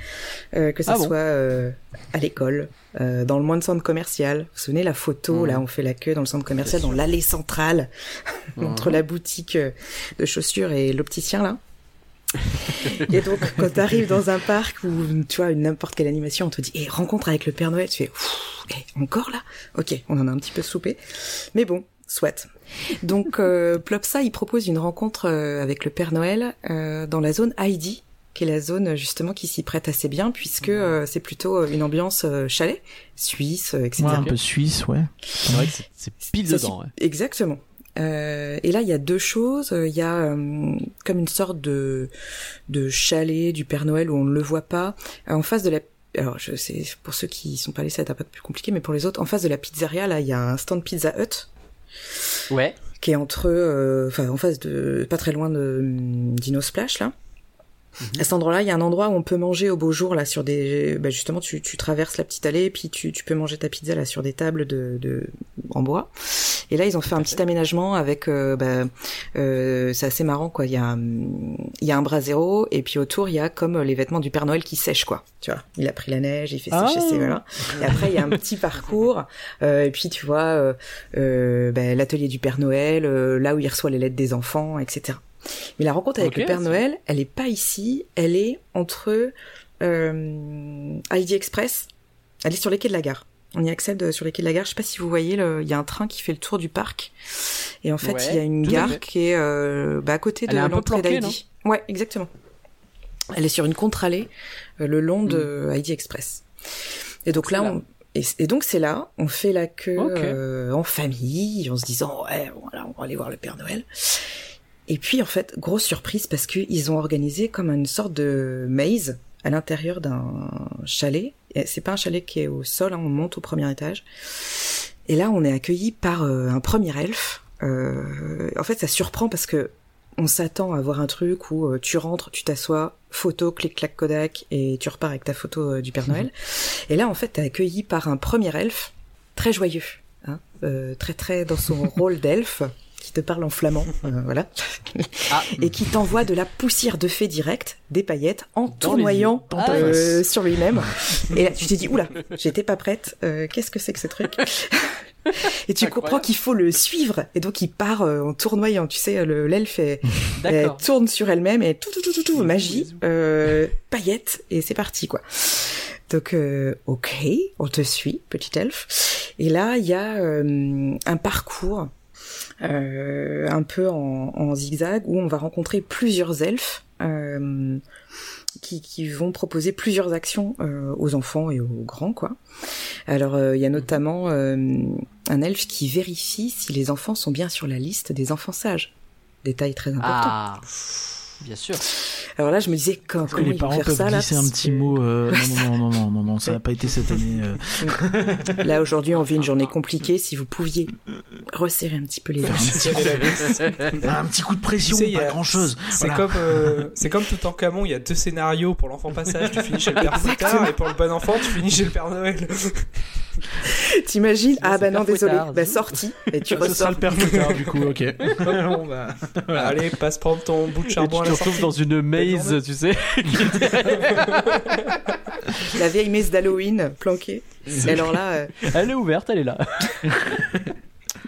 euh, que ça Ah bon soit euh, à l'école, euh, dans le moins de centre commercial. Vous vous souvenez la photo Mhm. là, on fait la queue dans le centre commercial, dans l'allée centrale entre Mhm. la boutique de chaussures et l'opticien là. et donc quand t'arrives dans un parc ou tu vois une n'importe quelle animation, on te dit et rencontre avec le Père Noël, tu fais eh, encore là? Ok, on en a un petit peu soupé, mais bon, soit. Donc euh, Plopsa, il propose une rencontre euh, avec le Père Noël euh, dans la zone Heidi, qui est la zone justement qui s'y prête assez bien puisque euh, c'est plutôt euh, une ambiance euh, chalet, suisse, euh, etc. Ouais, un peu suisse, ouais. C'est vrai que c'est- pile dedans. ouais. Exactement. Euh, et là, il y a deux choses. Il y a euh, comme une sorte de de chalet du Père Noël où on ne le voit pas. Euh, En face de la alors je sais pour ceux qui sont pas allés ça va être un peu plus compliqué mais pour les autres en face de la pizzeria là il y a un stand Pizza Hut Ouais. qui est entre euh, enfin en face de pas très loin de hum, Dino Splash là à cet endroit-là, il y a un endroit où on peut manger au beau jour là sur des, bah, justement tu, tu traverses la petite allée puis tu, tu peux manger ta pizza là sur des tables de, de en bois. Et là ils ont fait un petit aménagement avec, euh, bah, euh, c'est assez marrant quoi. Il y a il y a un brasero et puis autour il y a comme les vêtements du Père Noël qui sèchent quoi. Tu vois, il a pris la neige, il fait sécher Ah. ses voilà. Et après il y a un petit parcours euh, et puis tu vois euh, euh, bah, l'atelier du Père Noël, euh, là où il reçoit les lettres des enfants, etc. Mais la rencontre avec le Père Noël, elle est pas ici, elle est entre euh, Heidi Express, elle est sur les quais de la gare. On y accède sur les quais de la gare. Je sais pas si vous voyez, il y a un train qui fait le tour du parc. Et en fait, Ouais, il y a une gare qui est euh, bah, à côté de Elle peu l'entrée d'Heidi. Ouais, exactement. Elle est sur une contre-allée euh, le long de Heidi Express. Et donc là, là. on... Et, et donc c'est là, on fait la queue euh, en famille, en se disant ouais, voilà, on va aller voir le Père Noël. Et puis en fait, grosse surprise parce qu'ils ont organisé comme une sorte de maze à l'intérieur d'un chalet. Et C'est pas un chalet qui est au sol, hein, on monte au premier étage. Et là, on est accueilli par euh, un premier elfe. Euh, en fait, ça surprend parce que on s'attend à voir un truc où euh, tu rentres, tu t'assois, photo, clic clac Kodak et tu repars avec ta photo euh, du Père Noël. et là, en fait, t'es accueilli par un premier elfe très joyeux, hein, euh, très très dans son rôle d'elfe qui te parle en flamand, euh, voilà, Ah. et qui t'envoie de la poussière de fée directe, des paillettes, en Dans tournoyant euh, sur lui-même. Et là, tu t'es dit, oula, j'étais pas prête. euh, Qu'est-ce que c'est que ce truc Et tu comprends qu'il faut le suivre. Et donc, il part euh, en tournoyant. Tu sais, le- l'elfe D'accord. tourne sur elle-même et tout, tout, tout, tout, tout, magie, euh, paillettes, et c'est parti, quoi. Donc, euh, ok, on te suit, petit elfe. Et là, il y a euh, un parcours un peu en, en zigzag où on va rencontrer plusieurs elfes euh, qui, qui vont proposer plusieurs actions euh, aux enfants et aux grands, quoi. Alors, euh, il y a notamment euh, un elfe qui vérifie si les enfants sont bien sur la liste des enfants sages. Détail très important. Ah, bien sûr. Alors là, je me disais, quand, que les parents peuvent ça là glisser un petit mot euh, Non, non, non, non, non, non, ça n'a pas été cette année. euh. Là, aujourd'hui, on vit une journée compliquée. Si vous pouviez resserrer un petit peu les dents. un petit coup de pression, Tu sais, pas a- grand chose. C'est comme, euh, c'est comme tout en camon, il y a deux scénarios. Pour l'enfant passage, tu finis chez le Père Fouettard, et pour le bon enfant, tu finis chez le Père Noël. T'imagines Ah bah non, désolé. Fouettard. Bah sorti. Et tu Ce sera ressors. le père plus tard, du coup, ok. Bon, bah, voilà. Allez, passe prendre ton bout de charbon retrouves sortie. dans une maze, tu sais. La vieille messe d'Halloween planquée. Alors là, euh, Elle est ouverte, elle est là.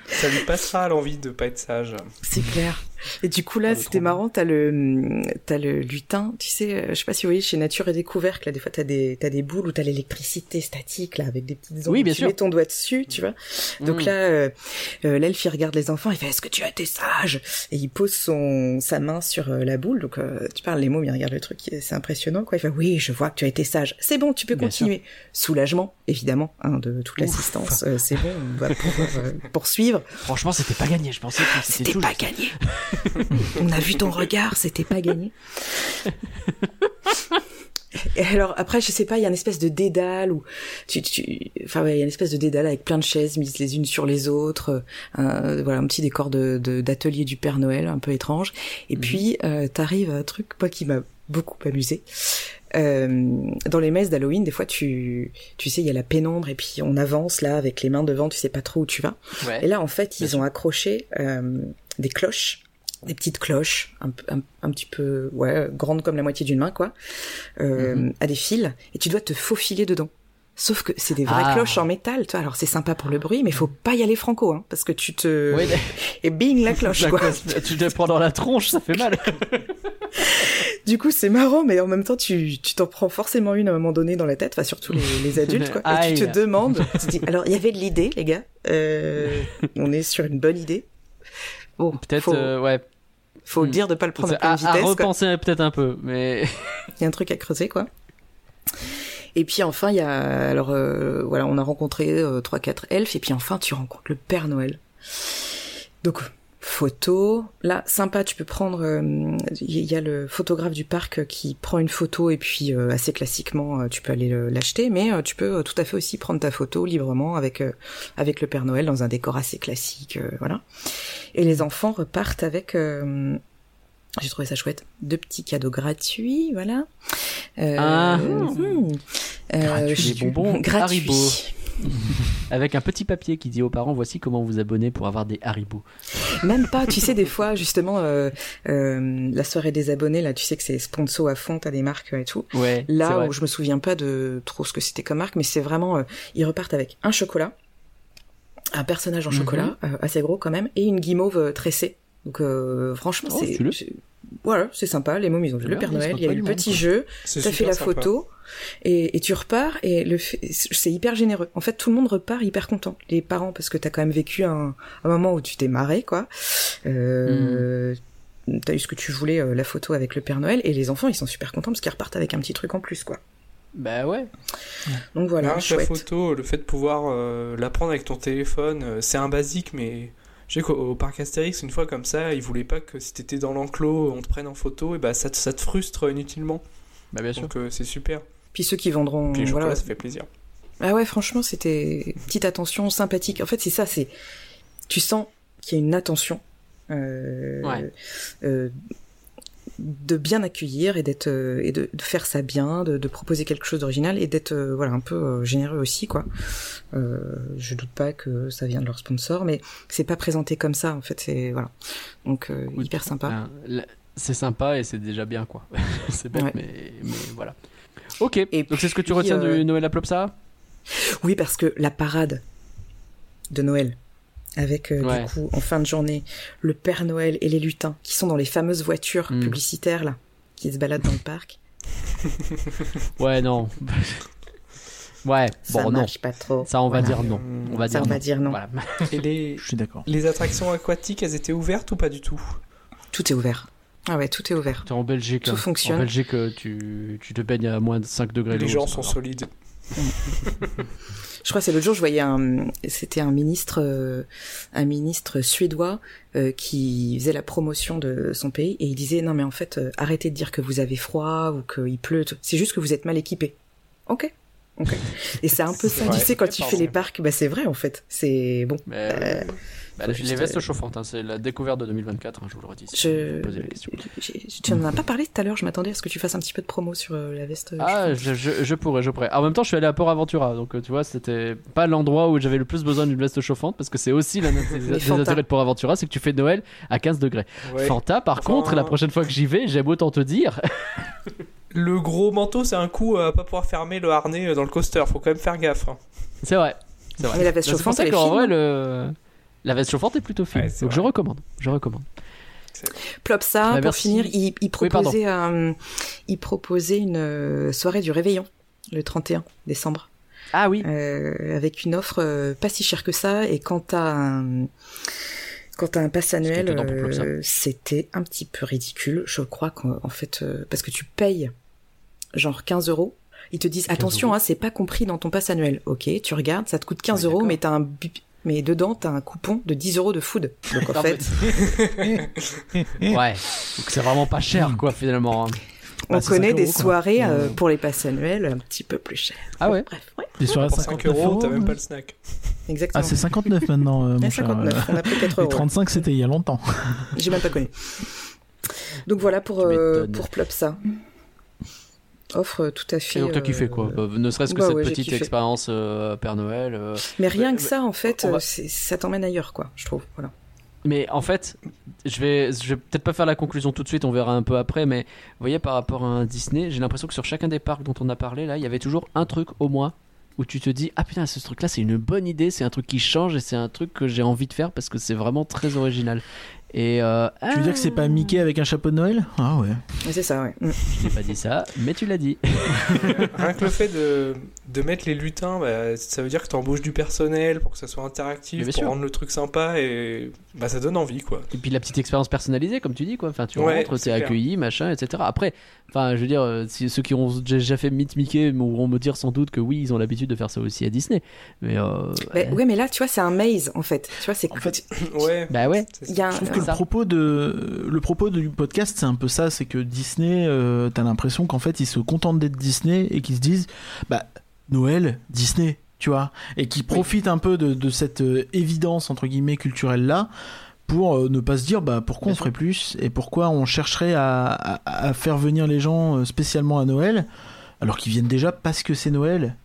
Ça lui passera l'envie de pas être sage. c'est clair. Et du coup là, Ah, c'était marrant. T'as le, t'as le lutin. Tu sais, euh, je sais pas si vous voyez chez Nature et Découverte, là, des fois t'as des, t'as des boules où t'as l'électricité statique là avec des petites ondes. Oui, bien tu sûr. mets ton doigt dessus, tu vois. Donc Mm. là, euh, euh, l'elfe il regarde les enfants, il fait Est-ce que tu as été sage? Et il pose son sa main sur euh, la boule. Donc euh, tu parles les mots, mais il regarde le truc, c'est impressionnant quoi. Il fait Oui, je vois que tu as été sage. C'est bon, tu peux Bien continuer. Soulagement, évidemment, hein, de toute l'assistance. C'est bon, on va pouvoir poursuivre. Franchement, c'était pas gagné. Je pensais que c'était pas gagné. On a vu ton regard, c'était pas gagné. Et alors après, je sais pas, il y a une espèce de dédale où tu, tu, enfin ouais, il y a une espèce de dédale avec plein de chaises mises les unes sur les autres, euh, un, voilà un petit décor de d'atelier du Père Noël un peu étrange. Et puis euh, t'arrives à un truc moi qui m'a beaucoup amusé. Euh, dans les messes d'Halloween, des fois tu tu sais il y a la pénombre et puis on avance là avec les mains devant, tu sais pas trop où tu vas. Ouais. Et là, en fait, ils ont accroché euh, des cloches, des petites cloches, un, un, un petit peu, ouais, grandes comme la moitié d'une main, quoi, euh, Mhm. à des fils, et tu dois te faufiler dedans. Sauf que c'est des vraies Ah. cloches en métal, tu vois. Alors c'est sympa pour le bruit, mais faut pas y aller franco, hein, parce que tu te Ouais, et bing la cloche, quoi. cloche, tu te prends dans la tronche, ça fait mal. Du coup, c'est marrant, mais en même temps, tu tu t'en prends forcément une à un moment donné dans la tête, enfin surtout les, les adultes, quoi. Et tu te demandes, tu te dis, alors il y avait de l'idée, les gars. Euh, on est sur une bonne idée. Bon, Peut-être, faut, euh, ouais. Faut le Hmm. dire de pas le prendre à à, pleine à vitesse. quoi. repenser peut-être un peu, mais Il y a un truc à creuser, quoi. Et puis enfin, il y a alors euh, voilà, on a rencontré euh, trois quatre elfes et puis enfin tu rencontres le Père Noël. Donc photo, là sympa, tu peux prendre euh, il y a le photographe du parc qui prend une photo et puis euh, assez classiquement euh, tu peux aller le- l'acheter mais euh, tu peux euh, tout à fait aussi prendre ta photo librement avec euh, avec le Père Noël dans un décor assez classique euh, voilà. Et les enfants repartent avec euh, j'ai trouvé ça chouette. Deux petits cadeaux gratuits, voilà. Euh, Ah. Euh, Gratuit, je- des bonbons gratuits. Haribo. avec un petit papier qui dit aux parents voici comment vous abonner pour avoir des Haribo. Même pas, tu sais, des fois, justement, euh, euh, la soirée des abonnés, là, tu sais que c'est sponsor à fond, t'as des marques euh, et tout. Ouais. Là où je me souviens pas de trop ce que c'était comme marque, mais c'est vraiment, euh, ils repartent avec un chocolat, un personnage en Mhm. chocolat, assez gros quand même, et une guimauve tressée. Donc euh, franchement, Oh, c'est voilà, c'est sympa. Les mômes, ils ont vu le Père Noël, il y a eu le petit jeu, C'est t'as fait la sympa. photo, et, et tu repars, et le fait- c'est hyper généreux. En fait, tout le monde repart hyper content. Les parents, parce que t'as quand même vécu un, un moment où tu t'es marré, quoi. Euh, T'as eu ce que tu voulais, euh, la photo avec le Père Noël, et les enfants, ils sont super contents parce qu'ils repartent avec un petit truc en plus, quoi. Bah ouais. Donc voilà, la photo, le fait de pouvoir euh, la prendre avec ton téléphone, euh, c'est un basique, mais je sais qu'au au parc Astérix, une fois comme ça, ils voulaient pas que si t'étais dans l'enclos, on te prenne en photo, et bah ça te, ça te frustre inutilement. Bah bien sûr. Donc euh, c'est super. Puis ceux qui vendront, Puis les chocolats, voilà. ça fait plaisir. Ah ouais, franchement, c'était petite attention sympathique. En fait, c'est ça, c'est tu sens qu'il y a une attention euh, Ouais. euh, de bien accueillir et d'être euh, et de, de faire ça bien, de, de proposer quelque chose d'original et d'être euh, voilà un peu euh, généreux aussi quoi. Euh, je doute pas que ça vient de leur sponsor, mais c'est pas présenté comme ça en fait. C'est voilà donc euh, Oui. hyper sympa. C'est sympa et c'est déjà bien quoi. c'est bête Ouais. mais, mais voilà. Ok. Et Donc c'est ce que tu retiens du Noël à Plopsa? Oui, parce que la parade de Noël, avec euh, Ouais. du coup en fin de journée le Père Noël et les lutins qui sont dans les fameuses voitures Mm. publicitaires là, qui se baladent dans le parc. Ouais non. ouais. ça Bon non. marche pas trop. Ça on va Voilà. dire non. On va Ça, dire on non. va dire non. Voilà. Et les, Je suis d'accord. les attractions aquatiques, elles étaient ouvertes ou pas du tout? Tout est ouvert. Ah ouais, tout est ouvert. T'es en Belgique. Tout hein. fonctionne. En Belgique, euh, tu, tu te baignes à moins de 5 degrés. Les gens sont solides. Je crois que c'est l'autre jour, je voyais un, c'était un ministre, euh, un ministre suédois euh, qui faisait la promotion de son pays et il disait non mais en fait euh, arrêtez de dire que vous avez froid ou qu'il pleut, c'est juste que vous êtes mal équipé. Ok. Ok. Et c'est un peu ça, vrai, tu sais, quand tu fais les parcs, bah c'est vrai en fait. C'est bon. Mais, bah, les juste, vestes chauffantes, hein, c'est la découverte de 2024, hein, je vous le redis. si Je, vous posez la question. j'ai- tu n'en as pas parlé tout à l'heure. Je m'attendais à ce que tu fasses un petit peu de promo sur euh, la veste. euh, Ah, je, je, je pourrais, je pourrais. En même temps, je suis allé à Port Aventura, donc euh, tu vois, c'était pas l'endroit où j'avais le plus besoin d'une veste chauffante, parce que c'est aussi l'un des, des Fanta. intérêts de Port Aventura, c'est que tu fais Noël à 15 degrés. Ouais. Fanta, par Enfin, contre, la prochaine fois que j'y vais, j'aime autant te dire. Le gros manteau, c'est un coup à pas pouvoir fermer le harnais dans le coaster. Faut quand même faire gaffe. hein. c'est vrai. C'est vrai. Mais la veste Bah, c'est pour chauffante, ça elle est qu'en fine, vrai, le... la veste chauffante est plutôt fine. Ouais, donc vrai. je recommande. Je recommande. Plopsa, Bah, pour merci. finir, il, il Oui, pardon. proposait, euh, il proposait une euh, soirée du réveillon le 31 décembre. Ah oui. euh, avec une offre euh, pas si chère que ça et quand t'as un pass annuel euh, c'était un petit peu ridicule je crois qu'en en fait euh, parce que tu payes genre 15 euros ils te disent attention hein, c'est pas compris dans ton pass annuel ok tu regardes ça te coûte 15 Oui, euros mais t'as un bip- mais dedans t'as un coupon de 10 euros de food donc en Non, fait Ouais. Donc c'est vraiment pas cher, quoi, finalement. hein. on bah, connaît 5 des euros, soirées euh, Euh, pour les passes annuelles un petit peu plus chères Ah ouais. bref ouais Des soirées à Pour 5 59 euros, t'as même pas le snack. exactement Ah, c'est 59 maintenant, euh, mon Ouais, cher. 59 on a pris 4 Les euros 35, c'était il y a longtemps. J'ai même pas connu. Donc voilà pour, euh, pour Plopsa. Offre tout à fait. Et donc t'as kiffé, quoi. euh, Bah, ne serait-ce que bah cette ouais, petite expérience euh, Père Noël. euh, Mais rien Mais- que ça, en fait, va- euh, c'est- ça t'emmène ailleurs, quoi, je trouve. Voilà. Mais en fait, je vais, je vais peut-être pas faire la conclusion tout de suite, on verra un peu après, mais vous voyez, par rapport à un Disney, j'ai l'impression que sur chacun des parcs dont on a parlé, là, il y avait toujours un truc au moins où tu te dis Ah putain, ce truc-là, c'est une bonne idée, c'est un truc qui change et c'est un truc que j'ai envie de faire parce que c'est vraiment très original. Et euh, Tu veux dire que c'est pas Mickey avec un chapeau de Noël? Ah ouais. Mais c'est ça, ouais. Je t'ai pas dit ça, mais tu l'as dit. Rien que le fait de, de mettre les lutins, bah, ça veut dire que t'embauches du personnel pour que ça soit interactif, pour sûr. rendre le truc sympa et bah, ça donne envie quoi. Et puis la petite expérience personnalisée, comme tu dis, quoi. Enfin, tu Ouais, rentres, c'est t'es accueilli, machin, etc. Après, enfin, je veux dire, euh, si, ceux qui ont déjà fait Meet Mickey vont me dire sans doute que oui, ils ont l'habitude de faire ça aussi à Disney. Mais euh, Bah, ouais, mais là, tu vois, c'est un maze, en fait. Tu vois, c'est En fait, Ouais. bah ouais. c'est il y a un- Je trouve que le propos, de, le propos du podcast, c'est un peu ça c'est que Disney, euh, t'as l'impression qu'en fait, ils se contentent d'être Disney et qu'ils se disent, bah, Noël, Disney, tu vois, et qui profitent un peu de, de cette euh, évidence, entre guillemets, culturelle-là, pour euh, ne pas se dire, bah, pourquoi Bien on sûr. ferait plus et pourquoi on chercherait à, à- à faire venir les gens euh, spécialement à Noël, alors qu'ils viennent déjà parce que c'est Noël.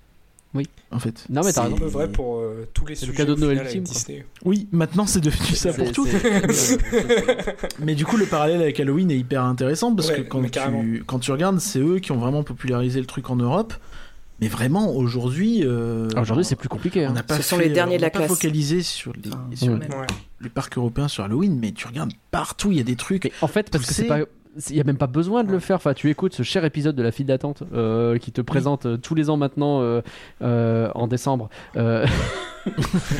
Oui. En fait. Non, mais t'as C'est raison. un peu vrai pour euh, tous les C'est le sujets cadeau de Noël. Disney. Oui, maintenant c'est devenu ça pour C'est- tout. c'est- Mais du coup, le parallèle avec Halloween est hyper intéressant parce Ouais, que quand tu, quand tu regardes, c'est eux qui ont vraiment popularisé le truc en Europe. Mais vraiment, aujourd'hui. euh, Alors, Aujourd'hui, c'est plus compliqué. On hein. n'a pas Ce sont les derniers on de la n'a pas classe. focalisé sur, les, Enfin, sur Ouais. les parcs européens sur Halloween, mais tu regardes partout, il y a des trucs. Mais en fait, parce que c'est pas, il y a même pas besoin de le faire. Enfin, tu écoutes ce cher épisode de la file d'attente euh, qui te présente euh, tous les ans maintenant euh, euh, en décembre euh,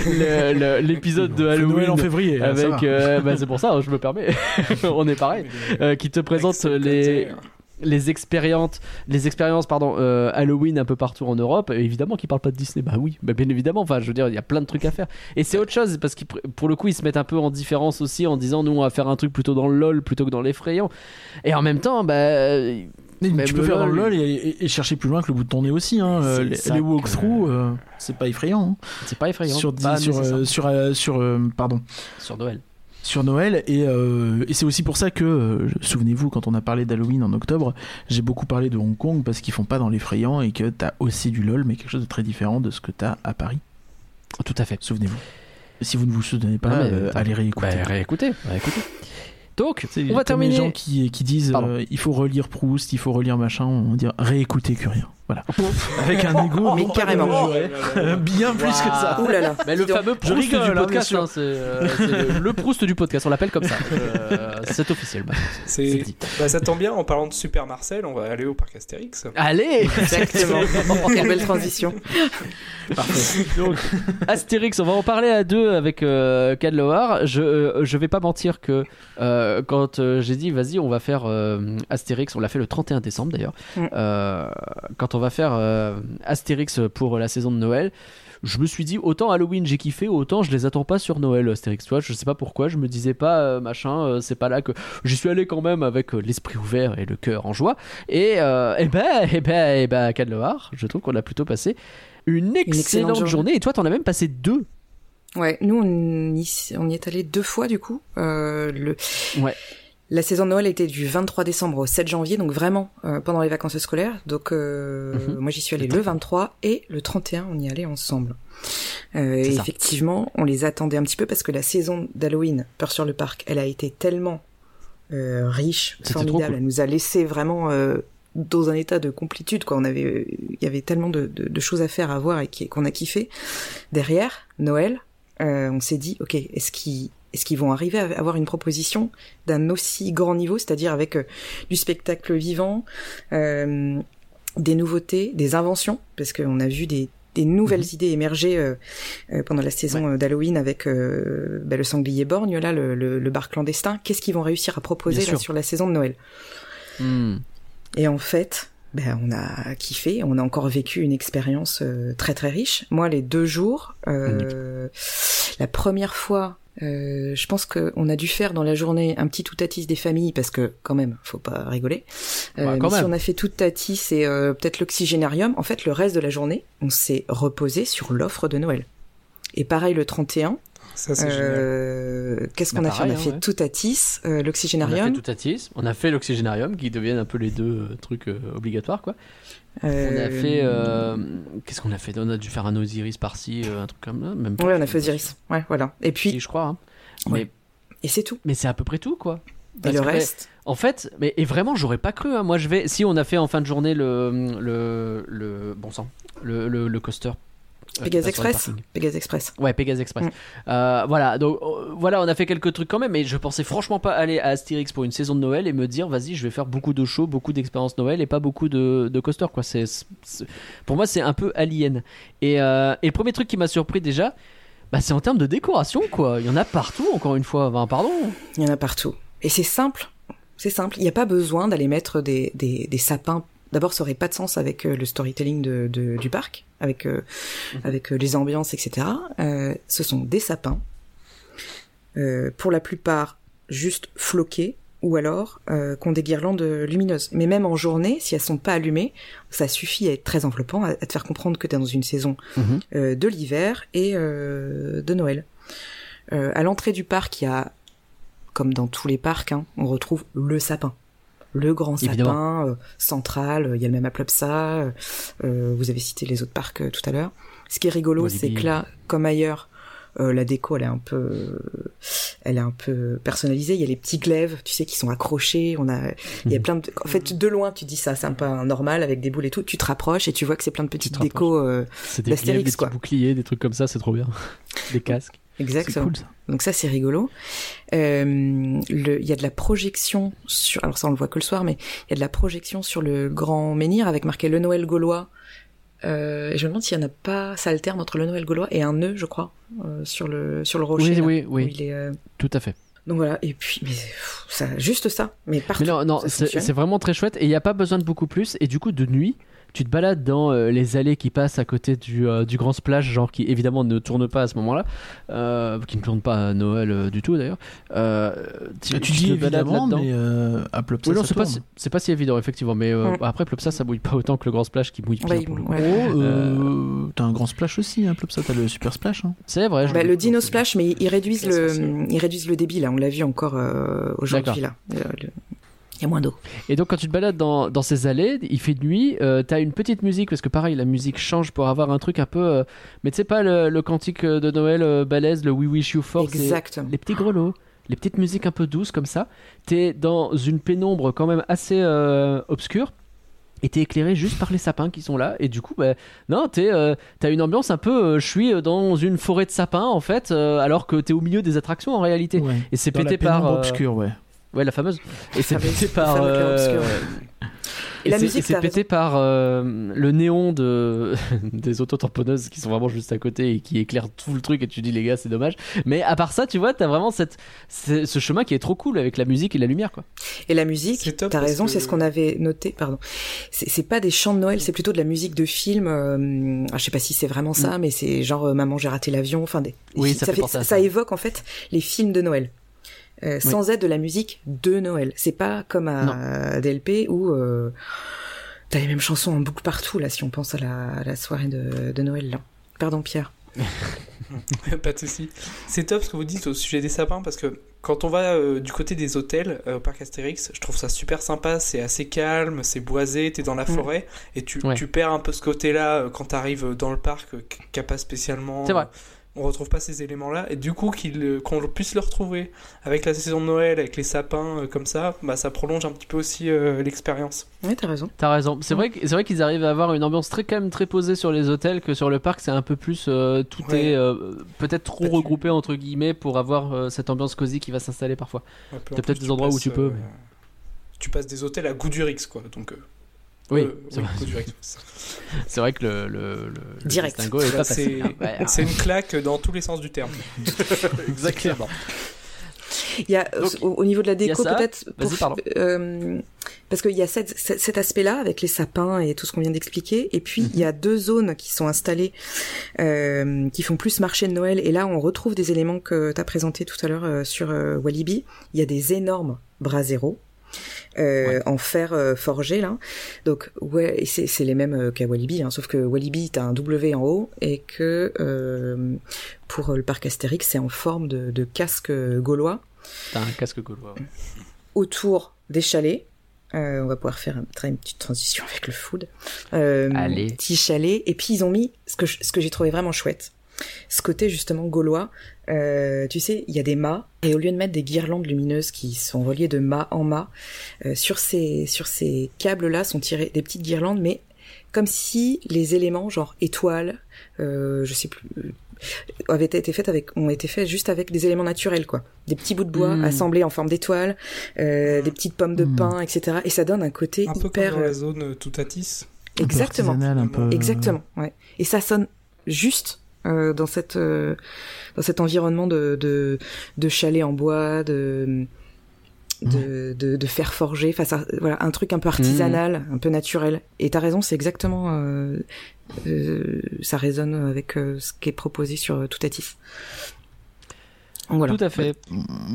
le- le- l'épisode de Halloween Noël en février. avec euh, bah, c'est pour ça hein, je me permets on est pareil euh, qui te présente les les expériences les expériences pardon euh, Halloween un peu partout en Europe et évidemment qu'ils parlent pas de Disney bah oui bah bien évidemment enfin je veux dire il y a plein de trucs à faire et c'est autre chose parce que pour le coup ils se mettent un peu en différence aussi en disant nous on va faire un truc plutôt dans le lol plutôt que dans l'effrayant et en même temps bah Mais tu peux faire dans le LOL, et, et- et chercher plus loin que le bout de ton nez aussi. Hein. Euh, C'est les, les que- euh, c'est pas effrayant. hein. c'est pas effrayant Sur, Pas sur, euh, sur, sur, pardon, sur Noël sur Noël. Et, euh, et c'est aussi pour ça que, euh, souvenez-vous, quand on a parlé d'Halloween en octobre, j'ai beaucoup parlé de Hong Kong parce qu'ils font pas dans l'effrayant et que t'as aussi du LoL, mais quelque chose de très différent de ce que t'as à Paris. tout à fait Souvenez-vous. Si vous ne vous souvenez pas, Ah, euh, allez réécouter. bah, réécoutez réécoutez donc on va terminer les gens qui, qui disent il faut relire Proust, il faut relire machin, on va dire réécouter Curien. Voilà. Avec un ego Mais carrément. démesuré, bien plus que ça. Ouh là là. Mais le fameux Je Proust rigole, du hein, podcast, hein, c'est euh, c'est le, le Proust du podcast, on l'appelle comme ça. Euh, c'est officiel. bah, c'est bah, ça tombe bien, en parlant de Super Marcel, on va aller au parc Astérix. Allez Exactement. Quelle belle transition. Donc, Astérix, on va en parler à deux avec euh. Je, euh, je vais pas mentir que euh, quand euh, j'ai dit vas-y, on va faire euh, Astérix, on l'a fait le 31 décembre d'ailleurs. Mm. Euh, quand on va faire euh, Astérix pour la saison de Noël, je me suis dit autant Halloween j'ai kiffé, autant je les attends pas sur Noël Astérix. Tu vois, je sais pas pourquoi, je me disais pas euh, machin, euh, c'est pas là que j'y suis allé quand même avec euh, l'esprit ouvert et le cœur en joie. Et, et ben, et ben, et ben, Ken Loar, je trouve qu'on a plutôt passé une excellente, excellente journée. journée. Et toi, t'en as même passé deux. Ouais, nous on y, on y est allé deux fois du coup. Le, Ouais. La saison de Noël était du 23 décembre au 7 janvier, donc vraiment euh, pendant les vacances scolaires. Donc euh, Mhm. moi j'y suis allée le 23 et le 31 on y allait ensemble. Euh, et effectivement, on les attendait un petit peu parce que la saison d'Halloween, Peur sur le parc, elle a été tellement euh, riche, formidable. cool. Elle nous a laissé vraiment euh, dans un état de complétude. Quoi. On avait, euh, il y avait tellement de, de- de choses à faire, à voir et qu'on a kiffé. Derrière Noël, euh, on s'est dit, ok, est-ce qu'ils est-ce qu'ils vont arriver à avoir une proposition d'un aussi grand niveau, c'est-à-dire avec euh, du spectacle vivant, euh, des nouveautés, des inventions, parce qu'on a vu des, des nouvelles Mhm. idées émerger euh, pendant la saison d'Halloween avec bah, le sanglier borgne, là, le, le, le bar clandestin. Qu'est-ce qu'ils vont réussir à proposer là, sur la saison de Noël? Hmm. et en fait, ben, on a kiffé, on a encore vécu une expérience euh, très très riche. Moi, les deux jours, euh, la première fois, euh, je pense qu'on a dû faire dans la journée un petit toutatis des familles parce que quand même, faut pas rigoler. Euh, Bah, quand mais si on a fait toutatis et euh, peut-être l'oxygénarium, en fait, le reste de la journée, on s'est reposé sur l'offre de Noël. Et pareil le 31. Ça, c'est génial. Euh, Qu'est-ce qu'on Bah, a fait? On a hein, fait ouais. toutatis, euh, On a fait l'oxygénarium. tout à on a fait l'oxygénarium qui deviennent un peu les deux euh, trucs euh, obligatoires quoi. On a euh, fait euh, qu'est-ce qu'on a fait? On a dû faire un Osiris par-ci, euh, un truc comme ça, même. Ouais, on a fait Osiris. Ouais, voilà. Et puis, Si, je crois. hein. Ouais. Mais et c'est tout. mais c'est à peu près tout quoi. Et le reste, En fait, mais et vraiment, j'aurais pas cru. hein. Moi, je vais. Si on a fait en fin de journée le le le bon sang, le le, le coaster. Qui Pégase Express. Pégase Express. Ouais, Pégase Express. Mm. Euh, voilà, donc euh, voilà, on a fait quelques trucs quand même, mais je pensais franchement pas aller à Astérix pour une saison de Noël et me dire, vas-y, je vais faire beaucoup de shows, beaucoup d'expériences Noël et pas beaucoup de, de coasters, quoi. C'est, c'est- pour moi, c'est un peu alien. Et, euh, et le premier truc qui m'a surpris déjà, bah, c'est en termes de décoration, quoi. Il y en a partout, encore une fois. Enfin, pardon. Il y en a partout. Et c'est simple. C'est simple. Il n'y a pas besoin d'aller mettre des, des, des sapins. D'abord, ça aurait pas de sens avec euh, le storytelling de, de- du parc, avec, euh, Mhm. avec euh, les ambiances, etc. Ce sont des sapins. Pour la plupart, juste floqués ou alors euh, qui ont des guirlandes lumineuses. Mais même en journée, si elles sont pas allumées, ça suffit à être très enveloppant, à, à te faire comprendre que tu es dans une saison Mhm. euh, de l'hiver et euh, de Noël. À l'entrée du parc, il y a, comme dans tous les parcs, hein, on retrouve le sapin. Le grand sapin euh, central, euh, il y a le même à Plopsa, euh, euh, vous avez cité les autres parcs tout à l'heure. Ce qui est rigolo, c'est que là, comme ailleurs, euh, la déco, elle est un peu, elle est un peu personnalisée. Il y a les petits glaives, tu sais, qui sont accrochés. On a, il y a plein de, en fait, de loin, tu dis ça, c'est un peu normal avec des boules et tout. Tu te rapproches et tu vois que c'est plein de petites te décos. euh, C'est des, des petits boucliers, des trucs comme ça, c'est trop bien. des casques. Exactement. cool ça. Donc ça c'est rigolo. Euh, Il y a de la projection sur, alors ça on le voit que le soir, mais il y a de la projection sur le grand menhir avec marqué le Noël gaulois. Euh, et je me demande s'il y en a pas, ça alterne entre le Noël gaulois et un nœud, je crois, euh, sur le sur le rocher. Oui, là, oui, oui. il est, euh, Tout à fait. Donc voilà. Et puis, mais pff, ça, juste ça, mais partout. Mais non, non, c'est vraiment très chouette et il n'y a pas besoin de beaucoup plus. Et du coup, de nuit, tu te balades dans euh, les allées qui passent à côté du, euh, du grand splash, genre qui évidemment ne tourne pas à ce moment-là, euh, qui ne tourne pas à Noël euh, du tout d'ailleurs. Euh, tu, Bah, tu tu dis te balades évidemment, là-dedans. mais euh, à Plopsa, Oui, non, ça c'est pas, pas si évident, effectivement. Mais euh, Mm. après, Plopsa, ça mouille pas autant que le grand splash qui mouille bien Ouais, pour le coup. ouais. Oh, euh, t'as un grand splash aussi, hein, Plopsa, t'as le super splash. Hein. C'est vrai. Bah, le Dino Splash, mais ils réduisent Bien le, ils réduisent le débit là. On l'a vu encore euh, aujourd'hui là. Le- le- Il y a moins d'eau. Et donc quand tu te balades dans, dans ces allées, il fait nuit, euh, t'as une petite musique, parce que pareil, la musique change pour avoir un truc un peu... euh, mais tu sais pas le, le cantique euh, de Noël euh, balèze, le We Wish You For, les petits grelots, les petites musiques un peu douces comme ça. T'es dans une pénombre quand même assez euh, obscure. Et t'es éclairé juste par les sapins qui sont là. Et du coup, bah, non, t'es, euh, t'as une ambiance un peu... euh, je suis dans une forêt de sapins, en fait, euh, alors que t'es au milieu des attractions, en réalité. Ouais. Et c'est Dans la pété par... euh, obscure, ouais. Ouais, la fameuse. Et c'est pété par... euh, obscur. Et la c'est- musique, c'est t'as pété par euh, le néon de des autotamponneuses qui sont vraiment juste à côté et qui éclairent tout le truc et tu dis les gars c'est dommage. Mais à part ça tu vois t'as vraiment cette ce chemin qui est trop cool avec la musique et la lumière quoi. Et la musique, t'as raison, que- c'est ce qu'on avait noté, pardon. C'est pas des chants de Noël, c'est plutôt de la musique de film. euh, ah, je sais pas si c'est vraiment ça, mais c'est genre euh, Maman j'ai raté l'avion. Enfin, des. Oui, ça fait ça. évoque en fait les films de Noël. Euh, sans être de la musique de Noël. C'est pas comme à DLP où euh, t'as les mêmes chansons en boucle partout là si on pense à la, à la soirée de, de Noël là. Pardon Pierre. pas de souci. C'est top ce que vous dites au sujet des sapins parce que quand on va euh, du côté des hôtels euh, au parc Astérix, je trouve ça super sympa. C'est assez calme, c'est boisé, t'es dans la Mm. forêt et tu, Ouais. tu perds un peu ce côté-là euh, quand t'arrives dans le parc, euh, qui a pas spécialement. C'est vrai. On retrouve pas ces éléments-là et du coup qu'il, euh, qu'on puisse le retrouver avec la saison de Noël, avec les sapins euh, comme ça, bah ça prolonge un petit peu aussi euh, l'expérience. Oui, t'as raison. T'as raison. C'est vrai que- c'est vrai qu'ils arrivent à avoir une ambiance très quand même très posée sur les hôtels que sur le parc c'est un peu plus euh, tout Ouais. est euh, peut-être trop Bah, tu- regroupé entre guillemets pour avoir euh, cette ambiance cosy qui va s'installer parfois. Ouais, T'as peut-être des tu endroits où passes, tu peux, euh, mais- Tu passes des hôtels à goût du Rix quoi, donc. Euh, Oui, euh, c'est vrai. que le, le, Direct. est pas c'est facile. Ouais, c'est une claque dans tous les sens du terme. Exactement. Il y a Donc, au, au niveau de la déco peut-être Vas-y, pour- pardon. euh, parce qu'il y a cette- cet, cet aspect-là avec les sapins et tout ce qu'on vient d'expliquer et puis Mhm. il y a deux zones qui sont installées euh, qui font plus marché de Noël et là on retrouve des éléments que tu as présentés tout à l'heure euh, sur euh, Walibi il y a des énormes bras zéro euh, Ouais. en fer euh, forgé là donc ouais c'est les mêmes euh, qu'à Walibi hein, sauf que Walibi t'as un W en haut et que euh, pour le parc Astérix c'est en forme de, de casque gaulois T'as un casque gaulois. ouais. autour des chalets. Euh, on va pouvoir faire un- une petite transition avec le food. Euh, Allez. Petit chalet. Et puis ils ont mis ce que je- ce que j'ai trouvé vraiment chouette. Ce côté justement gaulois. Euh, tu sais, il y a des mâts et au lieu de mettre des guirlandes lumineuses qui sont reliées de mât en mât, euh, sur ces sur ces câbles là sont tirées des petites guirlandes, mais comme si les éléments genre étoiles, euh, je sais plus, euh, avaient été faits avec ont été faits juste avec des éléments naturels quoi, des petits bouts de bois Mm. assemblés en forme d'étoiles, euh, des petites pommes de Mm. pin, etc. Et ça donne un côté Un peu hyper comme dans la zone Toutatis. Un peu exactement, artisanal, un peu... exactement, ouais. Et ça sonne juste euh, dans cette euh, dans cet environnement de de, de chalet en bois, de de, de, de fer forgé, voilà un truc un peu artisanal, un peu naturel. Et t'as raison, c'est exactement euh, euh, ça résonne avec euh, ce qui est proposé sur euh, Toutatis. Voilà. Tout à fait.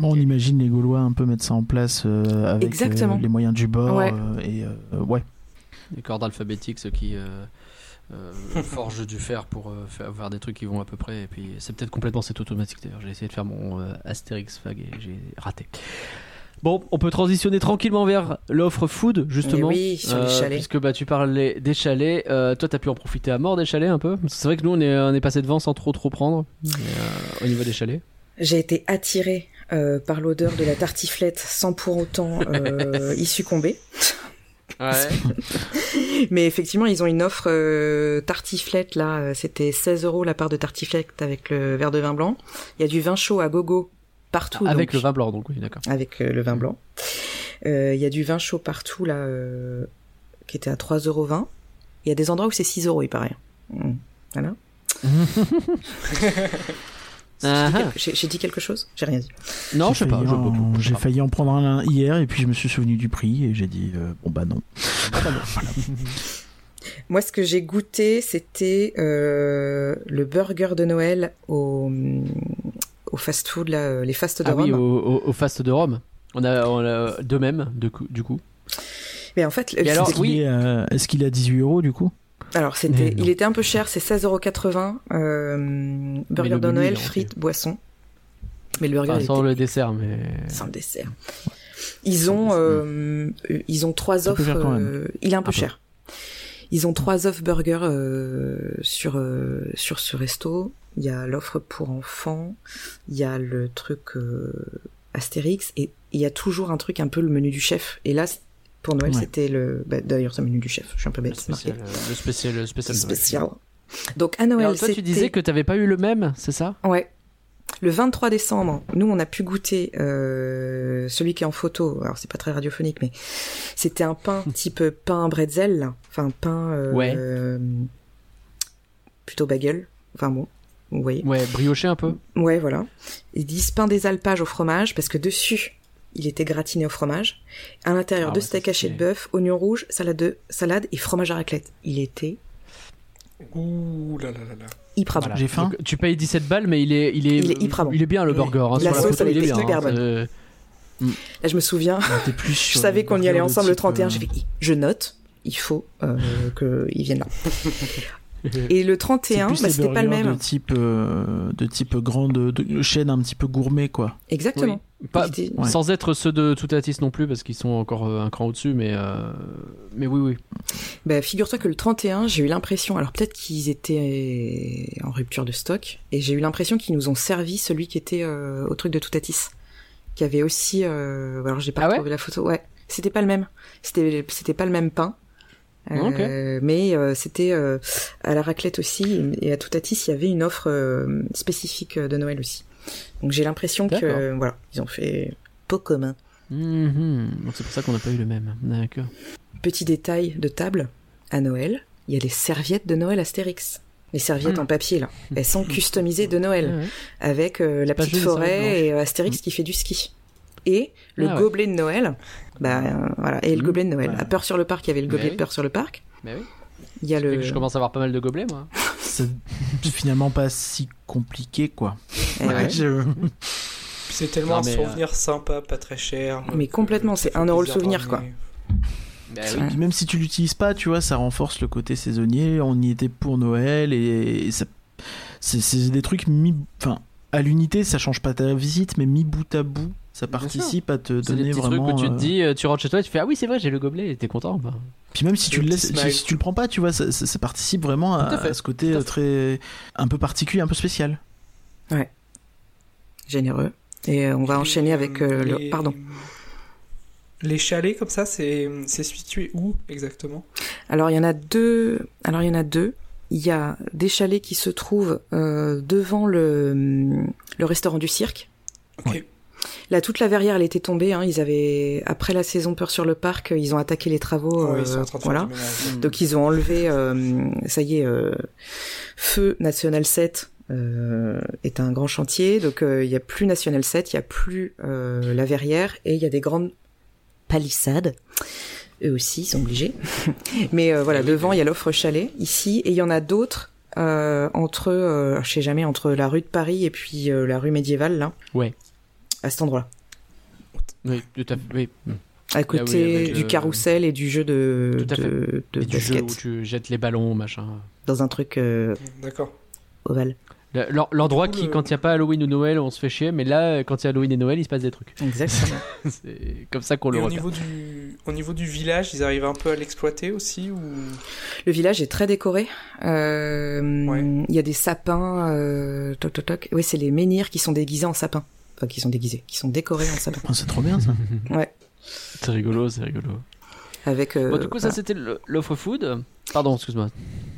On imagine les Gaulois un peu mettre ça en place euh, avec euh, les moyens du bord. Ouais. euh, et euh, ouais. Les cordes alphabétiques, ceux qui euh, forgent du fer pour euh, faire des trucs qui vont à peu près. Et puis c'est peut-être complètement c'est automatique d'ailleurs. J'ai essayé de faire mon euh, Astérix fag et j'ai raté. Bon, on peut transitionner tranquillement vers l'offre food justement. Oui, sur les Euh, chalets. Puisque bah, tu parlais des chalets. Euh, toi, t'as pu en profiter à mort des chalets un peu? C'est vrai que nous, on est, on est passé devant sans trop trop prendre euh, au niveau des chalets. J'ai été attirée par l'odeur de la tartiflette sans pour autant y succomber. Ouais. Mais effectivement, ils ont une offre euh, tartiflette là. euh, C'était 16 euros la part de tartiflette avec le verre de vin blanc. Il y a du vin chaud à gogo partout. Avec donc, le vin blanc, donc oui, d'accord. Avec euh, le vin blanc. Euh, Il y a du vin chaud partout là, euh, qui était à 3,20 euros. Il y a des endroits où c'est 6 euros, il paraît. Mm. Voilà. Ah, ah. J'ai dit quelque chose J'ai rien dit. Non, J'ai je sais pas. J'ai failli en prendre un hier et puis je me suis souvenu du prix et j'ai dit euh, bon bah non. Moi, ce que j'ai goûté, c'était euh, le burger de Noël au, au fast-food, euh, les fast de Ah oui, Rome. au, au- au Fast de Rome. On a, on a de même, de coup- du coup. Mais en fait, Mais alors, c'était- oui. Il est, euh, Est-ce qu'il est à 18 euros du coup? Alors c'était, il était un peu cher, c'est 16,80€. Euh, burger de Noël, frites, boissons. Mais le burger, Enfin, sans était le dessert, mais. sans le dessert. Ils ont, euh, euh, ils ont trois offres. euh, il est un peu peu. cher. Ils ont trois offres burgers euh, sur euh, sur ce resto. Il y a l'offre pour enfants, il y a le truc euh, Astérix et il y a toujours un truc un peu le menu du chef. Et là, pour Noël, Ouais. c'était le. bah, D'ailleurs, c'est le menu du chef. Je suis un peu Le bête. spécial, euh, le spécial, le spécial. de Noël. Spécial. Donc à Noël, alors, toi, tu disais que t'avais pas eu le même, c'est ça? Ouais. Le 23 décembre, nous on a pu goûter euh, celui qui est en photo. Alors c'est pas très radiophonique, mais c'était un pain type pain bretzel, là. enfin pain euh, Ouais. euh, plutôt bagel. Enfin bon, vous voyez. Ouais, brioché un peu. Ouais, voilà. Ils disent pain des alpages au fromage parce que dessus il était gratiné au fromage. À l'intérieur, Ah deux ouais, steaks ça, hachés de bœuf, oignons rouges, salade de salade et fromage à raclette. Il était Ouh là là là là. hyper bon. Voilà. J'ai faim. Donc, tu payes 17 balles, mais il est, il est, Il est hyper bon. Il est bien le Oui. burger. hein, La sur la sauce, photo, elle était hyper hein, bonne. c'est- Là, je me souviens. Plus Je savais qu'on y allait de ensemble le type, 31. euh, J'ai fait, je note, il faut euh, qu'ils viennent là. Et le C'est 31, plus bah, c'était pas le même. de type euh, de type grande de chaîne un petit peu gourmet quoi. Exactement. Oui. Pas- Ouais. Sans être ceux de Toutatis non plus, parce qu'ils sont encore un cran au-dessus, mais, euh, mais oui, oui. Bah, figure-toi que le 31, j'ai eu l'impression, alors peut-être qu'ils étaient en rupture de stock, et j'ai eu l'impression qu'ils nous ont servi celui qui était euh, au truc de Toutatis, qui avait aussi, euh, alors j'ai pas Ah ouais retrouvé la photo, ouais, c'était pas le même, c'était c'était pas le même pain. Ok. Euh, mais euh, c'était euh, à la raclette aussi et à Toutatis il y avait une offre euh, spécifique de Noël aussi. Donc j'ai l'impression que voilà ils ont fait pot commun. Mhm. Donc c'est pour ça qu'on n'a pas eu le même. D'accord. Petit détail de table à Noël, il y a les serviettes de Noël Astérix. Les serviettes Hmm. en papier là, elles sont customisées de Noël avec euh, la petite forêt et euh, Astérix qui fait du ski. Et le Ah ouais. gobelet de Noël, bah euh, voilà, et le Hmm. gobelet de Noël. À Peur sur le parc, il y avait le gobelet oui. de Peur sur le parc. Mais oui. Il y a Ça fait le que je commence à avoir pas mal de gobelets, moi. C'est finalement pas si compliqué quoi. Eh ouais. Je- c'est tellement Non, mais, un souvenir sympa, pas très cher. Mais complètement, c'est un euro le souvenir, quoi. Bah oui. Puis même si tu l'utilises pas, tu vois, ça renforce le côté saisonnier. On y était pour Noël et, et ça, c'est, c'est des trucs mis, enfin, à l'unité, ça change pas ta visite, mais mis bout à bout, ça participe à te des donner petits vraiment. trucs où tu te euh, dis, euh, tu rentres chez toi et tu fais Ah oui, c'est vrai, j'ai le gobelet et t'es content. Bah. Puis même si tu Le laisses, si, si tu le prends pas, tu vois, ça, ça- ça participe vraiment à, ce côté à euh, très un peu particulier, un peu spécial. généreux. Et on va enchaîner avec euh, le... Pardon. Les chalets comme ça, c'est c'est situé où exactement? Alors il y en a deux. Alors il y en a deux. Il y a des chalets qui se trouvent euh, devant le, le restaurant du cirque. Ok. Là, toute la verrière, elle était tombée. Hein. Ils avaient après la saison Peur sur le parc, ils ont attaqué les travaux. Ouais, euh, voilà. ménage. Donc ils ont enlevé, euh, ça y est, euh, Feu National 7 euh, est un grand chantier, donc euh, il y a plus National 7, il y a plus euh, la verrière et il y a des grandes palissades. Eux aussi, ils sont obligés. Mais euh, voilà, oui, devant oui. il y a l'offre chalet ici et il y en a d'autres euh, entre, euh, je sais jamais, entre la rue de Paris et puis euh, la rue médiévale là. Ouais. À cet endroit-là, Oui, tout à fait. Oui. Mm. à côté Ah oui, du carrousel et du jeu de, Tout à fait. de, de Et du jeu où tu jettes les ballons, machin. dans un truc euh, D'accord. ovale. Le- l'en- L'endroit qui, quand il n'y a pas Halloween ou Noël, on se fait chier, mais là, quand il y a Halloween et Noël, il se passe des trucs. Exactement. C'est comme ça qu'on le au repère. niveau, du, au niveau du village, ils arrivent un peu à l'exploiter aussi ou... Le village est très décoré. Euh, Ouais. Il y a des sapins. Euh, toc toc toc. Oui, c'est les menhirs qui sont déguisés en sapins. Enfin, qui sont déguisés, qui sont décorés en sapins. Oh, c'est trop bien ça. Ouais. C'est rigolo, c'est rigolo. avec. euh, Bon, du coup, ça c'était l'offre food. Pardon, excuse-moi.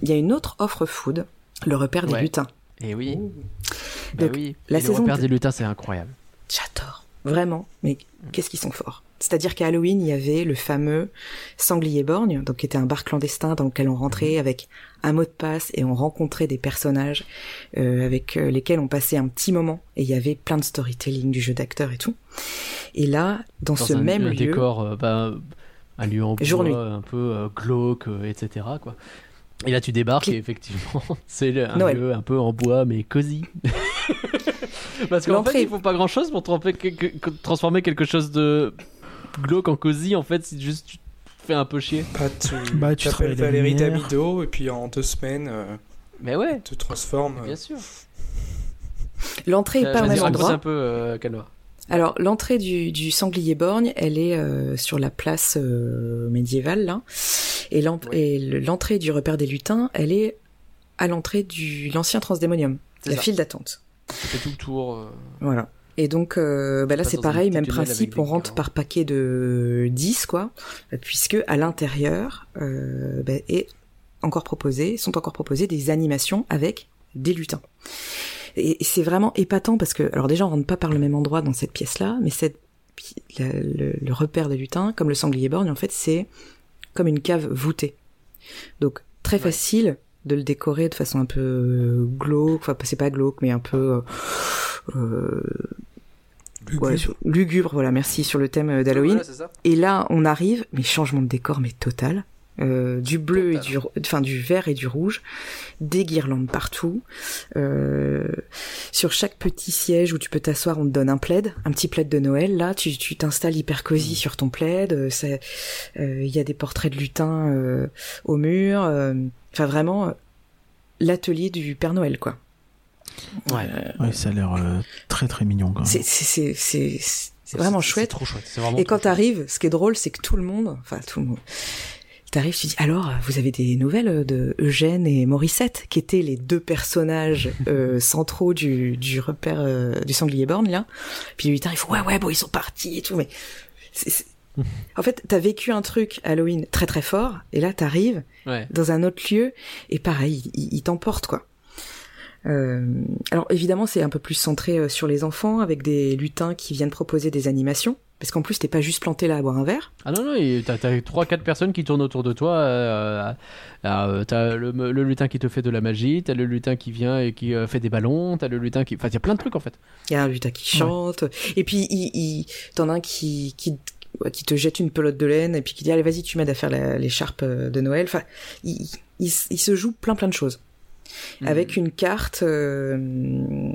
Il y a une autre offre food, le repère des Ouais. lutins. Et oui. Bah Donc, oui. la Et le saison repère de- des lutins, c'est incroyable. J'adore. Vraiment. Mais qu'est-ce qu'ils sont forts. C'est-à-dire qu'à Halloween, il y avait le fameux Sanglier Borgne, donc qui était un bar clandestin dans lequel on rentrait avec un mot de passe et on rencontrait des personnages euh, avec euh, lesquels on passait un petit moment et il y avait plein de storytelling du jeu d'acteur et tout. Et là, dans, Dans ce un, même un lieu, décor, euh, bah, un lieu en bois, un peu euh, glauque, etc. Quoi. Et là, tu débarques et effectivement, c'est un Noël. lieu un peu en bois, mais cosy. Parce qu'en fait, il faut pas grand chose pour transformer quelque chose de glauque en cosy. En fait, si juste fais un peu chier. Bah, tu Bah, tu t'appelles Valérie. Damido et puis en deux semaines, euh, Mais ouais, te transforme. bien sûr. l'entrée est Euh, pas au même endroit. un peu, euh. Alors l'entrée du, du sanglier borgne, elle est euh, sur la place euh, médiévale là, et l'entrée du repère des lutins, elle est à l'entrée du l'ancien transdémonium, la ça. file d'attente. Tu fais tout le tour. euh, Voilà. Et donc euh, bah là c'est pareil, même principe, on rentre par paquet de 10 quoi, euh, puisque à l'intérieur euh, bah, est encore proposé, sont encore proposées des animations avec des lutins. Et, et c'est vraiment épatant parce que, alors déjà on rentre pas par le même endroit dans cette pièce-là, mais cette, la- le, le repère des lutins, comme le sanglier borgne, en fait c'est comme une cave voûtée. Donc très Ouais. facile de le décorer de façon un peu euh, glauque, enfin c'est pas glauque mais un peu euh, euh, ouais, sur- lugubre, voilà, merci sur le thème euh, d'Halloween. Voilà. Et là, on arrive, mais changement de décor, mais total. Euh, du bleu et du, enfin du vert et du rouge, des guirlandes partout. Euh, sur chaque petit siège où tu peux t'asseoir, on te donne un plaid, un petit plaid de Noël. Là, tu tu t'installes hyper cosy Mm. sur ton plaid. euh, c'est- euh, Il y a des portraits de lutins euh, au mur. euh, Enfin, vraiment, euh, l'atelier du Père Noël, quoi. Ouais. Ouais, ça a l'air euh, très très mignon quand même. C'est vraiment chouette. trop chouette. C'est vraiment Et trop quand t'arrives, ce qui est drôle, c'est que tout le monde, enfin tout le monde, t'arrives, tu dis alors, vous avez des nouvelles de Eugène et Morissette, qui étaient les deux personnages euh, centraux du, du repère euh, du sanglier borgne là. Puis il faut ouais ouais bon ils sont partis et tout, mais en fait t'as vécu un truc Halloween très très fort, et là t'arrives. Ouais. dans un autre lieu et pareil, il, il t'emporte quoi. Euh, alors évidemment c'est un peu plus centré euh, sur les enfants avec des lutins qui viennent proposer des animations parce qu'en plus t'es pas juste planté là à boire un verre. Ah non, non, t'as, t'as 3-4 personnes qui tournent autour de toi. euh, euh, t'as le, le lutin qui te fait de la magie, t'as le lutin qui vient et qui euh, fait des ballons, t'as le lutin qui. Enfin, il y a plein de trucs en fait. Il y a un lutin qui chante et puis il, il t'en as un qui qui qui te jette une pelote de laine et puis qui dit allez vas-y tu m'aides à faire l'écharpe de Noël. Enfin il, il, il se joue plein plein de choses Mhm. avec une carte. euh,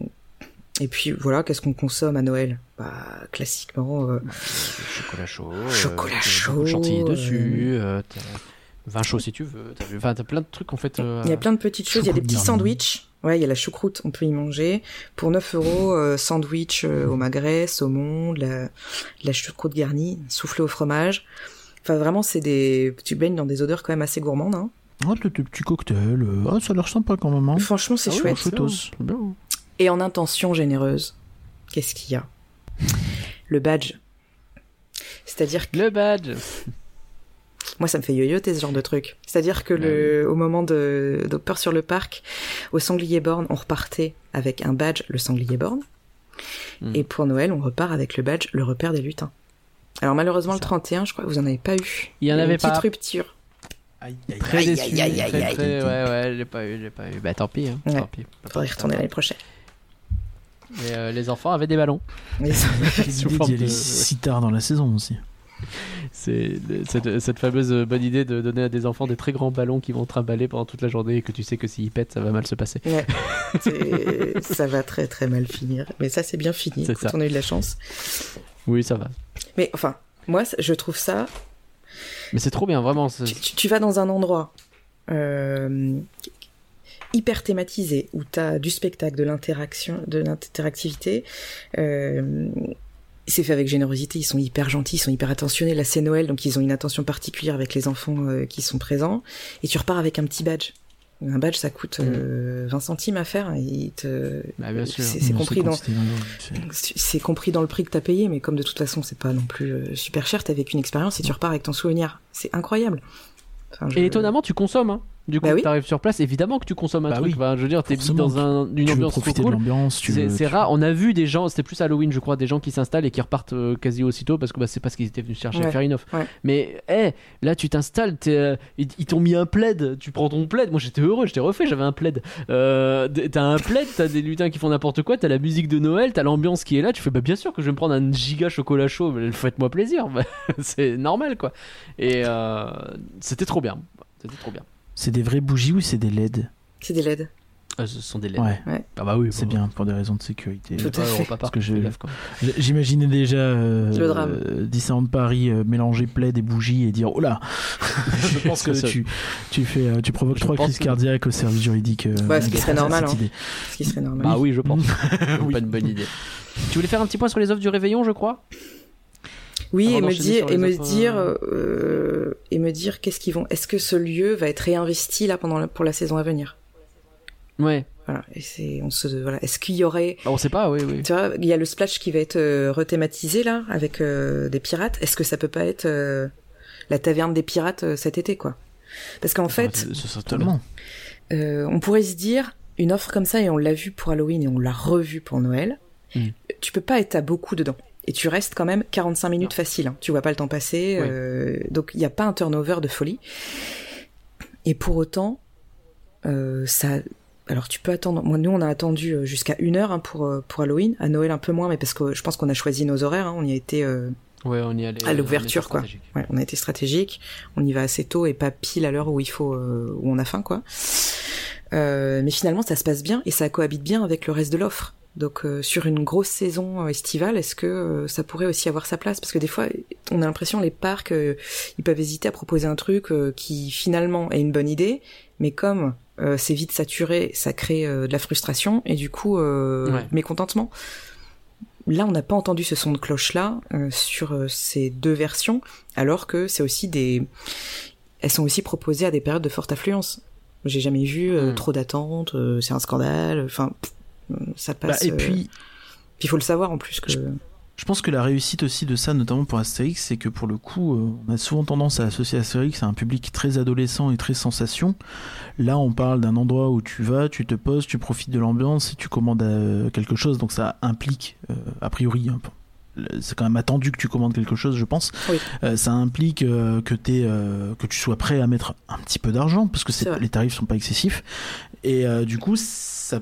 et puis voilà, qu'est-ce qu'on consomme à Noël? Bah classiquement, euh, Chocolat chaud. Chocolat euh, t'as chaud, chantilly dessus. euh, vin chaud si tu veux. T'as, enfin, t'as plein de trucs en fait. euh, Il y a plein de petites choses. Il y a des petits sandwichs. Ouais, il y a la choucroute, on peut y manger. Pour 9 euros, euh, sandwich euh, au magret, saumon, de la, de la choucroute garnie, soufflé au fromage. Enfin, vraiment, c'est des... Tu baignes dans des odeurs quand même assez gourmandes. Hein. Oh, le, le petit cocktail, euh, ah, ça a l'air sympa quand même. Hein. Franchement, c'est ah chouette. bien. Et en intention généreuse, qu'est-ce qu'il y a? Le badge. C'est-à-dire que Le badge. moi, ça me fait yoyoter ce genre de truc. C'est-à-dire que le, au moment de, de Peur sur le parc, au Sanglier Born, on repartait avec un badge, le Sanglier Born. Hmm. Et pour Noël, on repart avec le badge, le repère des lutins. Alors malheureusement, le 31, je crois que vous en avez pas eu. Il y en a avait une petite pas. rupture. Très Aïe, déçu. aïe, aïe, aïe, très, aïe. très- ouais, ouais, j'ai pas eu, j'ai pas eu. Bah tant pis. Hein, Ouais. tant pis. Faudrait y retourner l'année prochaine. Mais euh, les enfants avaient des ballons. Mais- Quelle Sous idée forme d'y aller de- si tard dans la saison aussi. C'est cette, cette fameuse bonne idée de donner à des enfants des très grands ballons qui vont trimballer pendant toute la journée et que tu sais que s'ils pètent, ça va mal se passer. Ouais. Ça va très très mal finir. Mais ça, c'est bien fini. C'est Écoute, ça. on a eu de la chance. Oui, ça va. Mais enfin, moi, je trouve ça Mais c'est trop bien, vraiment. tu vas dans un endroit euh, hyper thématisé où tu as du spectacle, de l'interaction, de l'interactivité. Euh, c'est fait avec générosité, ils sont hyper gentils, ils sont hyper attentionnés. Là, c'est Noël, donc ils ont une attention particulière avec les enfants euh, qui sont présents. Et tu repars avec un petit badge. Un badge, ça coûte Mm. euh, 20 centimes à faire. et il te... Bah. C'est compris dans, considéré, c'est- c'est compris dans le prix que t'as payé, mais comme de toute façon c'est pas non plus euh, super cher, t'as vécu une expérience et tu repars avec ton souvenir. C'est incroyable. Enfin, je- Et étonnamment, tu consommes. Hein. Du coup, Bah oui. t'arrives sur place, évidemment que tu consommes un Bah truc. oui. Je veux dire, t'es mis dans un, une tu veux ambiance de cool. l'ambiance. tu C'est veux- c'est tu- rare. On a vu des gens, c'était plus Halloween, je crois, des gens qui s'installent et qui repartent euh, quasi aussitôt parce que bah, c'est pas ce qu'ils étaient venus chercher à Ouais. faire une offre. Ouais. Mais hé, là, tu t'installes, euh, ils, ils t'ont mis un plaid, tu prends ton plaid. Moi, j'étais heureux, j'étais refait, j'avais un plaid. Euh, t'as un plaid, t'as des lutins qui font n'importe quoi, t'as la musique de Noël, t'as l'ambiance qui est là. Tu fais, bah bien sûr que je vais me prendre un giga chocolat chaud, mais faites-moi plaisir. Bah, c'est normal, quoi. Et euh, c'était trop bien. C'était trop bien. C'est des vraies bougies ou c'est des LED C'est des LED. Ah, ce sont des LED. Ouais, Ah bah oui, c'est bon, bien pour des raisons de sécurité. Tout à fait. Parce que je- J'imaginais déjà euh, Le drame. euh, Disneyland Paris euh, mélanger plaid et bougies et dire oh là Je pense que tu, tu, fais, euh, tu provoques Je trois crises que- cardiaques au service juridique. euh, Ouais, ce qui serait normal, hein. Ce qui serait normal. Bah oui, je pense. Oui. Pas une bonne idée. Tu voulais faire un petit point sur les offres du réveillon, je crois? Oui, et me dire, et me offres, dire, euh, euh, et me dire qu'est-ce qu'ils vont. Est-ce que ce lieu va être réinvesti là pendant la- pour la saison à venir? Ouais. Voilà. Et c'est, on se, voilà. Est-ce qu'il y aurait, Bah, on sait pas, oui, oui. tu vois, il y a le splash qui va être euh, rethématisé là avec euh, des pirates. Est-ce que ça peut pas être euh, la taverne des pirates euh, cet été, quoi? Parce qu'en fait, ce serait totalement. euh, on pourrait se dire une offre comme ça et on l'a vu pour Halloween et on l'a revu pour Noël. Mm. Tu peux pas être à beaucoup dedans. Et tu restes quand même 45 minutes facile. hein. Tu vois pas le temps passer. Oui. euh, donc il n'y a pas un turnover de folie. Et pour autant, euh, ça. Alors tu peux attendre. Moi, nous, on a attendu euh, jusqu'à une heure hein, pour pour Halloween. À Noël un peu moins, mais parce que je pense qu'on a choisi nos horaires. hein. On y a été. euh, Ouais, on y allait. À l'ouverture, quoi. Ouais, on a été stratégique. On y va assez tôt et pas pile à l'heure où il faut, où on a faim, quoi. Mais finalement, ça se passe bien et ça cohabite bien avec le reste de l'offre. Donc, euh, sur une grosse saison euh, estivale, est-ce que euh, ça pourrait aussi avoir sa place? Parce que des fois, on a l'impression les parcs, euh, ils peuvent hésiter à proposer un truc euh, qui finalement est une bonne idée, mais comme euh, c'est vite saturé, ça crée euh, de la frustration et du coup euh, Ouais. mécontentement. Là, on n'a pas entendu ce son de cloche-là euh, sur ces deux versions, alors que c'est aussi des, elles sont aussi proposées à des périodes de forte affluence. J'ai jamais vu euh, Mm. trop d'attentes, euh, c'est un scandale. Enfin, pff, ça Bah, passe. et euh, puis, il faut le savoir en plus que. Je pense que la réussite aussi de ça, notamment pour Astérix, c'est que pour le coup, euh, on a souvent tendance à associer Astérix à un public très adolescent et très sensation. Là, on parle d'un endroit où tu vas, tu te poses, tu profites de l'ambiance et tu commandes euh, quelque chose, donc ça implique, euh, a priori, un peu- c'est quand même attendu que tu commandes quelque chose, je pense. Oui. Euh, ça implique euh, que, euh, que tu sois prêt à mettre un petit peu d'argent, parce que les tarifs sont pas excessifs. Et du coup, ça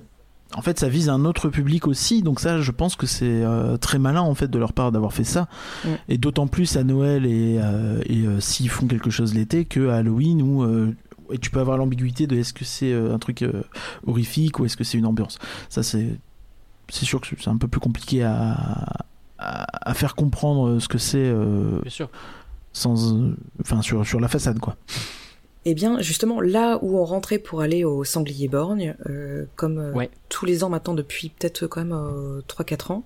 en fait, ça vise un autre public aussi, donc ça, je pense que c'est euh, très malin en fait de leur part d'avoir fait ça, Mm. et d'autant plus à Noël et, euh, et euh, s'ils font quelque chose l'été que à Halloween où euh, et tu peux avoir l'ambiguïté de est-ce que c'est euh, un truc euh, horrifique ou est-ce que c'est une ambiance. Ça, c'est c'est sûr que c'est un peu plus compliqué à, à, à faire comprendre ce que c'est euh, Bien sûr. sans, euh, enfin sur sur la façade quoi. Eh bien, justement, là où on rentrait pour aller au Sanglier Borgne, euh, comme euh, Ouais. tous les ans maintenant depuis peut-être quand même euh, 3-4 ans,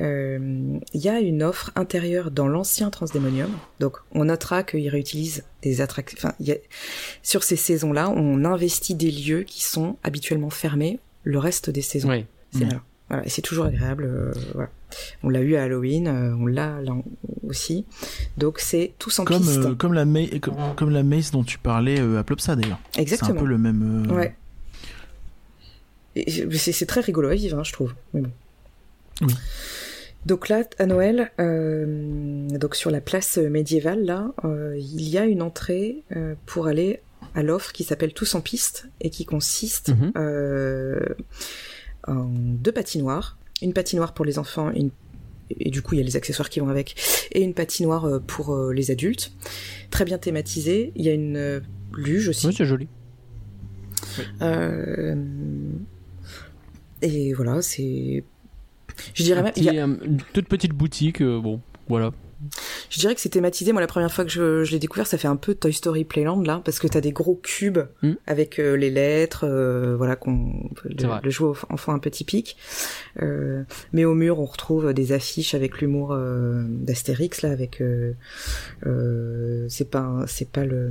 euh, il y a une offre intérieure dans l'ancien Transdémonium. Donc, on notera qu'ils réutilisent des attractions. Enfin, y a... sur ces saisons-là, on investit des lieux qui sont habituellement fermés le reste des saisons. Ouais. C'est Mm. malin. Voilà, et c'est toujours agréable. euh, voilà. On l'a eu à Halloween, euh, on l'a là aussi. Donc c'est tous en Comme piste. euh, comme la comme, comme la mace dont tu parlais euh, à Plopsa d'ailleurs. C'est un Exactement. peu le même. euh, Ouais. C'est très rigolo à vivre, hein, je trouve. Mais bon. Oui. Donc là, à Noël, donc sur la place médiévale, là, il y a une entrée pour aller à l'offre qui s'appelle Tous en piste et qui consiste Mhm. en deux patinoires. Une patinoire pour les enfants une- et du coup il y a les accessoires qui vont avec, et une patinoire euh, pour euh, les adultes. Très bien thématisée. Il y a une euh, luge aussi. Oui, c'est joli. Euh, Et voilà, c'est. Je dirais même. il y a- une toute petite boutique, bon, voilà. Je dirais que c'est thématisé. Moi, la première fois que je, je l'ai découvert, ça fait un peu Toy Story Playland là, parce que t'as des gros cubes Mm. avec euh, les lettres, euh, voilà, qu'on le, le au- enfant un peu typique. Euh, mais au mur, on retrouve des affiches avec l'humour euh, d'Astérix là, avec euh, euh, c'est pas c'est pas le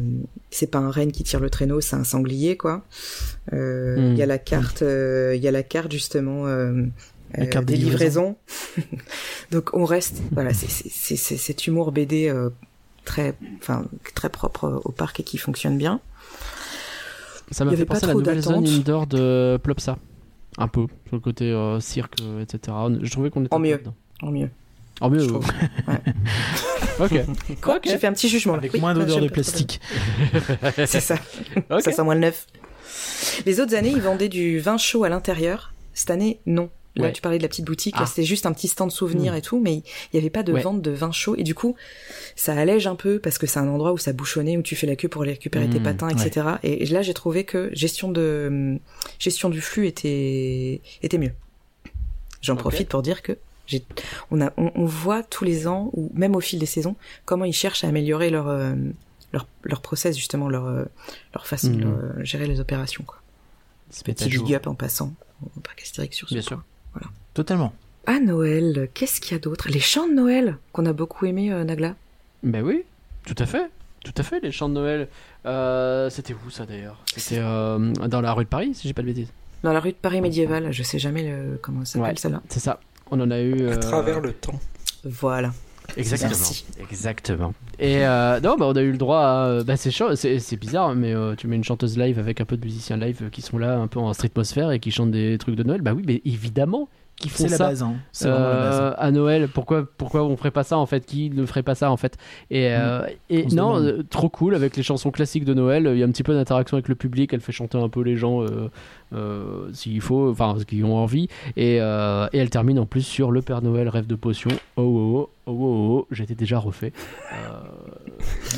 c'est pas un renne qui tire le traîneau, c'est un sanglier quoi. Euh, Il y a la carte, il y a la carte justement. Euh, des des livraisons. Donc on reste, voilà, c'est cet humour BD euh, très, enfin très propre au parc et qui fonctionne bien. Ça m'a fait penser à la trop nouvelle zone indoor de Plopsa. Un peu, sur le côté euh, cirque, euh, etc. Je trouvais qu'on était En mieux. dedans. En mieux. En mieux, je ok. Quoi Ok. J'ai fait un petit jugement. Avec Oui, moins d'odeur de plastique. C'est ça. Ok. Ça sent moins le neuf. Les autres années, ils vendaient du vin chaud à l'intérieur. Cette année, non. Là, Ouais. tu parlais de la petite boutique. Ah. c'était juste un petit stand souvenir et tout, mais il n'y avait pas de Ouais. vente de vin chaud. Et du coup, ça allège un peu parce que c'est un endroit où ça bouchonnait, où tu fais la queue pour aller récupérer tes Mmh, patins, etc. Et là, j'ai trouvé que gestion de gestion du flux était était mieux. J'en profite pour dire que on a, on, on voit tous les ans ou même au fil des saisons comment ils cherchent à améliorer leur euh, leur leur process justement leur euh, leur façon de euh, gérer les opérations quoi. Petit big up en passant au parc Astérix sur ce Bien point. sûr. Totalement. À Noël, qu'est-ce qu'il y a d'autre? Les chants de Noël qu'on a beaucoup aimé euh, Nagla? Ben oui, tout à fait. Tout à fait, les chants de Noël. Euh, C'était où ça d'ailleurs? C'était euh, dans la rue de Paris, si j'ai pas de bêtises. Dans la rue de Paris médiévale, je sais jamais le, comment ça s'appelle Ouais. celle-là. C'est ça. On en a eu. À travers le temps. Voilà. Exactement. Merci. Exactement. Et euh, non, bah, on a eu le droit à. Bah, c'est chaud, c'est c'est bizarre, mais euh, tu mets une chanteuse live avec un peu de musiciens live qui sont là un peu en streetmosphère et qui chantent des trucs de Noël. Bah oui, mais évidemment qu'ils font C'est la ça. base. Hein. La base. euh, à Noël. Pourquoi, pourquoi on ferait pas ça en fait Qui ne ferait pas ça en fait Et, euh, et non, euh, trop cool avec les chansons classiques de Noël. Il y a un petit peu d'interaction avec le public. Elle fait chanter un peu les gens euh, euh, s'il faut, enfin ceux qui ont envie. Et, euh, et elle termine en plus sur le Père Noël rêve de potion. Oh oh oh oh oh, oh. j'étais déjà refait.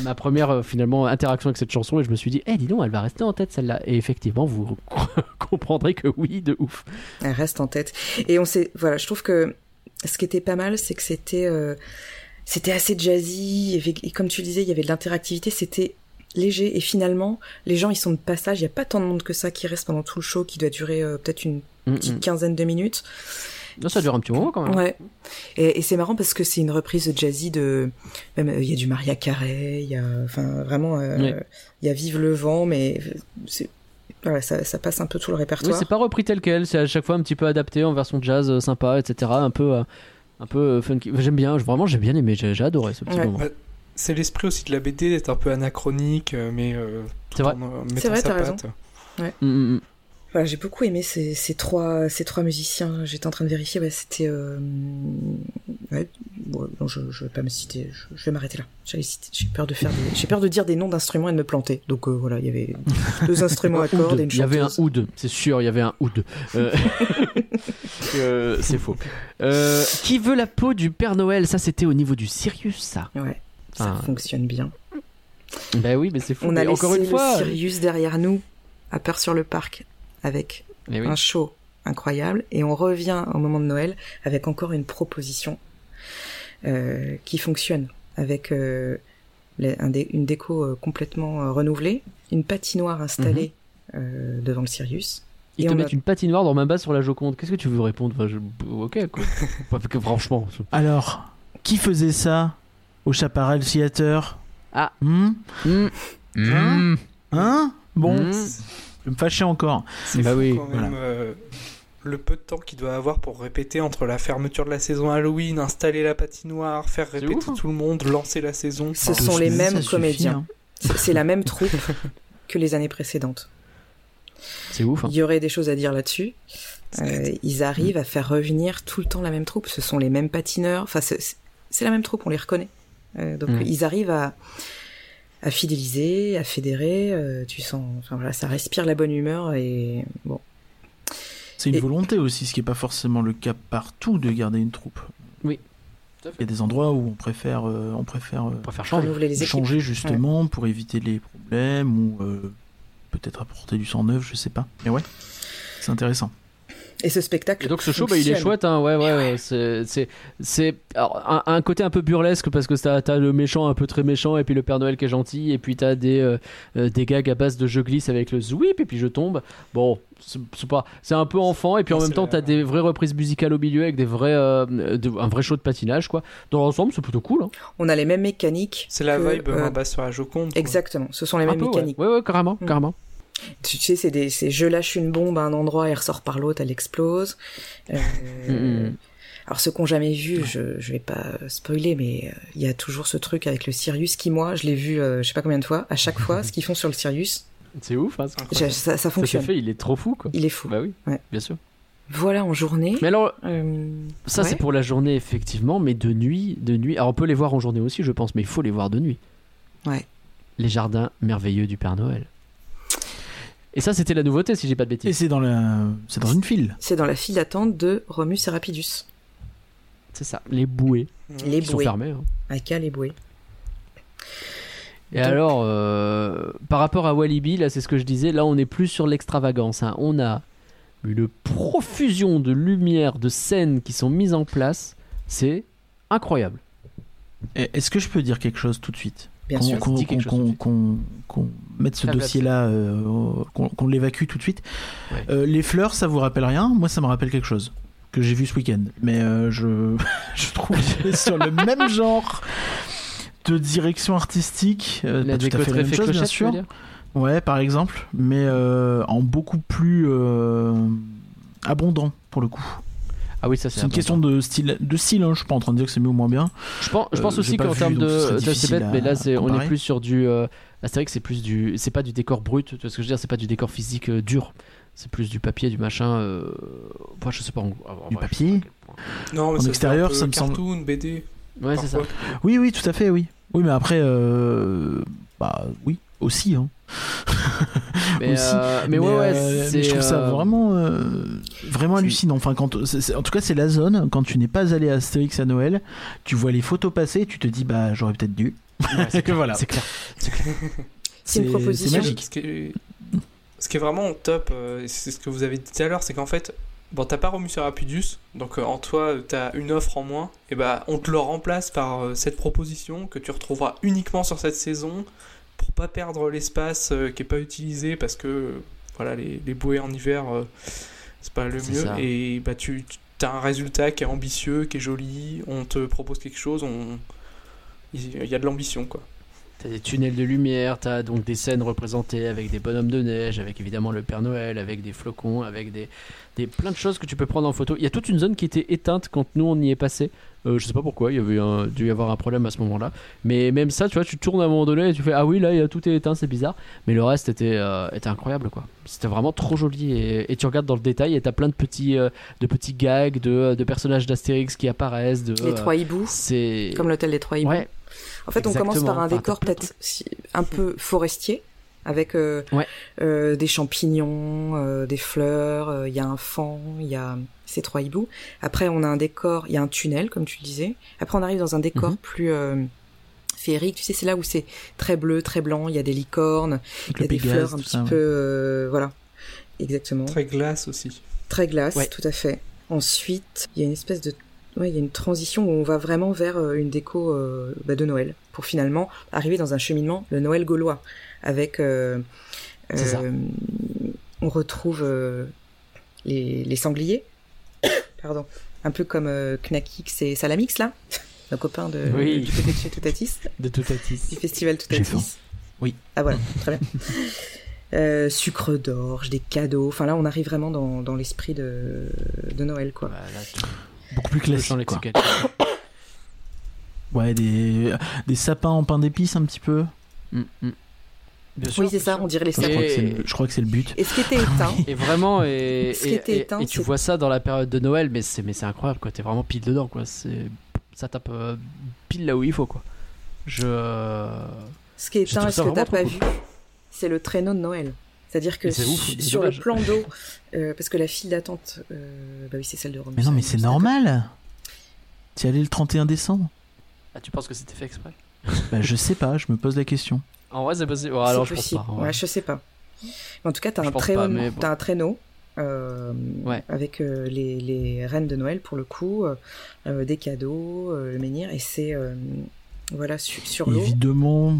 Ma première euh, finalement interaction avec cette chanson et je me suis dit, eh dis donc, elle va rester en tête celle-là. Et effectivement, vous comprendrez que oui, de ouf. Elle reste en tête. Et on sait, voilà, je trouve que ce qui était pas mal, c'est que c'était, euh, c'était assez jazzy. Et, et comme tu le disais, il y avait de l'interactivité. C'était léger. Et finalement, les gens, ils sont de passage. Il y a pas tant de monde que ça qui reste pendant tout le show, qui doit durer euh, peut-être une Mm, petite mm. quinzaine de minutes. Non, ça dure un petit moment quand même. Ouais. Et, et c'est marrant parce que c'est une reprise jazzy de, même euh, il y a du Maria Carey, il y a, enfin vraiment, euh, Oui. il y a Vive le vent, mais c'est, voilà, ça, ça passe un peu tout le Oui, répertoire. c'est pas repris tel quel, c'est à chaque fois un petit peu adapté en version jazz euh, sympa, etc. Un peu, euh, un peu funky. J'aime bien, vraiment j'ai bien aimé, j'ai j'ai adoré ce petit Ouais. moment. Bah, C'est l'esprit aussi de la BD d'être un peu anachronique, mais euh, tout C'est vrai. en euh, C'est mettant vrai, sa t'as raison. patte. Mm, mm, mm. Voilà, j'ai beaucoup aimé ces, ces trois ces trois musiciens. J'étais en train de vérifier. Ouais, c'était. Euh... Ouais, bon, non, je, je vais pas me citer. Je, je vais m'arrêter là. J'ai peur de faire. des- J'ai peur de dire des noms d'instruments et de me planter. Donc euh, voilà, il y avait deux instruments à cordes et une Il y avait un oud, c'est sûr, il y avait un oud. Euh, c'est faux. Qui veut la peau du Père Noël? Ça, c'était au niveau du Sirius, ça. Ouais, ça Ah. fonctionne bien. Ben oui, mais c'est fou. On a Mais laissé encore une le fois. Sirius derrière nous, à peur sur le parc, avec Eh oui. un show incroyable. Et on revient au moment de Noël avec encore une proposition euh, qui fonctionne, avec euh, les- un dé- une déco euh, complètement euh, renouvelée, une patinoire installée euh, devant le Sirius. Ils et te on mettent a- une patinoire dans ma base sur la Joconde. Qu'est-ce que tu veux répondre? Enfin, je- Ok, quoi. Que franchement. Alors, qui faisait ça au Chaparral Theater? Ah. Hmm? Mm. Hein? Hein? Bon, Mm. Je vais me fâcher encore. C'est Bah fou oui, quand même voilà. euh, le peu de temps qu'il doit avoir pour répéter entre la fermeture de la saison Halloween, installer la patinoire, faire répéter ouf, hein. tout le monde, lancer la saison. Ce Enfin, sont les mêmes comédiens. hein. C'est la même troupe que les années précédentes. C'est ouf. hein. Il y aurait des choses à dire là-dessus. Euh, ils arrivent à faire revenir tout le temps la même troupe. Ce sont les mêmes patineurs. Enfin, c'est c'est la même troupe, on les reconnaît. Euh, donc Mm. ils arrivent à, à fidéliser, à fédérer. euh, tu sens, enfin voilà, ça respire la bonne humeur et bon. C'est une Et- volonté aussi, ce qui n'est pas forcément le cas partout de garder une troupe. Oui. Il y a des endroits où on préfère, euh, on préfère euh, On préfère changer. renouveler les équipes. changer justement pour éviter les problèmes ou euh, peut-être apporter du sang neuf, je sais pas. Mais ouais, c'est intéressant. Et ce spectacle. Et donc ce show, bah, il est chouette, hein, ouais, ouais, ouais, c'est, c'est, un, un côté un peu burlesque parce que t'as, t'as le méchant un peu très méchant et puis le Père Noël qui est gentil et puis t'as des, euh, euh, des gags à base de je glisse avec le zwip et puis je tombe. Bon, c'est, c'est pas, c'est un peu enfant et puis en même temps t'as des vraies reprises musicales au milieu avec des vrais, euh, de- un vrai show de patinage quoi. Dans l'ensemble, c'est plutôt cool. Hein. On a les mêmes mécaniques. C'est la que, vibe euh, moins basse sur la Joconde. Exactement, ce sont les mêmes peu, ouais. mécaniques. ouais, ouais, carrément, Mm. carrément. Tu sais, c'est des, c'est je lâche une bombe à un endroit, elle ressort par l'autre, elle explose. Euh, Alors ceux qui n'ont jamais vu, je, je vais pas spoiler, mais euh, il y a toujours ce truc avec le Sirius qui, moi, je l'ai vu, euh, je sais pas combien de fois, à chaque fois, ce qu'ils font sur le Sirius, C'est ouf, hein, ça. ça, fonctionne. fait, il est trop fou quoi. Il est fou. Bah oui, Ouais. bien sûr. Voilà en journée. Mais alors, Euh, Ça, ouais. c'est pour la journée, effectivement, mais de nuit, de nuit. Alors, on peut les voir en journée aussi, je pense, mais il faut les voir de nuit. Ouais. Les jardins merveilleux du Père Noël. Et ça, c'était la nouveauté, si j'ai pas de Et bêtises. c'est dans, la... c'est dans une file. C'est dans la file d'attente de Romus et Rapidus. C'est ça, les bouées. Les Ils sont bouées. fermés. hein. Aka les bouées. Et Donc- alors, euh, par rapport à Walibi, là, c'est ce que je disais, là, on est plus sur l'extravagance. hein. On a une profusion de lumière, de scènes qui sont mises en place. C'est incroyable. Et Est-ce que je peux dire quelque chose tout de suite? Bien qu'on, sûr. qu'on- Dis quelque chose qu'on- mette ce dossier-là, euh, qu'on, l'évacue tout de suite. Ouais. Euh, les fleurs, ça vous rappelle rien? Moi, ça me rappelle quelque chose que j'ai vu ce week-end. Mais euh, je, je trouve sur le même genre de direction artistique. La pas tout à déco fait la très même fait chose, bien sûr. Ouais, par exemple, mais en beaucoup plus abondant pour le coup. Ah oui, ça, c'est C'est une question de style, de style. Hein, je suis pas en train de dire que c'est mieux ou moins bien. Je pense, je pense Euh, aussi qu'en termes de, c'est bête, mais là c'est, on est plus sur du. Euh, Astérix, c'est plus du, c'est pas du décor brut. Tu vois ce que je veux dire C'est pas du décor physique euh, dur. C'est plus du papier, du machin. Euh... Moi, je sais pas. en- en Du vrai, papier. Non, mais En ça extérieur, ça peu me semble- cartoon, BD. Ouais, c'est ça. Oui, oui, tout à fait, oui. Oui, mais après, euh, bah oui, aussi. Hein. Mais, Aussi. euh, mais ouais, ouais, euh, c'est. mais je trouve ça euh, vraiment, euh, vraiment hallucinant. Enfin, quand, c'est- c'est- en tout cas, c'est la zone. Quand tu n'es pas allé à Astérix à Noël, tu vois les photos passer, et tu te dis, bah, j'aurais peut-être dû. ouais, c'est clair, Voilà. C'est clair. C'est une proposition. C'est magique. Ce qui est, ce qui est vraiment top, c'est ce que vous avez dit tout à l'heure, c'est qu'en fait, bon, t'as pas Romus et Rapidus, donc euh, en toi, t'as une offre en moins, et bah, on te le remplace par euh, cette proposition que tu retrouveras uniquement sur cette saison pour pas perdre l'espace euh, qui est pas utilisé parce que voilà, les, les bouées en hiver, euh, c'est pas le mieux, ça. et bah, tu as un résultat qui est ambitieux, qui est joli, on te propose quelque chose, on. Il y a de l'ambition, quoi. T'as des tunnels de lumière, t'as donc des scènes représentées avec des bonhommes de neige, avec évidemment le Père Noël, avec des flocons, avec des, des plein de choses que tu peux prendre en photo. Il y a toute une zone qui était éteinte quand nous on y est passé. Euh, je sais pas pourquoi, il y avait un, dû y avoir un problème à ce moment-là. Mais même ça, tu vois, tu tournes à un moment donné et tu fais ah oui là il y a tout est éteint, c'est bizarre. Mais le reste était euh, était incroyable quoi. C'était vraiment trop joli et, et tu regardes dans le détail et t'as plein de petits euh, de petits gags de, de personnages d'Astérix qui apparaissent. De, Les trois hiboux, C'est comme l'hôtel des trois hiboux. ouais. En fait, on commence par un Enfin, décor peut-être un peu forestier, avec euh, Ouais. euh, des champignons, euh, des fleurs, euh, il y a un fan, il y a ces trois hiboux. Après, on a un décor, il y a un tunnel, comme tu le disais. Après, on arrive dans un décor Mhm. plus euh, féerique. Tu sais, c'est là où c'est très bleu, très blanc. Il y a des licornes, il y a des fleurs un petit ça, ouais. peu, euh, voilà, exactement. Très glace aussi. Très glace, Ouais. tout à fait. Ensuite, il y a une espèce de, ouais, il y a une transition où on va vraiment vers euh, une déco euh, bah, de Noël, pour finalement arriver dans un cheminement, le Noël gaulois, avec, euh, C'est ça. euh, on retrouve euh, les, les sangliers, pardon, un peu comme euh, Knackix et Salamix là, nos copains de, Oui. du côté de chez Toutatis, de Toutatis. du festival. Toutatis. Oui. Ah voilà, très bien. Euh, sucre d'orge, des cadeaux. Enfin là, on arrive vraiment dans, dans l'esprit de, de Noël, quoi. Voilà, tu- Beaucoup plus classique. quoi. Ouais, des, des sapins en pain d'épices un petit peu. Mm, mm. Bien sûr, Oui, c'est ça, sûr. on dirait les Je crois, que c'est Et- le, je crois que c'est le but. Et ce qui était éteint, Et vraiment, et, Ce qui était éteint, et tu vois ça dans la période de Noël, mais c'est mais c'est incroyable quoi. T'es vraiment pile dedans quoi. C'est ça tape euh, pile là où il faut quoi. Je ce qui est éteint, ce que t'as pas vu, c'est le traîneau de Noël. C'est-à-dire que ouf, sur dommage. le plan d'eau, euh, parce que la file d'attente, euh, bah oui, c'est celle de Rome. Mais non, mais c'est normal. Tu es allé le 31 décembre ah, tu penses que c'était fait exprès? Bah, Je sais pas, je me pose la question. En vrai, c'est possible. Ouais, alors je pense pas. Ouais, je sais pas. Mais en tout cas, t'as un, pas, bon. un traîneau euh, Ouais. avec euh, les, les reines de Noël pour le coup, euh, des cadeaux, euh, le menhir, et c'est euh, voilà su- sur l'eau. Évidemment,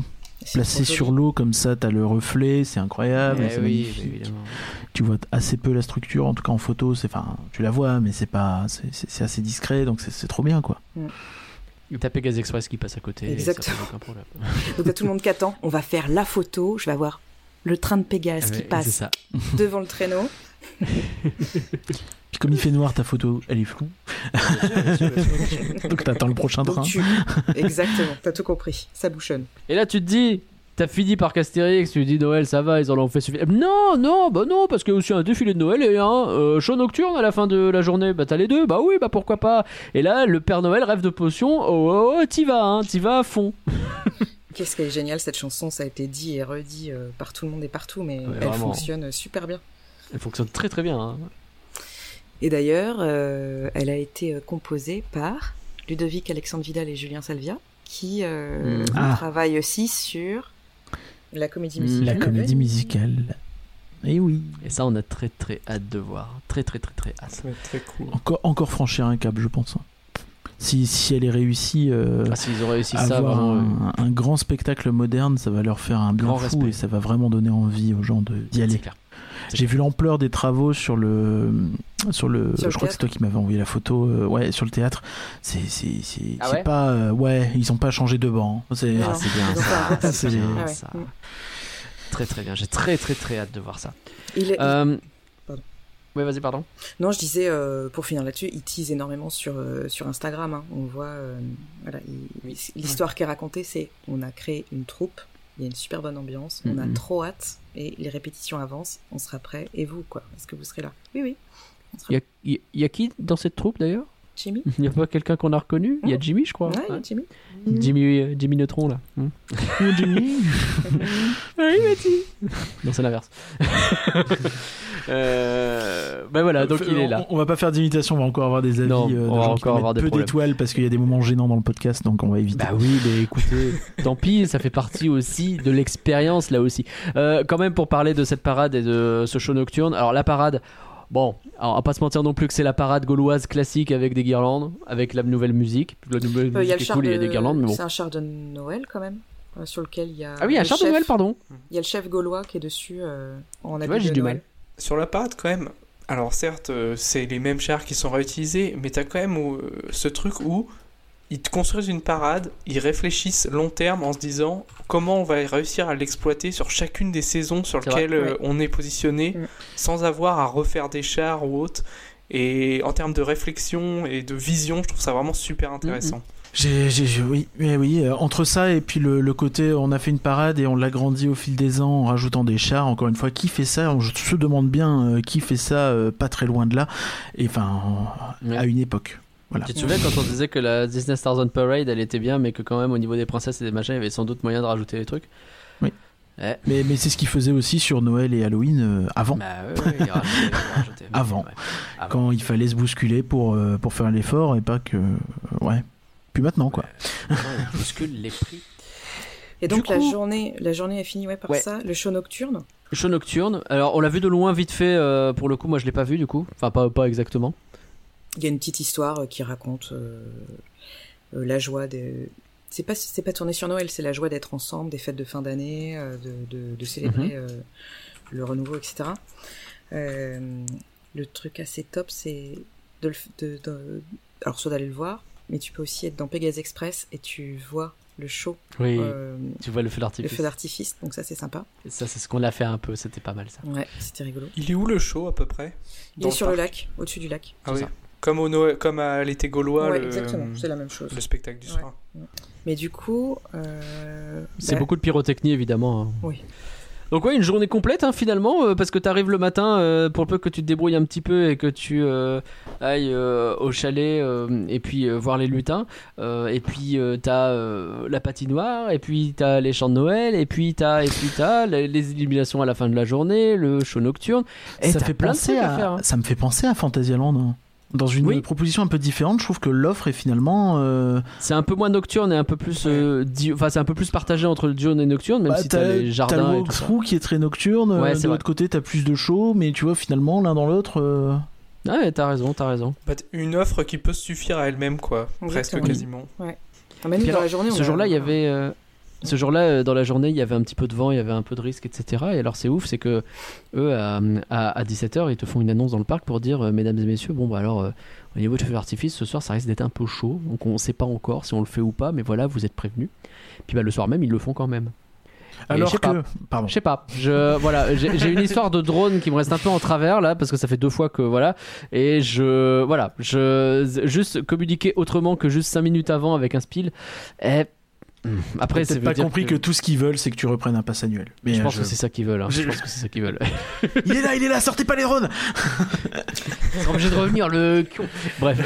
placé sur l'eau comme ça, t'as le reflet, c'est incroyable, Eh oui, évidemment. Tu vois assez peu la structure, en tout cas en photo, c'est enfin, tu la vois, mais c'est pas, c'est- assez discret, donc c'est- c'est trop bien quoi. T'as Pegasus Express qui passe à côté. et ça Exactement. problème. Donc t'as tout le monde qui attend. On va faire la photo. Je vais avoir le train de Pégase Ah qui passe ça. devant le traîneau. Puis comme il fait noir, ta photo, elle est floue, donc t'attends le prochain train. Tu... Exactement. T'as tout compris. Ça bouchonne. Et là, tu te dis, t'as fini par Castérix, tu dis Noël, ça va, ils en ont fait suffisamment. Non, non, bah non, parce qu'il y a aussi un défilé de Noël et un euh, show nocturne à la fin de la journée. Bah t'as les deux, bah oui, bah pourquoi pas. Et là, le Père Noël rêve de potions. Oh, oh, oh, t'y vas, hein, t'y vas à fond. Qu'est-ce qu'elle est géniale cette chanson. Ça a été dit et redit euh, par tout le monde et partout, mais elle vraiment. fonctionne super bien. Elle fonctionne très très bien. hein. Et d'ailleurs, euh, elle a été euh, composée par Ludovic Alexandre Vidal et Julien Salvia, qui euh, Mhm. Ah. travaillent aussi sur la comédie musicale. La comédie musicale. Et oui. Et ça, on a très très hâte de voir. Très très très très hâte. Ça va être très cool. Encore, encore franchir un cap, je pense. Si, si elle est réussie euh, Ah, s'ils ont réussi ça, avoir vraiment. un, un grand spectacle moderne, ça va leur faire un bien Grand fou respect. et ça va vraiment donner envie aux gens de- d'y c'est aller. clair. J'ai vu l'ampleur des travaux sur le, sur le, Sur le je crois que c'est théâtre toi qui m'avais envoyé la photo, euh, ouais, sur le théâtre. C'est, c'est, c'est, Ah c'est ouais pas, euh, ouais, ils ont pas changé de banc. C'est, Non. Ah, c'est bien ça. C'est bien Ah ouais. ça. Très très bien. J'ai très très très hâte de voir ça. Il est- Euh... Pardon. Ouais, vas-y, pardon. Non, je disais, euh, pour finir là-dessus, il tease énormément sur, euh, sur Instagram. hein. On voit, euh, voilà, Oui. l'histoire qui est racontée, c'est on a créé une troupe, il y a une super bonne ambiance, on a Mhm. trop hâte, et les répétitions avancent, on sera prêt. Et vous, quoi Est-ce que vous serez là? Oui, oui. On sera Il y a, il y a qui dans cette troupe d'ailleurs? Jimmy Il n'y a pas quelqu'un qu'on a reconnu? Il y a Jimmy, je crois. Ouais, il y a Ouais. Jimmy. Jimmy, euh, Jimmy Neutron là. Hmm. Jimmy. Oui, Mathieu. Non, c'est l'inverse. euh... Ben voilà, donc il est là. On, on va pas faire d'imitation, on va encore avoir des avis Non, euh, on va encore avoir des peu d'étoiles parce qu'il y a des moments gênants dans le podcast, donc on va éviter. Bah oui, mais écoutez, tant pis, ça fait partie aussi de l'expérience là aussi. Euh, quand même pour parler de cette parade et de ce show nocturne. Alors la parade, bon, alors, on va pas se mentir non plus que c'est la parade gauloise classique avec des guirlandes, avec la nouvelle musique. La nouvelle Euh, Il y a musique le est cool, il y a des guirlandes, mais bon. C'est un char de Noël quand même, euh, sur lequel il y a. Ah oui, un char de Noël, pardon. Il y a le chef gaulois qui est dessus euh, en Tu vois, j'ai de du Noël. mal. Sur la parade, quand même, alors certes, euh, c'est les mêmes chars qui sont réutilisés, mais t'as quand même euh, ce truc où ils te construisent une parade, ils réfléchissent long terme en se disant comment on va réussir à l'exploiter sur chacune des saisons sur vrai, lesquelles euh, ouais. on est positionné, Mm. sans avoir à refaire des chars ou autre. Et en termes de réflexion et de vision, je trouve ça vraiment super intéressant. J'ai, j'ai- oui, mais oui. euh, entre ça et puis le, le côté, on a fait une parade et on l'agrandit au fil des ans en rajoutant des chars. Encore une fois, qui fait ça? On se demande bien euh, qui fait ça, euh, pas très loin de là. Et enfin, Ouais. à une époque. Voilà. Tu te souviens quand on disait que la Disney Stars on Parade elle était bien, mais que quand même au niveau des princesses et des machins, il y avait sans doute moyen de rajouter des trucs? Oui. Eh. Mais, mais c'est ce qu'ils faisaient aussi sur Noël et Halloween euh, avant, Bah a rajouté. Avant. Ouais. Avant. quand il fallait se bousculer pour euh, pour faire l'effort et pas que, euh, ouais. Puis maintenant quoi. Ouais, on bouscule les prix. Et donc la journée, la journée est finie ouais, par Ouais. ça, le show nocturne? Le show nocturne, alors on l'a vu de loin vite fait, euh, pour le coup, moi je l'ai pas vu du coup, enfin pas, pas exactement. Il y a une petite histoire euh, qui raconte euh, euh, la joie des. C'est pas c'est pas tourné sur Noël, c'est la joie d'être ensemble, des fêtes de fin d'année, de, de, de célébrer Mhm. euh, le renouveau, etc. Euh, le truc assez top, c'est de, le de, de- alors soit d'aller le voir, mais tu peux aussi être dans Pegasus Express et tu vois le show, Oui, euh, tu vois le feu le d'artifice. feu d'artifice, donc ça c'est sympa. Et Ça c'est ce qu'on a fait un peu, c'était pas mal ça. Ouais, c'était rigolo. Il est où le show à peu près? Il Dans est sur le lac, au-dessus du lac. Ah oui. ça. Comme, au Noël, comme à l'été gaulois, ouais, le, exactement, c'est la même chose. le spectacle du Ouais. soir. Mais du coup, euh, C'est bah, beaucoup de pyrotechnie évidemment. hein. Oui. Donc ouais, une journée complète hein, finalement, euh, parce que tu arrives le matin, euh, pour peu que tu te débrouilles un petit peu et que tu euh, ailles euh, au chalet euh, et puis euh, voir les lutins, euh, et puis euh, t'as euh, la patinoire, et puis t'as les chants de Noël, et puis t'as et puis t'as les, les illuminations à la fin de la journée, le show nocturne. Et ça fait plein de penser trucs à, à faire, hein. ça me fait penser à Fantasyland. hein. Dans une Oui. proposition un peu différente, je trouve que l'offre est finalement. euh, C'est un peu moins nocturne et un peu plus, euh, di- enfin c'est un peu plus partagé entre le diurne et le nocturne, même bah, si t'as les t'as jardins le et tout ça. walkthrough qui est très nocturne. Ouais, euh, de l'autre côté, t'as plus de show, mais tu vois, finalement, l'un dans l'autre. euh, Ah ouais, t'as raison, t'as raison. Bah, Une offre qui peut se suffire à elle-même, quoi. Presque Exactement. quasiment. Ah, mais nous, Puis dans la journée, on Ce jour-là, il y avait. Ce jour-là, euh, dans la journée, il y avait un petit peu de vent, il y avait un peu de risque, etc. Et alors, c'est ouf, c'est que eux, à, à, 17h, ils te font une annonce dans le parc pour dire, euh, mesdames et messieurs, bon, bah alors, euh, au niveau du feu d'artifice, ce soir, ça risque d'être un peu chaud. Donc, on sait pas encore si on le fait ou pas, mais voilà, vous êtes prévenus. Puis, bah, le soir même, ils le font quand même. Alors je sais que. pas. Pardon. Je sais pas. Je voilà, j'ai une histoire de drone qui me reste un peu en travers là parce que ça fait deux fois que voilà et je voilà, je juste communiquer autrement que juste 5 minutes avant avec un spill. Et hmm, après T'as c'est peut-être pas compris que... tout ce qu'ils veulent, c'est que tu reprennes un pass annuel. Mais je euh, pense que c'est ça qu'ils veulent. hein. Je Je- pense que c'est ça qu'ils veulent. Il est là, il est là, sortez pas les drones Ils sont obligés de revenir le con. Bref.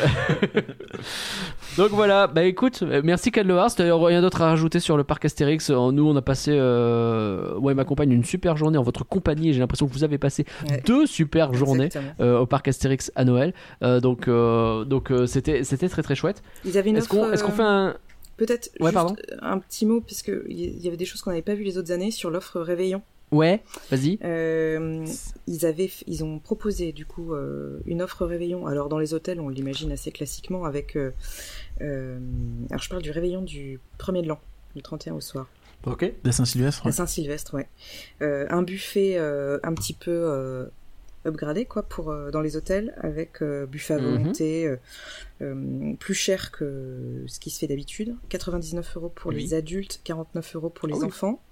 Donc voilà, bah écoute, euh, merci Cal Lehars. D'ailleurs, rien d'autre à rajouter sur le parc Astérix. Euh, Nous, on a passé, euh... ouais, ma compagne, une super journée en votre compagnie. J'ai l'impression que vous avez passé Ouais. deux super journées. Euh, au parc Astérix à Noël. Euh, donc euh, donc euh, c'était c'était très très chouette. Ils avaient une Est-ce qu'on offre, est-ce qu'on fait un Peut-être Ouais, juste pardon. un petit mot, puisque il y avait des choses qu'on n'avait pas vues les autres années sur l'offre Réveillon. ouais vas-y Euh, ils avaient, ils ont proposé du coup euh, une offre réveillon. Alors dans les hôtels, on l'imagine assez classiquement avec. euh, euh, alors je parle du réveillon du premier de l'an, du 31 au soir. ok La Saint-Sylvestre. À Saint-Sylvestre, ouais. Euh, un buffet euh, un petit peu euh, upgradé quoi pour euh, dans les hôtels avec euh, buffet à Mhm. volonté, euh, euh, plus cher que ce qui se fait d'habitude. 99 euros pour Oui. les adultes, 49 euros pour les Ah oui. enfants.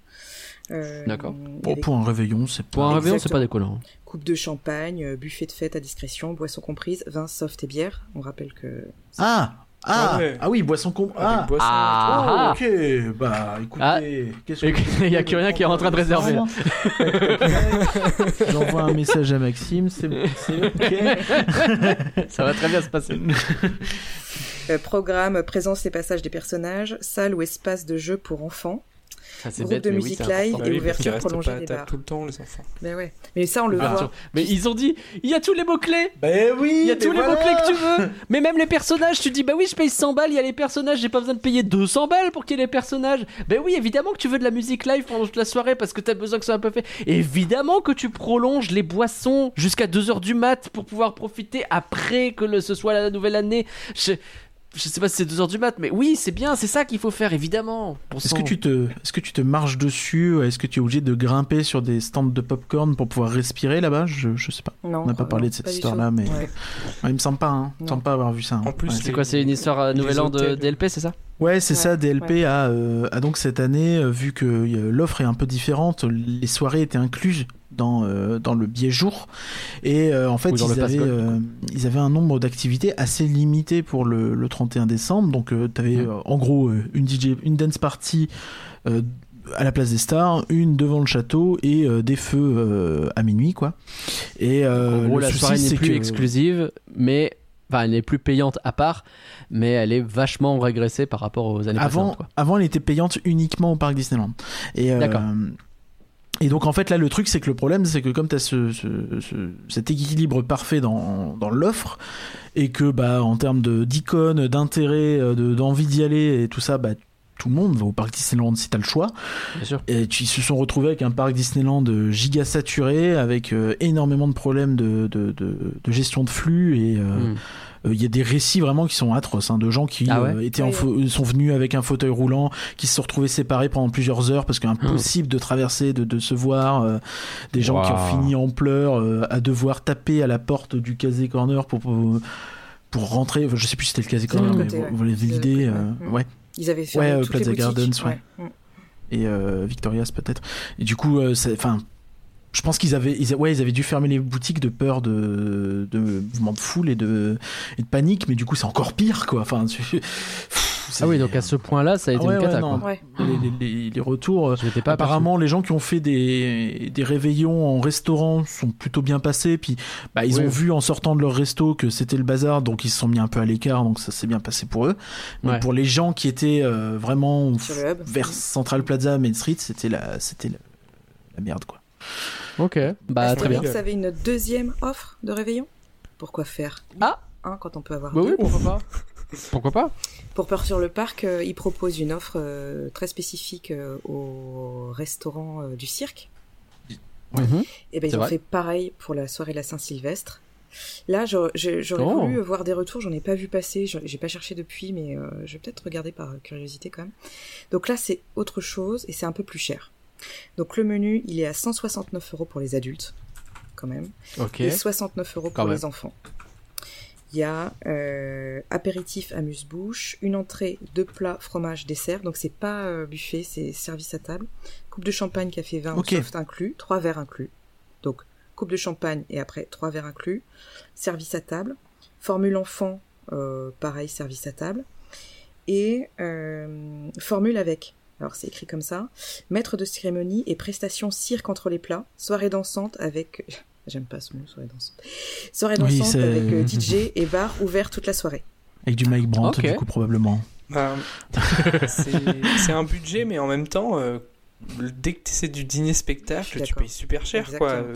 Euh, D'accord. Pour, avec pour un réveillon, c'est pour pas. un réveillon c'est pas décollant coupe de champagne, buffet de fête à discrétion, boissons comprises, vin soft et bière. On rappelle que Ah ah, Ah ouais. ah oui, boisson con. Avec Ah, boisson. Ah. Oh, ok. Bah écoutez, Ah. qu'est-ce Et que. il y a que rien qui est en train de réserver. J'envoie un message à Maxime, c'est c'est ok. ça va très bien se passer euh, programme, présence et passage des personnages, salle ou espace de jeu pour enfants. Ça c'est Groupe bête de oui, musique live. Bah et oui, ouverture restent prolongée pas des bars. tout le temps, les enfants. Mais ouais. Mais ça, on le voit. sûr. mais ils ont dit il y a tous les mots clés Ben oui, il y a mais tous les voilà. mots-clés que tu veux Mais même les personnages, tu dis bah oui je paye 100 balles, il y a les personnages, j'ai pas besoin de payer 200 balles pour qu'il y ait les personnages Ben oui évidemment que tu veux de la musique live pendant toute la soirée parce que t'as besoin que ça soit un peu fait Évidemment que tu prolonges les boissons jusqu'à 2h du mat pour pouvoir profiter après que le- ce soit la nouvelle année je, je sais pas si c'est 2h du mat mais oui c'est bien, c'est ça qu'il faut faire évidemment Bon Est-ce que tu te, est-ce que tu te marches dessus Est-ce que tu es obligé de grimper sur des stands de popcorn pour pouvoir respirer là-bas? Je, je sais pas. Non, On n'a pas euh, parlé non, de cette histoire-là, mais- Ouais. Ah, il me semble pas, hein. Il me semble pas avoir vu ça. hein. En plus, Ouais. C'est quoi, c'est une histoire euh, Nouvel An de. DLP, c'est ça? Ouais, c'est Ouais, ça. DLP a, euh, a donc cette année, euh, vu que euh, l'offre est un peu différente, les soirées étaient incluses dans, euh, dans le billet jour. Et euh, en fait, ils, avaient, euh, ils avaient un nombre d'activités assez limité pour le, le 31 décembre. Donc, tu avais en gros une DJ, une dance party. à la place des stars, une devant le château et euh, des feux euh, à minuit quoi. Et euh, En gros, la souci, soirée n'est plus que- exclusive, mais enfin, elle n'est plus payante à part, mais elle est vachement régressée par rapport aux années avant, précédentes. Quoi. avant, elle était payante uniquement au parc Disneyland. Et, D'accord. Et donc en fait là le truc c'est que le problème c'est que comme tu as ce, ce- ce- cet équilibre parfait dans, dans l'offre et que bah en termes de d'icônes, d'intérêt, euh, de- d'envie d'y aller et tout ça bah tout le monde va au parc Disneyland si t'as le choix. Bien sûr. Et tu- ils se sont retrouvés avec un parc Disneyland giga saturé, avec euh, énormément de problèmes de, de, de- de gestion de flux. Et euh, Hmm. Euh, il y a des récits vraiment qui sont atroces, hein, de gens qui Ah ouais euh, étaient en Ouais, fau- sont venus avec un fauteuil roulant, qui se sont retrouvés séparés pendant plusieurs heures parce qu'impossible de traverser, de, de se voir. euh, des gens qui ont fini en pleurs, euh, à devoir taper à la porte du Casé Corner pour, pour, pour rentrer. Enfin, je sais plus si c'était le Casé Corner, mais vous, ouais. l'avez l'idée. euh, ouais. ouais Ils avaient fait Ouais, euh, Plaza. Gardens, ouais. Mm. et euh, Victoria's peut-être. Et du coup, euh, c'est- enfin, je pense qu'ils avaient, ils, ouais, ils avaient dû fermer les boutiques de peur de, de mouvement de foule et de, et de panique, mais du coup, c'est encore pire, quoi. Enfin, tu- Ah oui, donc à ce point-là, ça a été Ah ouais, une cata. ouais. Ouais. les, les- les- les retours. pas Apparemment, les gens qui ont fait des, des réveillons en restaurant sont plutôt bien passés. Puis, bah, ils Oui. ont vu en sortant de leur resto que c'était le bazar, donc ils se sont mis un peu à l'écart, donc ça s'est bien passé pour eux. Mais Ouais. pour les gens qui étaient euh, vraiment Sur le hub. vers Central Plaza, Main Street, c'était la, c'était la, la merde, quoi. Ok, bah très bien. Astérix avait une deuxième offre de réveillon? Pourquoi faire? Un quand on peut avoir Bah deux. oui, pourquoi pas Pourquoi pas Pour Peur sur le Parc, euh, ils proposent une offre euh, très spécifique euh, au restaurant euh, du cirque. Mhm. Et ben C'est ils ont vrai. fait pareil pour la soirée de la Saint-Sylvestre. Là, j'aurais Oh. voulu voir des retours, j'en ai pas vu passer, j'ai pas cherché depuis, mais euh, je vais peut-être regarder par curiosité quand même. Donc là, c'est autre chose et c'est un peu plus cher. Donc le menu, il est à 169 euros pour les adultes, quand même, Ok. et 69 euros pour même. les enfants. Il y a euh, apéritif amuse-bouche, une entrée, deux plats, fromage, dessert. Donc c'est pas euh, buffet, c'est service à table. Coupe de champagne, café, vin, ou Ok. soft inclus, trois verres inclus. Donc coupe de champagne et après trois verres inclus. Service à table. Formule enfant, euh, pareil, service à table. Et formule avec. Alors c'est écrit comme ça. Maître de cérémonie et prestations cirque entre les plats. Soirée dansante avec. J'aime pas ce mot, soirée dansante. Soirée dansante avec euh, DJ et bar ouvert toute la soirée. Avec du Mike Brandt, Ok. du coup, probablement. Bah, c'est un budget, mais en même temps, euh, dès que c'est du Je dîner-spectacle, suis tu payes super cher, quoi. Euh,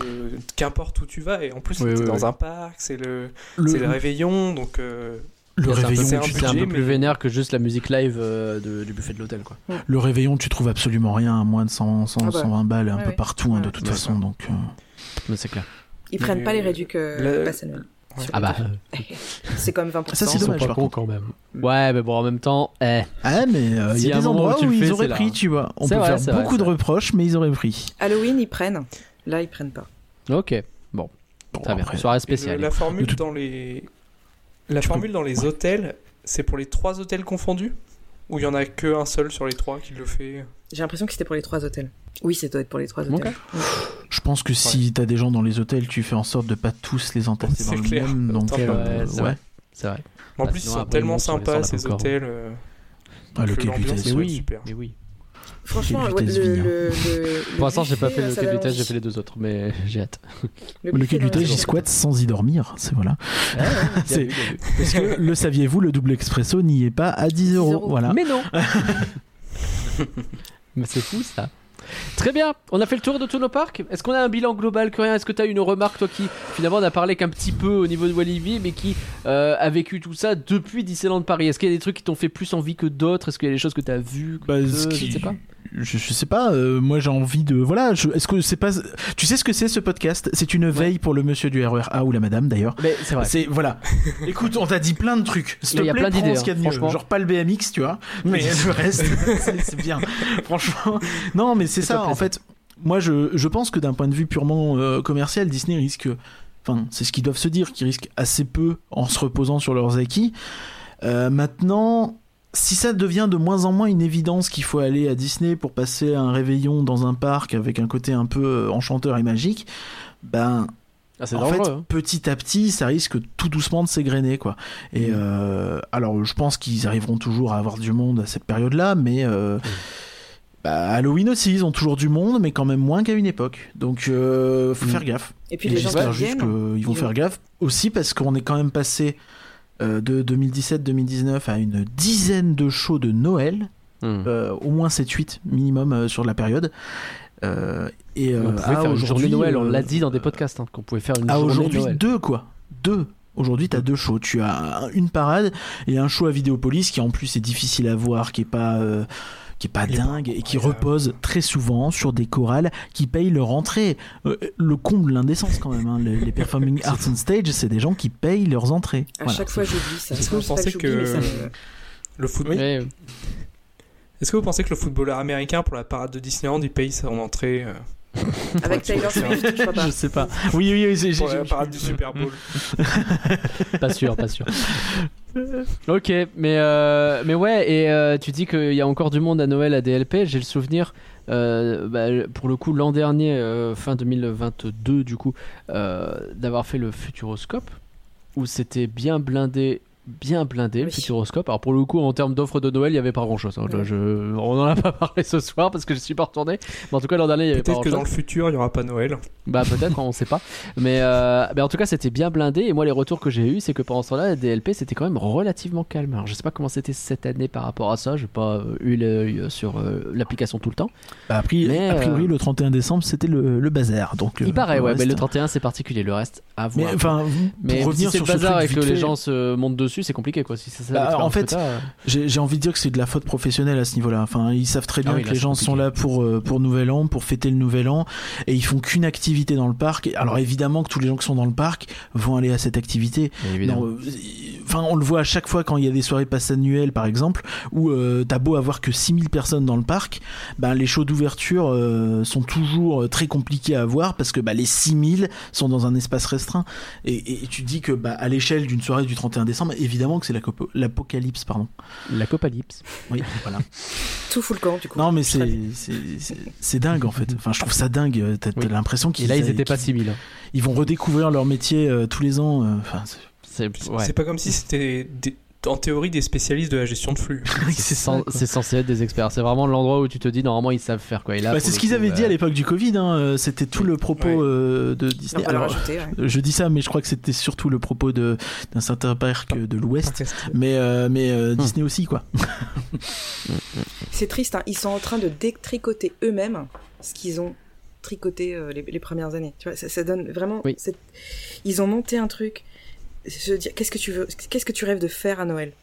Qu'importe où tu vas, et en plus, Oui, t'es oui, dans oui. un parc, c'est le, Le, c'est le réveillon, donc. euh, le réveillon, c'est un tu C'est un peu plus mais- vénère que juste la musique live euh, de- du buffet de l'hôtel, quoi. Le réveillon, tu trouves absolument rien à moins de 100, 100, Ah bah. 120 balles un Ouais, peu ouais. partout, hein, de toute Ouais. façon. Donc, euh, Mais c'est clair. Ils Mais, prennent pas les euh, réducs euh, le-. Sur Ah bah. C'est quand même 20%. Ça, c'est dommage, pas par contre. quand même. Ouais, mais bon, en même temps, eh. Ah, mais euh, il y a des moment où endroits tu où, ils fais, auraient là, pris, tu vois. On peut vrai, faire vrai, beaucoup de reproches, mais ils auraient pris. Halloween, ils prennent. Là, ils prennent pas. Ok, bon, très bien. Soirée spéciale. la formule dans les. La Tu peux- formule dans les hôtels, c'est pour les trois hôtels confondus Ou il y en a que un seul sur les trois qui le fait? J'ai l'impression que c'était pour les trois hôtels. Oui, ça doit être pour les trois hôtels. Je pense que si t'as des gens dans les hôtels, tu fais en sorte de pas tous les entasser C'est dans le clair. même. Donc, euh, ouais, c'est ouais. vrai. C'est vrai. En Bah, plus, sinon, ils sont tellement sympas ces popcorn. hôtels. euh, Ah, le Mais oui, super. mais oui. Franchement, ouais, le, le, le- Pour l'instant, j'ai pas fait le ça quai vitesse, j'ai fait les deux autres, mais j'ai hâte. Le quai envie. j'y squatte sans y dormir. C'est voilà. C'est- Parce que le saviez-vous, le double expresso n'y est pas à 10 euros. euros. Voilà. Mais non Mais c'est fou ça. Très bien, on a fait le tour de tous nos parcs. Est-ce qu'on a un bilan global que rien Est-ce que tu as une remarque, toi qui finalement n'a parlé qu'un petit peu au niveau de Walibi, mais qui euh, a vécu tout ça depuis Disneyland Paris? Est-ce qu'il y a des trucs qui t'ont fait plus envie que d'autres? Est-ce qu'il y a des choses que tu as vues que Bah, peu ce Je qui- ne sais pas. Je, je sais pas, euh, moi j'ai envie de. Voilà, est-ce que c'est pas. Tu sais ce que c'est ce podcast? C'est une veille pour le monsieur du RERA ou la madame d'ailleurs. Mais c'est vrai. C'est voilà. Écoute, on t'a dit plein de trucs. S'il te y a plaît, plein d'idées, hein, mieux. franchement. Genre pas le BMX, tu vois. Mais le reste, c'est- bien. Franchement, non, mais c'est ça. En fait, moi je, je pense que d'un point de vue purement euh, commercial, Disney risque. Enfin, c'est ce qu'ils doivent se dire, qu'ils risquent assez peu en se reposant sur leurs acquis. Euh, maintenant, si ça devient de moins en moins une évidence qu'il faut aller à Disney pour passer un réveillon dans un parc avec un côté un peu euh, enchanteur et magique, ben Ah, en fait, hein. petit à petit, ça risque tout doucement de s'égrener, quoi. Et Mm. euh, alors, je pense qu'ils arriveront toujours à avoir du monde à cette période-là, mais euh, Mm. bah, Halloween aussi, ils ont toujours du monde, mais quand même moins qu'à une époque. Donc, euh, faut Mm. faire gaffe. Et puis Et les gens juste qu'ils vont ils faire vont- gaffe aussi parce qu'on est quand même passé euh, de 2017-2019 à une dizaine de shows de Noël, Hmm. euh, au moins 7-8 minimum euh, sur la période. Euh, et on euh, pouvait faire une journée aujourd'hui, Noël, on euh, l'a dit dans des podcasts, hein, qu'on pouvait faire une à journée aujourd'hui deux quoi. Deux. Aujourd'hui t'as deux shows. Tu as un- une parade et un show à Vidéopolis qui en plus est difficile à voir qui est pas euh, qui est pas dingue et qui repose très souvent sur des chorales qui payent leur entrée Euh, le comble l'indécence quand même hein. les, les performing arts on stage c'est des gens qui payent leurs entrées À Voilà. chaque fois, j'oublie ça. Est-ce que vous pensez que- ça Le foot... Ouais, Est-ce que vous pensez que le footballeur américain pour la parade de Disneyland il paye son entrée euh, Avec Taylor Swift, je crois pas. je sais pas oui oui, oui j'ai- j'ai- du Super Bowl pas sûr, pas sûr. ok, mais, euh, mais ouais, et euh, tu dis qu'il y a encore du monde à Noël à DLP. J'ai le souvenir, euh, bah, pour le coup, l'an dernier, euh, fin 2022, du coup, euh, d'avoir fait le Futuroscope, où c'était bien blindé bien blindé le. Futuroscope. Alors pour le coup, en termes d'offres de Noël, il y avait pas grand chose. Ouais. Je... On en a pas parlé ce soir parce que je suis pas retourné. Mais en tout cas, l'an dernier, il y avait pas Peut-être que dans le futur, il n'y aura pas Noël. Bah peut-être, on sait pas. Mais, euh, mais en tout cas, c'était bien blindé. Et moi, les retours que j'ai eu, c'est que pendant ce temps-là, la DLP, c'était quand même relativement calme. Alors je sais pas comment c'était cette année par rapport à ça. J'ai pas euh, eu l'œil sur euh, l'application tout le temps. Bah, a, priori, Mais, a priori, euh, le 31 décembre, c'était le, le bazar. Donc, euh, Il paraît, ouais. reste- Mais le 31, c'est particulier. Le reste, à Mais voir. enfin, Mais pour revenir si c'est sur le bazar et que les gens se montent dessus, c'est compliqué quoi. Si c'est ça Bah, en fait, euh. J'ai envie de dire que c'est de la faute professionnelle à ce niveau-là. Enfin, ils savent très bien Ah oui, que les gens compliqué. sont là pour euh, pour Nouvel An, pour fêter le Nouvel An, et ils font qu'une activité dans le parc. Alors évidemment que tous les gens qui sont dans le parc vont aller à cette activité. Non, euh, Enfin, on le voit à chaque fois quand il y a des soirées passe annuelles, par exemple, où euh, t'as beau avoir que 6000 personnes dans le parc, ben les shows d'ouverture euh, sont toujours euh, très compliqués à avoir parce que bah, les 6000 sont dans un espace restreint. Et, et tu te dis que bah, à l'échelle d'une soirée du 31 décembre, évidemment que c'est l'apocalypse, pardon. La Copalypse. Oui, voilà. Tout fout le camp, du coup. Non, mais c'est c'est- c'est- c'est dingue en fait. Enfin, je trouve ça dingue. T'as t'as Oui. l'impression Et qu'ils là, ils qu'ils- étaient pas 6000. hein. ils vont redécouvrir leur métier euh, tous les ans. euh, Enfin, c'est- ouais. Pas comme si c'était en théorie des spécialistes de la gestion de flux. c'est censé être des experts. C'est vraiment l'endroit où tu te dis normalement ils savent faire quoi. Bah, c'est ce qu'ils avaient bah, dit à l'époque du Covid. hein, euh, C'était tout le propos Ouais. euh, de Disney. Alors, rajouter, ouais. je dis ça, mais je crois que c'était surtout le propos d'un certain parc de l'Ouest. Mais euh, mais euh, Disney aussi quoi. C'est triste, hein. ils sont en train de détricoter eux-mêmes ce qu'ils ont tricoté euh, les, les premières années. Tu vois, ça, ça donne vraiment. Oui. Ils ont monté un truc. Se dire, qu'est-ce que tu veux, qu'est-ce que tu rêves de faire à Noël?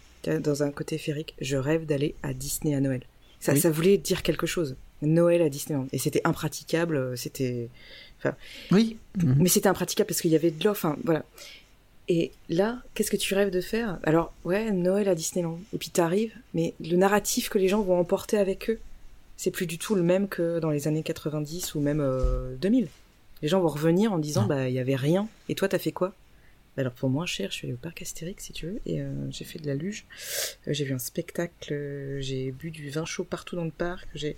Dans un côté féerique, je rêve d'aller à Disney à Noël. Ça, Oui. ça voulait dire quelque chose. Noël à Disneyland. Et c'était impraticable. euh, C'était. Oui. Mhm. Mais c'était impraticable parce qu'il y avait de l'eau. Enfin, voilà. Et là, qu'est-ce que tu rêves de faire? Alors, ouais, Noël à Disneyland. Et puis t'arrives, mais le narratif que les gens vont emporter avec eux, c'est plus du tout le même que dans les années 90 ou même euh, 2000. Les gens vont revenir en disant, Non. bah, il y avait rien. Et toi, t'as fait quoi? Alors, pour moins cher, je suis allée au parc Astérix, si tu veux, et euh, j'ai fait de la luge. Euh, j'ai vu un spectacle, euh, j'ai bu du vin chaud partout dans le parc. J'ai.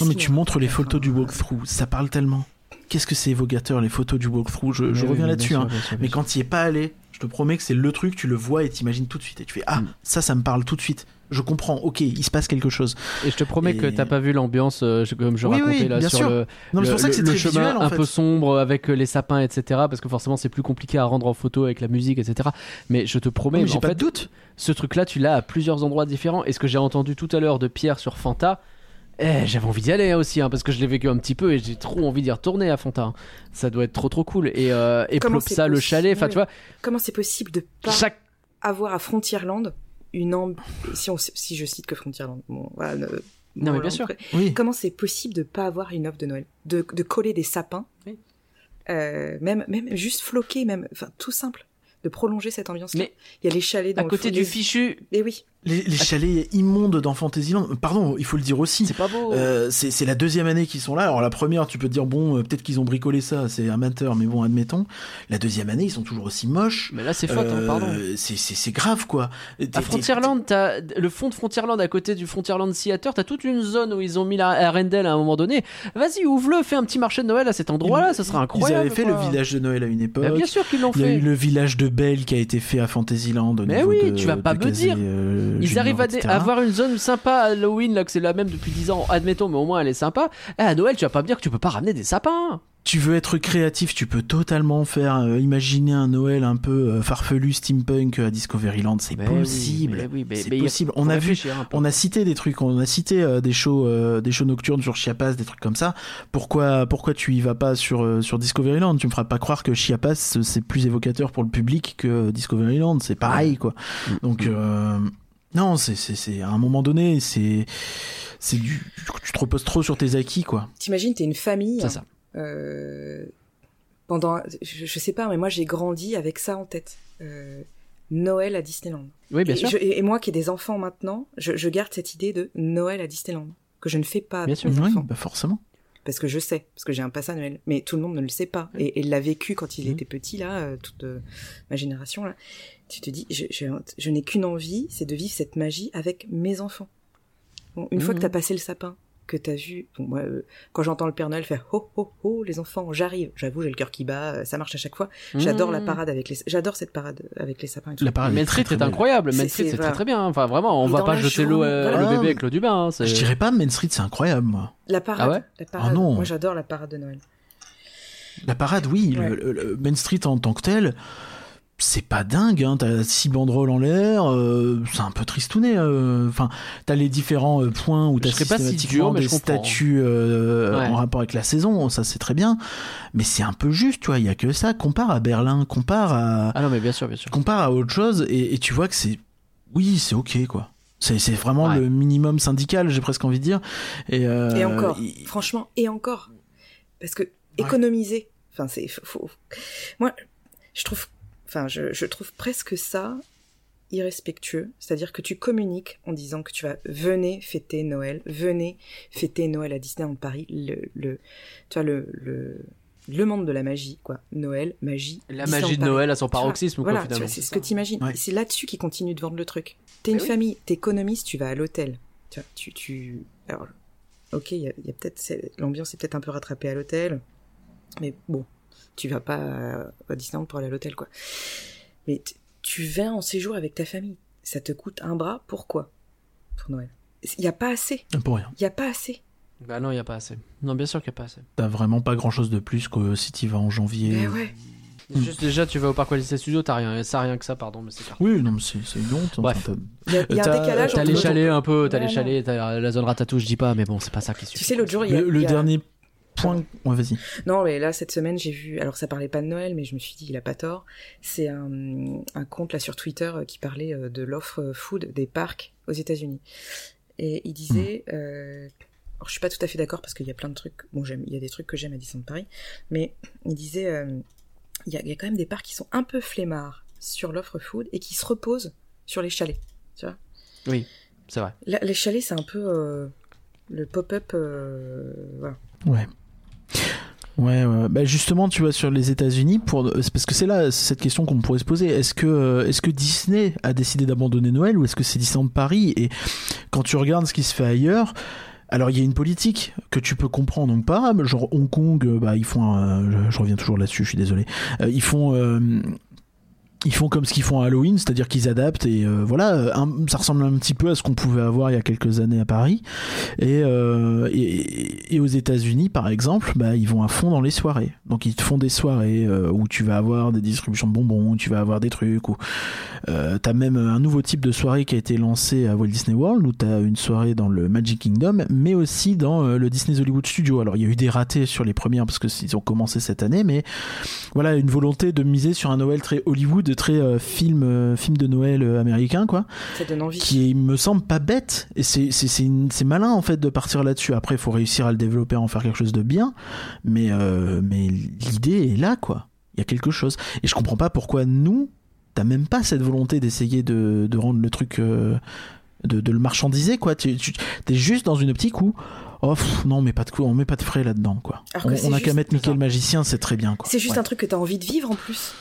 Non, mais tu montres les photos du walkthrough. Ça parle tellement. Qu'est-ce que c'est évocateur les photos du walkthrough? Je, je oui, reviens oui, là-dessus. hein. Mais quand tu y es pas allé, te promets que c'est le truc, tu le vois et t'imagines tout de suite. Et tu fais Ah, Mm. ça, ça me parle tout de suite. Je comprends, ok, il se passe quelque chose. Et je te promets que t'as pas vu l'ambiance euh, comme je Oui, racontais oui, là bien sur sûr. le, Non, mais le, c'est pour ça que le- c'est le très chemin visuel en un fait. peu sombre avec euh, les sapins, etc. Parce que forcément c'est plus compliqué à rendre en photo avec la musique, etc. Mais je te promets, j'ai pas fait, de doute. ce truc-là, tu l'as à plusieurs endroits différents. Et ce que j'ai entendu tout à l'heure de Pierre sur Fanta, eh, j'avais envie d'y aller hein, aussi, hein, parce que je l'ai vécu un petit peu et j'ai trop envie d'y retourner à Fanta. hein. Ça doit être trop trop cool. Et, euh, et Plopsa, c'est le chalet, enfin tu vois, Comment c'est possible de pas chaque. avoir à Frontierland une amb... si on si je cite que Frontierland bon voilà ne- Non, mais bien sûr. Oui. comment c'est possible de pas avoir une offre de Noël de, de coller des sapins Oui. euh, même même juste floquer même enfin tout simple de prolonger cette ambiance là Mais il y a les chalets dans à côté du fichu, et oui Les, les chalets immondes dans Fantasyland, pardon, il faut le dire aussi. c'est pas beau. Euh, c'est la deuxième année qu'ils sont là. Alors la première, tu peux te dire bon, euh, peut-être qu'ils ont bricolé ça, c'est amateur, mais bon, admettons. La deuxième année, ils sont toujours aussi moches. Mais là c'est faute, hein, Euh, pardon. c'est- C'est grave quoi. À Frontierland, t'as le fond de Frontierland à côté du Frontierland Theater, t'as toute une zone où ils ont mis la Arendelle à un moment donné. Vas-y, ouvre-le, fais un petit marché de Noël à cet endroit-là, ça serait incroyable. Ils avaient fait quoi. le village de Noël à une époque. Bah, bien sûr qu'ils l'ont Il y a fait. eu le village de Belle qui a été fait à Fantasyland. au Mais oui, de- tu vas pas me dire. Euh, Ils arrivent à, avoir une zone sympa à Halloween, là que c'est la même depuis 10 ans, admettons, mais au moins elle est sympa. Eh, à Noël, tu vas pas me dire que tu peux pas ramener des sapins. Tu veux être créatif, tu peux totalement faire euh, imaginer un Noël un peu euh, farfelu steampunk à Discoveryland, c'est oui, possible. oui, c'est possible. On a vu. On a cité des trucs, on a cité euh, des shows, euh, des shows nocturnes sur Chiapas, des trucs comme ça. Pourquoi, pourquoi tu y vas pas sur euh, sur Discoveryland? Tu me feras pas croire que Chiapas c'est plus évocateur pour le public que Discoveryland, c'est pareil quoi. Donc euh, non, c'est c'est c'est à un moment donné, c'est c'est du tu te reposes trop sur tes acquis quoi. t'imagines t'es une famille C'est ça. euh, pendant je, je sais pas mais moi j'ai grandi avec ça en tête euh, Noël à Disneyland Oui, bien et, sûr. je- et moi qui ai des enfants maintenant, je, je garde cette idée de Noël à Disneyland que je ne fais pas Bien sûr. Oui, bah forcément. parce que je sais parce que j'ai un pass à Noël mais tout le monde ne le sait pas et, et l'a vécu quand il Mhm. était petit là euh, toute euh, ma génération là tu te dis je, je, je n'ai qu'une envie c'est de vivre cette magie avec mes enfants bon, une fois que t'as passé le sapin que t'as vu. Bon, moi, euh, quand j'entends le Père Noël faire ho ho ho, les enfants, j'arrive. J'avoue, j'ai le cœur qui bat. euh, Ça marche à chaque fois. J'adore la Mmh. parade avec les. J'adore cette parade avec les sapins et tout. La parade Main est incroyable. Main C'est- Street c'est très très bien. Enfin vraiment, on Et va pas jeter l'eau euh, journée, le voilà. bébé avec l'eau du bain. hein, Je dirais pas Main Street, c'est incroyable, moi. La parade. Ah ouais la parade. Ah non. Moi, j'adore la parade de Noël. La parade, oui. Ouais. Le, le- le Main Street en tant que tel, c'est pas dingue. Hein. T'as six banderoles en l'air, euh, c'est un peu tristouné. euh. Enfin, t'as les différents euh, points où t'as pas si systématiquement dur, mais des euh, Ouais. en rapport avec la saison. Ça, c'est très bien. Mais c'est un peu juste, tu vois. Il y a que ça. Compare à Berlin, compare à, Ah non mais bien sûr, bien sûr. compare à autre chose, et, et tu vois que c'est, oui, c'est ok, quoi. C'est c'est vraiment Ouais. le minimum syndical, j'ai presque envie de dire. Et, euh, Et encore, franchement, et encore. Parce que économiser, enfin, c'est. Faut- Moi, je trouve. Enfin, je, je trouve presque ça irrespectueux. C'est-à-dire que tu communiques en disant que tu vas venez fêter Noël, venez fêter Noël à Disneyland Paris, le, le, tu vois, le, le, le monde de la magie, quoi. Noël, magie. La Disneyland magie de Paris. Noël à son Tu vois, paroxysme, quoi, Voilà, finalement. c'est ce que tu imagines. Ouais. C'est là-dessus qu'ils continuent de vendre le truc. T'es une oui. famille, t'économises, tu vas à l'hôtel. Tu, vois, tu, tu... Alors, ok, il y a, peut-être l'ambiance est peut-être un peu rattrapée à l'hôtel, mais bon, tu vas pas à, à Disneyland pour aller à l'hôtel, quoi. Mais tu vas en séjour avec ta famille. Ça te coûte un bras. Pourquoi? Pour Noël. Il y a pas assez. pour rien. Il y a pas assez. Bah non, il y a pas assez. Non, bien sûr qu'il y a pas assez. T'as vraiment pas grand chose de plus que si tu vas en janvier. Mais ouais. Juste déjà, tu vas au parc Walt Disney Studios, t'as rien, ça rien que ça, pardon, mais c'est. Oui, non, mais c'est c'est une honte. Bref. t'as- Il y a, il y a un décalage T'as entre les chalets un peu, t'as Ouais, les chalets, t'as la zone ratatouille, je dis pas, mais bon, c'est pas ça qui suffit. Tu sais, l'autre jour, il y a, Le, le il y a- dernier point. Ouais, vas-y. Non, mais là, cette semaine, j'ai vu. Alors, ça parlait pas de Noël, mais je me suis dit, il a pas tort. C'est un, un compte là sur Twitter euh, qui parlait euh, de l'offre euh, food des parcs aux États-Unis. Et il disait. Euh... Alors, je suis pas tout à fait d'accord parce qu'il y a plein de trucs. Bon, j'aime. Il y a des trucs que j'aime à Disneyland Paris, mais il disait. euh, Il y, a, il y a quand même des parcs qui sont un peu flemmards sur l'offre food et qui se reposent sur les chalets. Tu vois Oui, c'est vrai. Les chalets, c'est un peu euh, le pop-up. euh, voilà. Ouais. Ouais, ouais. Bah justement, tu vois, sur les États-Unis, pour c'est parce que c'est là cette question qu'on pourrait se poser. Est-ce que euh, est-ce que Disney a décidé d'abandonner Noël ou est-ce que c'est Disneyland Paris? Et quand tu regardes ce qui se fait ailleurs. Alors il y a une politique que tu peux comprendre ou pas, genre Hong Kong, euh, bah ils font, un- je, reviens toujours là-dessus, je suis désolé, Euh, ils font, euh, ils font comme ce qu'ils font à Halloween, c'est-à-dire qu'ils adaptent et euh, voilà, euh, ça ressemble un petit peu à ce qu'on pouvait avoir il y a quelques années à Paris. Et, euh, et, et aux États-Unis, par exemple, bah, ils vont à fond dans les soirées. Donc ils te font des soirées euh, où tu vas avoir des distributions de bonbons, où tu vas avoir des trucs, où euh, t'as même un nouveau type de soirée qui a été lancé à Walt Disney World, où t'as une soirée dans le Magic Kingdom, mais aussi dans euh, le Disney's Hollywood Studio. Alors il y a eu des ratés sur les premières parce que ils ont commencé cette année, mais voilà une volonté de miser sur un Noël très Hollywood, très euh, film, film de Noël américain, quoi. Ça donne envie. qui est, me semble pas bête. Et c'est malin en fait de partir là-dessus. Après il faut réussir à le développer à en faire quelque chose de bien. Mais mais l'idée est là quoi. Il y a quelque chose. Et je comprends pas pourquoi nous t'as même pas cette volonté d'essayer de, de rendre le truc euh, de, de le marchandiser quoi tu, tu es juste dans une optique où oh pff, non on met pas de coup on met pas de frais là-dedans quoi Alors on, a juste- qu'à mettre Mickey le magicien c'est très bien quoi C'est juste Ouais. un truc que t'as envie de vivre en plus.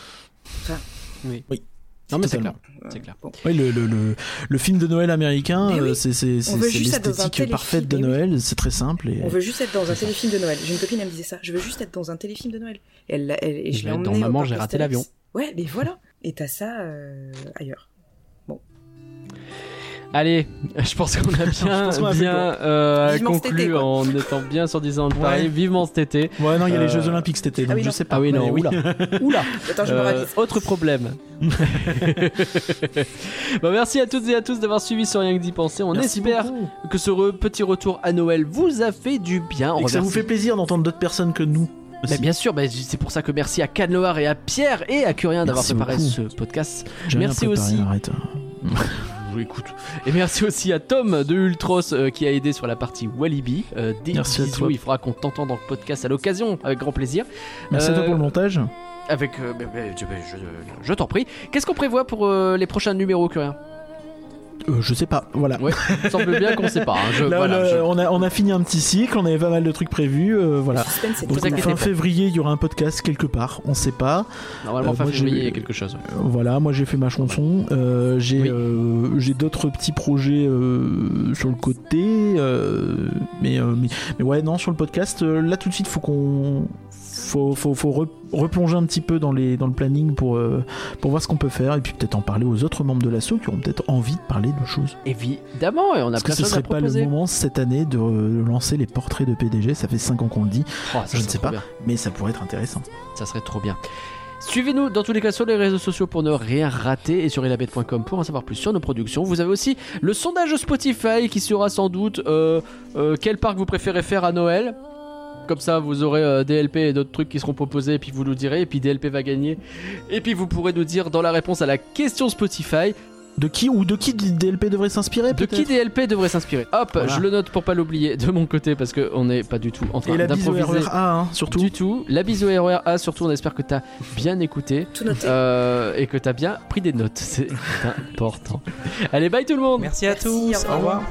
Oui. Oui. Non, mais c'est clair. C'est clair. Bon. Oui, le, le, le, le film de Noël américain, Mais oui. euh, c'est dans l'esthétique parfaite de mais oui. Noël, c'est très simple. Et... On veut juste être dans un téléfilm de Noël. J'ai une copine, elle me disait ça. Je veux juste être dans un téléfilm de Noël. Et, elle, elle- et je Je l'ai dans emmenée au Maman, j'ai raté l'avion. Ouais, mais voilà. Et t'as ça euh, ailleurs. Allez, je pense qu'on a bien, a le bien euh, conclu été, en étant bien sur Disneyland Paris. Ouais. Vivement cet été. Ouais, non, il y a les Euh, Jeux Olympiques cet été, donc oui, je non. sais pas. Ah oui, non, oula. Oula. Attends, je me Euh, ravise. autre problème. Bon, merci à toutes et à tous d'avoir suivi sur Rien que d'y penser. On Merci espère beaucoup. que ce re- petit retour à Noël vous a fait du bien. On Et que ça vous fait plaisir d'entendre d'autres personnes que nous. Bah, bien sûr, bah, c'est pour ça que merci à Canloar et à Pierre et à Curien d'avoir préparé beaucoup. ce podcast. Merci préparé, aussi. Arrête. Écoute. Et merci aussi à Tom de Ultros euh, qui a aidé sur la partie Walibi. Euh, des Merci à toi. il faudra qu'on t'entende dans le podcast à l'occasion, avec grand plaisir. Merci à toi pour le montage. Avec, euh, bah, bah, je, je- je t'en prie. Qu'est-ce qu'on prévoit pour les prochains numéros, Curien? Euh, je sais pas, voilà. Ouais, il me semble bien qu'on sait pas. hein. Je- Là, voilà, là, je- on, a, on a fini un petit cycle, on avait pas mal de trucs prévus, euh, voilà. Suspense Donc, fin pas. février, il y aura un podcast quelque part, on sait pas. Normalement, Euh, fin moi, j'ai- février, il y a quelque chose. Euh, Voilà, moi j'ai fait ma chanson, euh, j'ai Oui. euh, d'autres petits projets euh, sur le côté, euh, mais, euh, mais mais ouais non sur le podcast euh, là tout de suite faut qu'on faut, faut, faut re- replonger un petit peu dans les dans le planning pour euh, pour voir ce qu'on peut faire et puis peut-être en parler aux autres membres de l'asso qui auront peut-être envie de parler de choses. Évidemment, et on a plein que ce serait pas le moment cette année de lancer les portraits de PDG Ça fait 5 ans qu'on le dit, Oh, je ne sais pas. bien. mais ça pourrait être intéressant. Ça serait trop bien. Suivez-nous dans tous les cas sur les réseaux sociaux pour ne rien rater et sur elabette.com pour en savoir plus sur nos productions. Vous avez aussi le sondage Spotify qui sera sans doute euh, euh, quel parc vous préférez faire à Noël? Comme ça, vous aurez euh, DLP et d'autres trucs qui seront proposés, et puis vous nous direz, et puis DLP va gagner. Et puis vous pourrez nous dire dans la réponse à la question Spotify De qui ou de qui DLP devrait s'inspirer de qui DLP devrait s'inspirer. Hop, Voilà. je le note pour pas l'oublier de mon côté parce qu'on n'est pas du tout en train Et la bise au d'improviser. RERA hein, surtout. Du tout. La bise au RER surtout, on espère que t'as bien écouté. tout noté. Euh, et que t'as bien pris des notes, c'est important. Allez, bye tout le monde Merci à Merci, tous. au revoir. Au revoir.